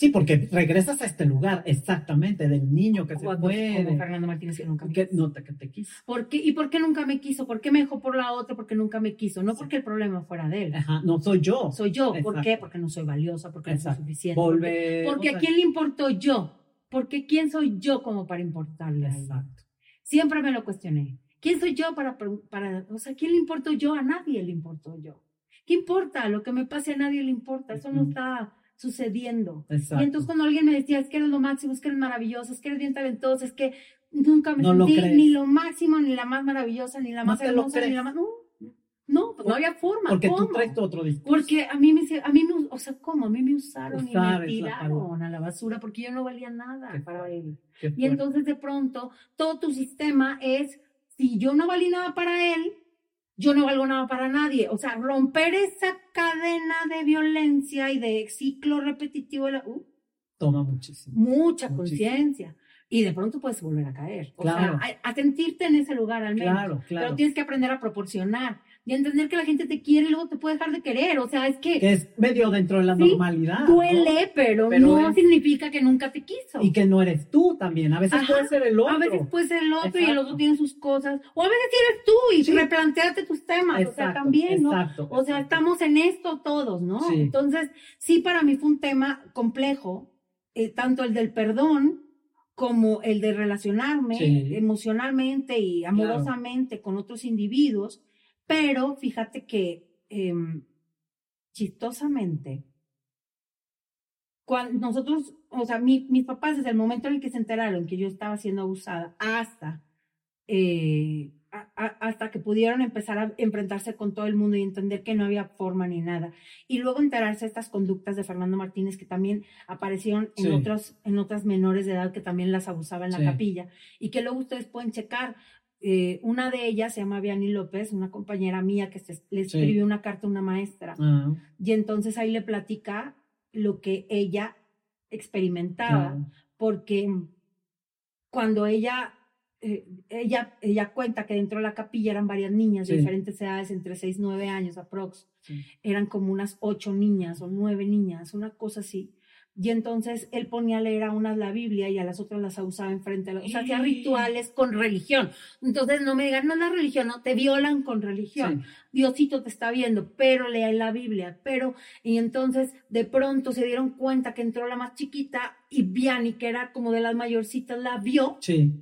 Sí, porque regresas a este lugar, exactamente, del niño que se fue. como Fernando Martínez que nunca me que, quiso. no, te- que te quiso. ¿Por qué? ¿Y por qué nunca me quiso? ¿Por qué me dejó por la otra? Porque nunca me quiso. No porque el problema fuera de él. Ajá, no soy yo. Soy yo. ¿Por Exacto. qué? Porque no soy valiosa, porque no Exacto. soy suficiente. Volver. Porque, porque o a quién le importó yo. Porque quién soy yo como para importarle a? Exacto. Siempre me lo cuestioné. ¿Quién soy yo para, para, o sea, quién le importo yo? A nadie le importo yo. ¿Qué importa? Lo que me pase a nadie le importa. Eso no está sucediendo. Exacto. Y entonces cuando alguien me decía, es que eres lo máximo, es que eres maravillosa, es que eres bien talentosa, es que nunca me No sentí ni lo máximo, ni la más maravillosa, ni la más hermosa, ni la más... No, No, pues no había forma. Porque ¿cómo? tú traes tu otro discurso. Porque a mí me, a mí me, o sea, ¿cómo? A mí me usaron Usar y me la tiraron a la basura porque yo no valía nada Qué para él. Y entonces de pronto todo tu sistema es, si yo no valí nada para él, yo no valgo nada para nadie. O sea, romper esa cadena de violencia y de ciclo repetitivo, de la- uh, Toma muchísimo. mucha conciencia. Y de pronto puedes volver a caer. O Claro. sea, a, a sentirte en ese lugar al menos. Claro, claro. Pero tienes que aprender a proporcionar y a entender que la gente te quiere y luego te puede dejar de querer. O sea, es que Que es medio dentro de la Sí, normalidad. ¿no? duele, pero, Pero no es- significa que nunca te quiso. Y que no eres tú también. A veces Ajá. puede ser el otro. A veces puede ser el otro y el Exacto. otro tiene sus cosas. O a veces eres tú y Sí. replanteate tus temas. o sea, Exacto, también, ¿no? exacto, O sea, exacto. estamos en esto todos, ¿no? Sí. Entonces, sí, para mí fue un tema complejo, eh, tanto el del perdón como el de relacionarme Sí. emocionalmente y amorosamente con otros individuos, pero fíjate que em, chistosamente, cuando nosotros, o sea, mi- mis papás desde el momento en el que se enteraron que yo estaba siendo abusada hasta, eh, a- a- hasta que pudieron empezar a enfrentarse con todo el mundo y entender que no había forma ni nada. Y luego enterarse de estas conductas de Fernando Martínez que también aparecieron en, Sí. otros, en otras menores de edad que también las abusaba en la Sí. capilla y que luego ustedes pueden checar. Eh, una de ellas se llama Vianney López, una compañera mía que se- le Sí. escribió una carta a una maestra. Y entonces ahí le platica lo que ella experimentaba, porque cuando ella, eh, ella, ella cuenta que dentro de la capilla eran varias niñas de diferentes edades, entre 6 y 9 años aprox, Sí. eran como unas ocho niñas o nueve niñas, una cosa así. Y entonces él ponía a leer a unas la Biblia y a las otras las abusaba enfrente. a la- O sea, hacía rituales con religión. Entonces no me digan, no es la religión, no, te violan con religión. Sí. Diosito te está viendo, pero lea la Biblia, pero, y entonces de pronto se dieron cuenta que entró la más chiquita y Vianney, que era como de las mayorcitas, la vio, Sí.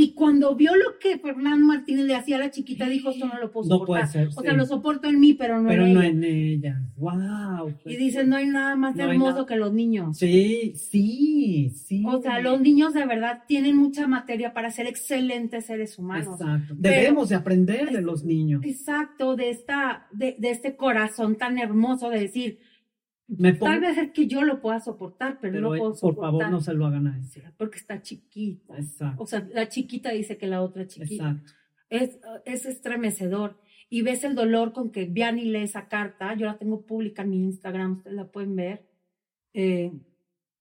Y cuando vio lo que Fernando Martínez le hacía a la chiquita, dijo, esto no lo puedo No soportar. puede ser. O sea, sí. lo soporto en mí, pero no Pero en no ella. en ella. Wow. Y dicen, no hay nada más No hermoso que los niños. Sí, sí, sí. O sea, los niños de verdad tienen mucha materia para ser excelentes seres humanos. Exacto. Pero- Debemos de aprender de los niños. Exacto, de esta, de, de este corazón tan hermoso de decir, Me pongo- Tal vez es que yo lo pueda soportar, pero, pero, no eh, puedo por soportar. favor, no se lo hagan a ese. Porque está chiquita. Exacto. O sea, la chiquita dice que la otra chiquita. Exacto. Es, es estremecedor. Y ves el dolor con que Vianney lee esa carta. Yo la tengo pública en mi Instagram, ustedes la pueden ver. Eh,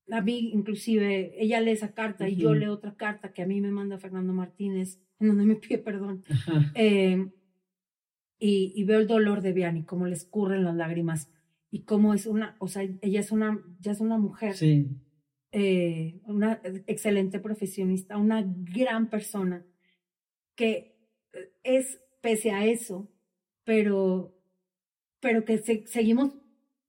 a mí, inclusive, ella lee esa carta y yo leo otra carta que a mí me manda Fernando Martínez, en donde me pide perdón. Eh, y, y veo el dolor de Vianney, cómo le escurren las lágrimas y cómo es una, o sea, ella es una, ya es una mujer, Sí. eh, una excelente profesionista, una gran persona que eh, es pese a eso, pero, pero que se- seguimos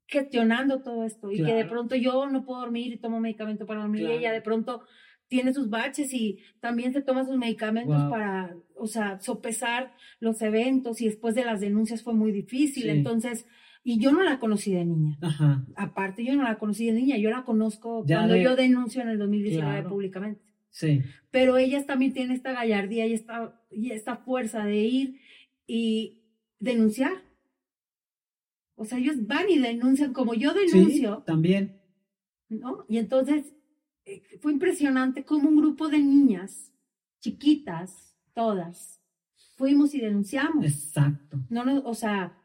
gestionando todo esto y que de Claro. pronto yo no puedo dormir y tomo medicamento para dormir y Claro. ella de pronto tiene sus baches y también se toma sus medicamentos Wow. para, o sea, sopesar los eventos y después de las denuncias fue muy difícil, Sí. entonces, y yo no la conocí de niña. Ajá. Aparte, yo no la conocí de niña, yo la conozco Ya cuando de- yo denuncio en el 2019 Claro. públicamente. Sí. Pero ellas también tienen esta gallardía y esta, y esta fuerza de ir y denunciar. O sea, ellos van y denuncian como yo Sí, denuncio, también. ¿no? Y entonces eh, fue impresionante como un grupo de niñas, chiquitas, todas, fuimos y denunciamos. Exacto. No, no, o sea,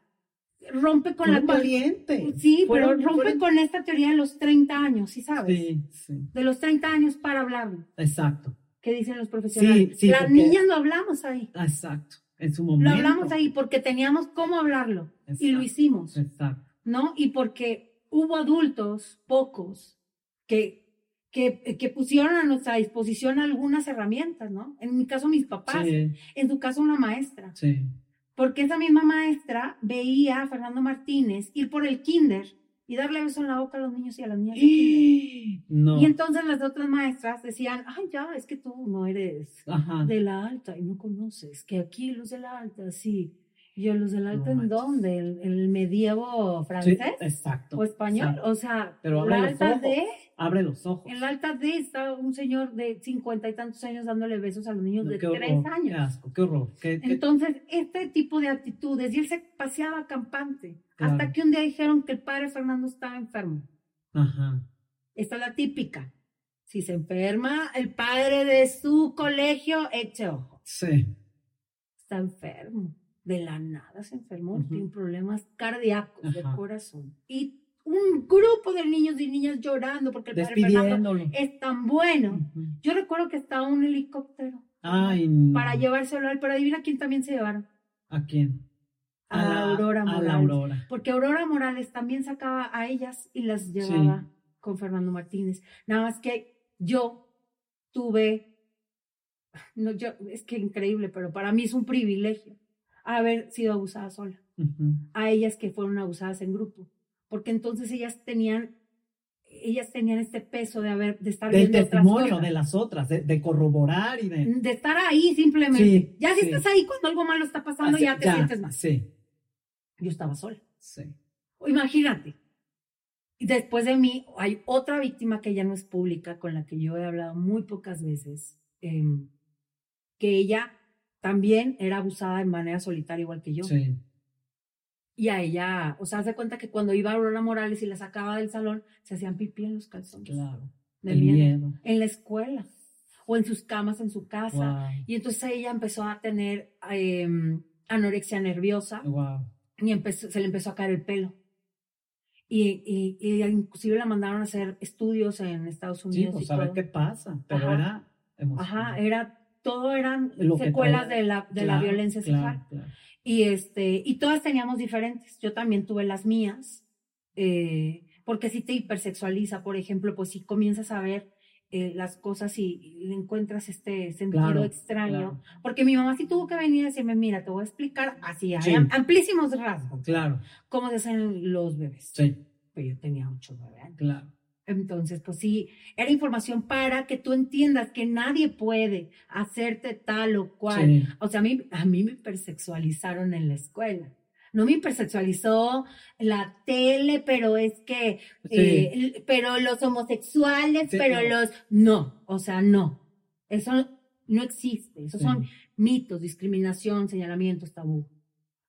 rompe con Fueron la teoría. valientes. Sí, Fueron- pero rompe fueron- con esta teoría de los 30 años, ¿sí sabes? Sí, sí. De los 30 años para hablarlo, Exacto. que dicen los profesionales. Sí, sí, Las porque- niñas lo hablamos ahí. Exacto. En su momento. Lo hablamos ahí porque teníamos cómo hablarlo y lo hicimos, Exacto. ¿no? Y porque hubo adultos, pocos, que, que, que pusieron a nuestra disposición algunas herramientas, ¿no? En mi caso, mis papás, Sí, en tu caso, una maestra. sí. Porque esa misma maestra veía a Fernando Martínez ir por el kinder y darle beso en la boca a los niños y a las niñas. kinder. No. Y entonces las otras maestras decían, ay, ya, es que tú no eres Ajá. de la alta y no conoces, que aquí los de la alta, sí. Yo, los del alto, No ¿en manches. dónde? ¿El, el medievo Sí, francés? exacto. ¿O español? exacto. O sea, Pero abre la los alta ojos. D, Abre los ojos. en la alta D está un señor de cincuenta y tantos años dándole besos a los niños No, de tres horror, Qué años. asco, qué horror. qué- qué- Entonces, este tipo de actitudes, y él se paseaba campante, Claro. hasta que un día dijeron que el padre Fernando estaba enfermo. Ajá. Esta es la típica. Si se enferma el padre de su colegio, eche ojo. Sí. Está enfermo. De la nada se enfermó, Ujú. tiene problemas cardíacos de Ajá. corazón. Y un grupo de niños y niñas llorando porque el padre Fernando es tan bueno. Yo recuerdo que estaba un helicóptero Ay, no. para llevárselo a él, pero adivina quién también se llevaron. ¿A quién? A, la Aurora A Morales. la Aurora. Porque Aurora Morales también sacaba a ellas y las llevaba con Fernando Martínez. Nada más que yo tuve, no, yo, es que increíble, pero para mí es un privilegio haber sido abusada sola. Ujú. A ellas que fueron abusadas en grupo. Porque entonces ellas tenían, ellas tenían este peso de haber, de estar Del testimonio de las otras, de, de corroborar y de. de estar ahí simplemente. Sí, ya si sí. estás ahí cuando algo malo está pasando, Así- ya te sientes mal. Sí, Yo estaba sola. sí. Imagínate. Después de mí hay otra víctima que ya no es pública, con la que yo he hablado muy pocas veces, em, que ella también era abusada de manera solitaria igual que yo. Sí. Y a ella, o sea, haz de cuenta que cuando iba Aurora Morales y la sacaba del salón, se hacían pipí en los calzones. Claro. de miedo. miedo. En la escuela o en sus camas en su casa. Wow. Y entonces ella empezó a tener em, anorexia nerviosa Wow. y empezó, se le empezó a caer el pelo. Y, y, y inclusive la mandaron a hacer estudios en Estados Sí, Unidos. pues y a ver todo. qué pasa. Pero Ajá. era emocionante. Ajá, era, todo eran Lo secuelas de la, de la violencia sexual. claro. Y, este, y todas teníamos diferentes. Yo también tuve las mías, eh, porque si te hipersexualiza, por ejemplo, pues si comienzas a ver eh, las cosas y, y encuentras este sentido extraño. Porque mi mamá sí tuvo que venir a decirme, mira, te voy a explicar así, Sí. hay am- amplísimos rasgos, Claro, cómo se hacen los bebés. sí, Pero yo tenía 8 o 9 años. claro. Entonces, pues sí, era información para que tú entiendas que nadie puede hacerte tal o cual. Sí. O sea, a mí, a mí me hipersexualizaron en la escuela. No me hipersexualizó la tele, pero es que, Sí. eh, pero los homosexuales, Sí, pero no. los, no, o sea, no. Eso no existe. Esos son mitos, discriminación, señalamientos, tabú.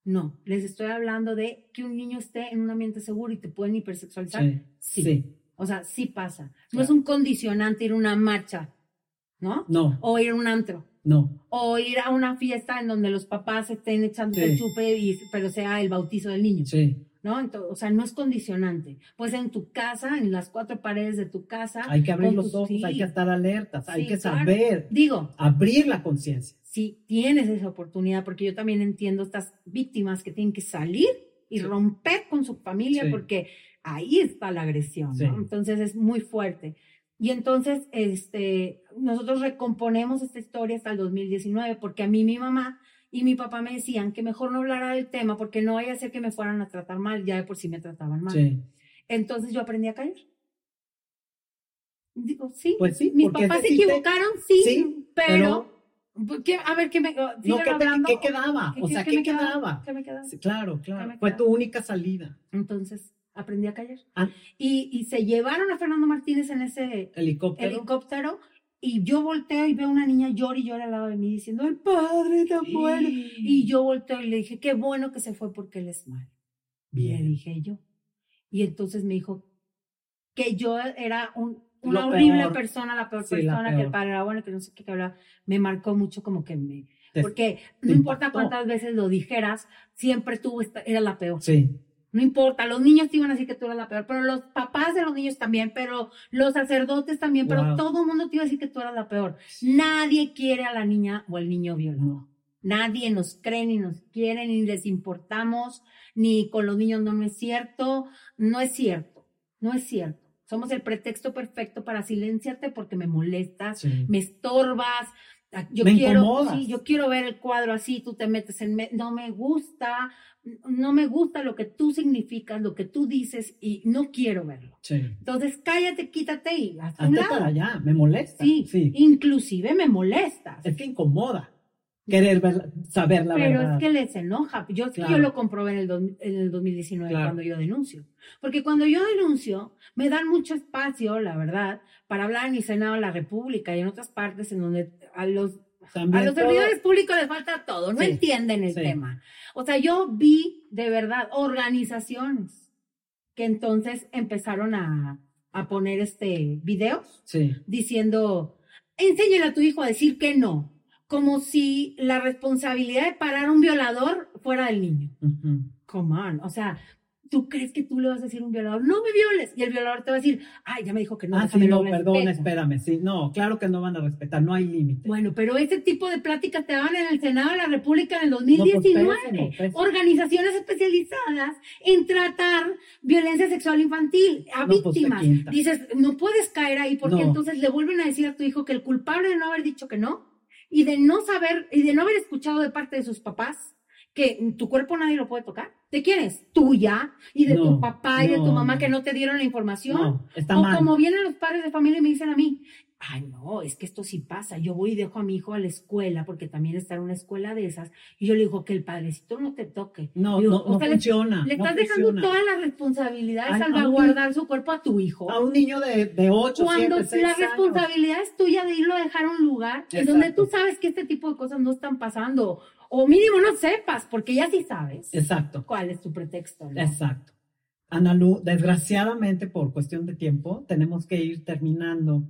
No, les estoy hablando de que un niño esté en un ambiente seguro y te pueden hipersexualizar. Sí. Sí. Sí. O sea, sí pasa. No es un condicionante ir a una marcha, ¿no? No, O ir a un antro. no. O ir a una fiesta en donde los papás estén echando Sí. el chupe, y, pero sea el bautizo del niño, Sí. ¿no? Entonces, o sea, no es condicionante. Pues en tu casa, en las cuatro paredes de tu casa. Hay que abrir los ojos, sí. hay que estar alertas, hay Sí, que claro. saber, Digo, abrir la conciencia. si tienes esa oportunidad, porque yo también entiendo estas víctimas que tienen que salir y Sí. romper con su familia, Sí. porque ahí está la agresión, ¿no? Sí. Entonces es muy fuerte. Y entonces, este, nosotros recomponemos esta historia hasta el 2019, porque a mí mi mamá y mi papá me decían que mejor no hablara del tema, porque no vaya a ser que me fueran a tratar mal, ya de por sí me trataban mal. Sí. Entonces yo aprendí a callar. Digo, sí, Pues sí, mis papás se equivocaron, sí, Sí, pero, ¿qué- a ver, ¿qué me, No, ¿qué, te- qué quedaba? ¿Qué- O sea, qué ¿qué me quedaba? quedaba? ¿Qué me quedaba? Sí, claro, ¿Qué claro. Fue quedaba? tu única salida. Entonces aprendí a callar. Ah. Y, y se llevaron a Fernando Martínez en ese Helicóptero. helicóptero y yo volteo y veo a una niña llora y llora al lado de mí diciendo, el padre tan bueno. Y yo volteo y le dije, qué bueno que se fue porque él es malo. Le Bien. dije yo. Y entonces me dijo que yo era un- Lo una horrible peor. persona, la peor Sí, la persona, que el padre era bueno, que no sé qué, que hablaba. Me marcó mucho como que me... Te- Porque te no importa cuántas veces lo dijeras, siempre tú eras la peor. Sí, No importa, los niños te iban a decir que tú eras la peor, pero los papás de los niños también, pero los sacerdotes también, pero todo el mundo te iba a decir que tú eras la peor. Nadie quiere a la niña o al niño violado. Nadie nos cree, ni nos quiere, ni les importamos, ni con los niños no, no es cierto, no es cierto, no es cierto. Somos el pretexto perfecto para silenciarte porque me molestas, Sí. me estorbas. Ah, Yo Me quiero, sí, yo quiero ver el cuadro así, tú te metes en, me- no me gusta, no me gusta lo que tú significas, lo que tú dices y no quiero verlo. Sí. Entonces cállate, quítate y haz un lado. para allá, me molesta. Sí, sí. inclusive me molestas. Es que incomoda. querer saber la verdad. Pero es que les enoja. Yo, yo lo comprobé en el, en el 2019 cuando yo denuncio. Porque cuando yo denuncio, me dan mucho espacio, la verdad, para hablar en el Senado de la República y en otras partes en donde a los, a los servidores públicos les falta todo, no entienden el tema. O sea, yo vi de verdad organizaciones que entonces empezaron a, a poner este videos diciendo, enséñale a tu hijo a decir que no como si la responsabilidad de parar a un violador fuera del niño. Come on, o sea, ¿tú crees que tú le vas a decir a un violador, no me violes? Y el violador te va a decir, ay, ya me dijo que no. Ah, sí, no, perdón, espérame, sí, no, claro que no van a respetar, no hay límite. Bueno, pero ese tipo de pláticas te daban en el Senado de la República en el 2019. Pues, Organizaciones especializadas en tratar violencia sexual infantil a pues, víctimas. Dices, no puedes caer ahí porque entonces le vuelven a decir a tu hijo que el culpable de no haber dicho que no y de no saber y de no haber escuchado de parte de sus papás que tu cuerpo nadie lo puede tocar. ¿De quién es? Tuya y de tu papá y de tu mamá que no te dieron la información. o como vienen los padres de familia y me dicen a mí, ay, no, es que esto sí pasa. Yo voy y dejo a mi hijo a la escuela, porque también está en una escuela de esas, y yo le digo que el padrecito no te toque. No, no, funciona. Le, estás dejando toda la responsabilidad de salvaguardar su cuerpo a tu hijo. A un niño de, de 8, Cuando la responsabilidad es tuya de irlo a dejar a un lugar en donde tú sabes que este tipo de cosas no están pasando. O mínimo no sepas, porque ya sí sabes. Exacto. ¿Cuál es tu pretexto? Exacto. Analu, desgraciadamente por cuestión de tiempo, tenemos que ir terminando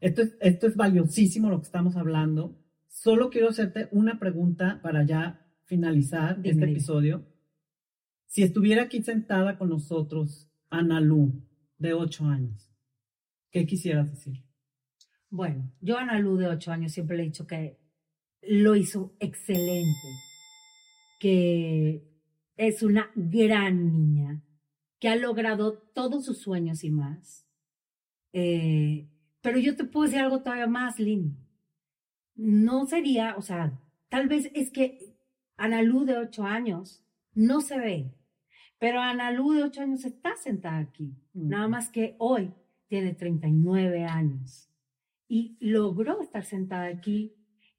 esto es, esto es valiosísimo lo que estamos hablando. Solo quiero hacerte una pregunta para ya finalizar este episodio. Si estuviera aquí sentada con nosotros Ana Lu, de ocho años, ¿qué quisieras decir? Bueno, yo a Ana Lu, de ocho años, siempre le he dicho que lo hizo excelente, que es una gran niña, que ha logrado todos sus sueños y más. Eh, pero yo te puedo decir algo todavía más lindo. No sería, o sea, tal vez es que Analú de ocho años no se ve, pero Analú de ocho años está sentada aquí. Nada más que hoy tiene 39 años y logró estar sentada aquí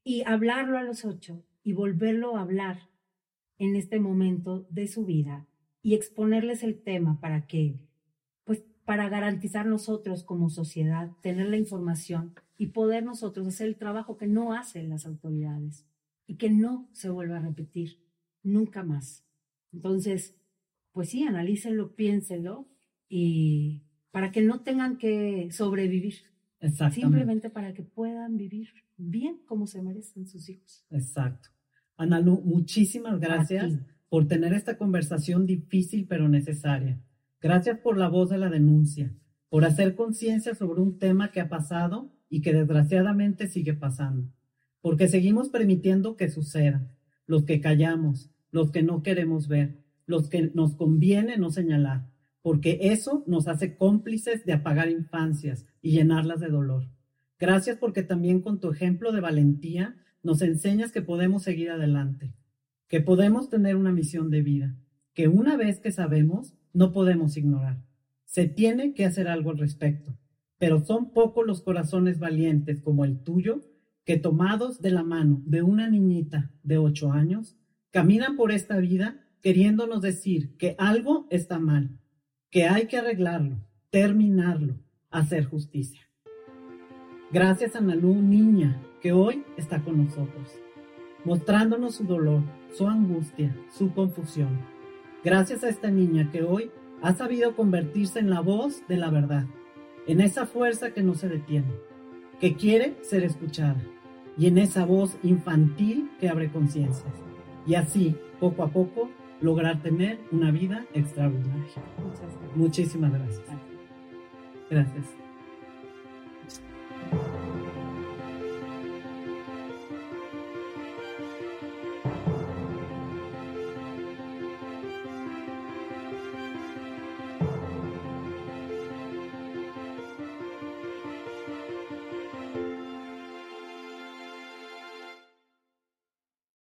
y hablarlo a los ocho y volverlo a hablar en este momento de su vida y exponerles el tema para que para garantizar nosotros como sociedad, tener la información y poder nosotros hacer el trabajo que no hacen las autoridades y que no se vuelva a repetir nunca más. Entonces, pues sí, analícenlo, piénsenlo y para que no tengan que sobrevivir. Simplemente para que puedan vivir bien como se merecen sus hijos. Exacto. Analu, muchísimas gracias por tener esta conversación difícil pero necesaria. Gracias por la voz de la denuncia, por hacer conciencia sobre un tema que ha pasado y que desgraciadamente sigue pasando, porque seguimos permitiendo que suceda, los que callamos, los que no queremos ver, los que nos conviene no señalar, porque eso nos hace cómplices de apagar infancias y llenarlas de dolor. Gracias porque también con tu ejemplo de valentía nos enseñas que podemos seguir adelante, que podemos tener una misión de vida, que una vez que sabemos, no podemos ignorar. Se tiene que hacer algo al respecto, pero son pocos los corazones valientes como el tuyo que tomados de la mano de una niñita de ocho años, caminan por esta vida queriéndonos decir que algo está mal, que hay que arreglarlo, terminarlo, hacer justicia. Gracias a Nalú, niña, que hoy está con nosotros, mostrándonos su dolor, su angustia, su confusión Gracias a esta niña que hoy ha sabido convertirse en la voz de la verdad, en esa fuerza que no se detiene, que quiere ser escuchada, y en esa voz infantil que abre conciencias, y así, poco a poco, lograr tener una vida extraordinaria. Muchísimas gracias. Gracias. thank you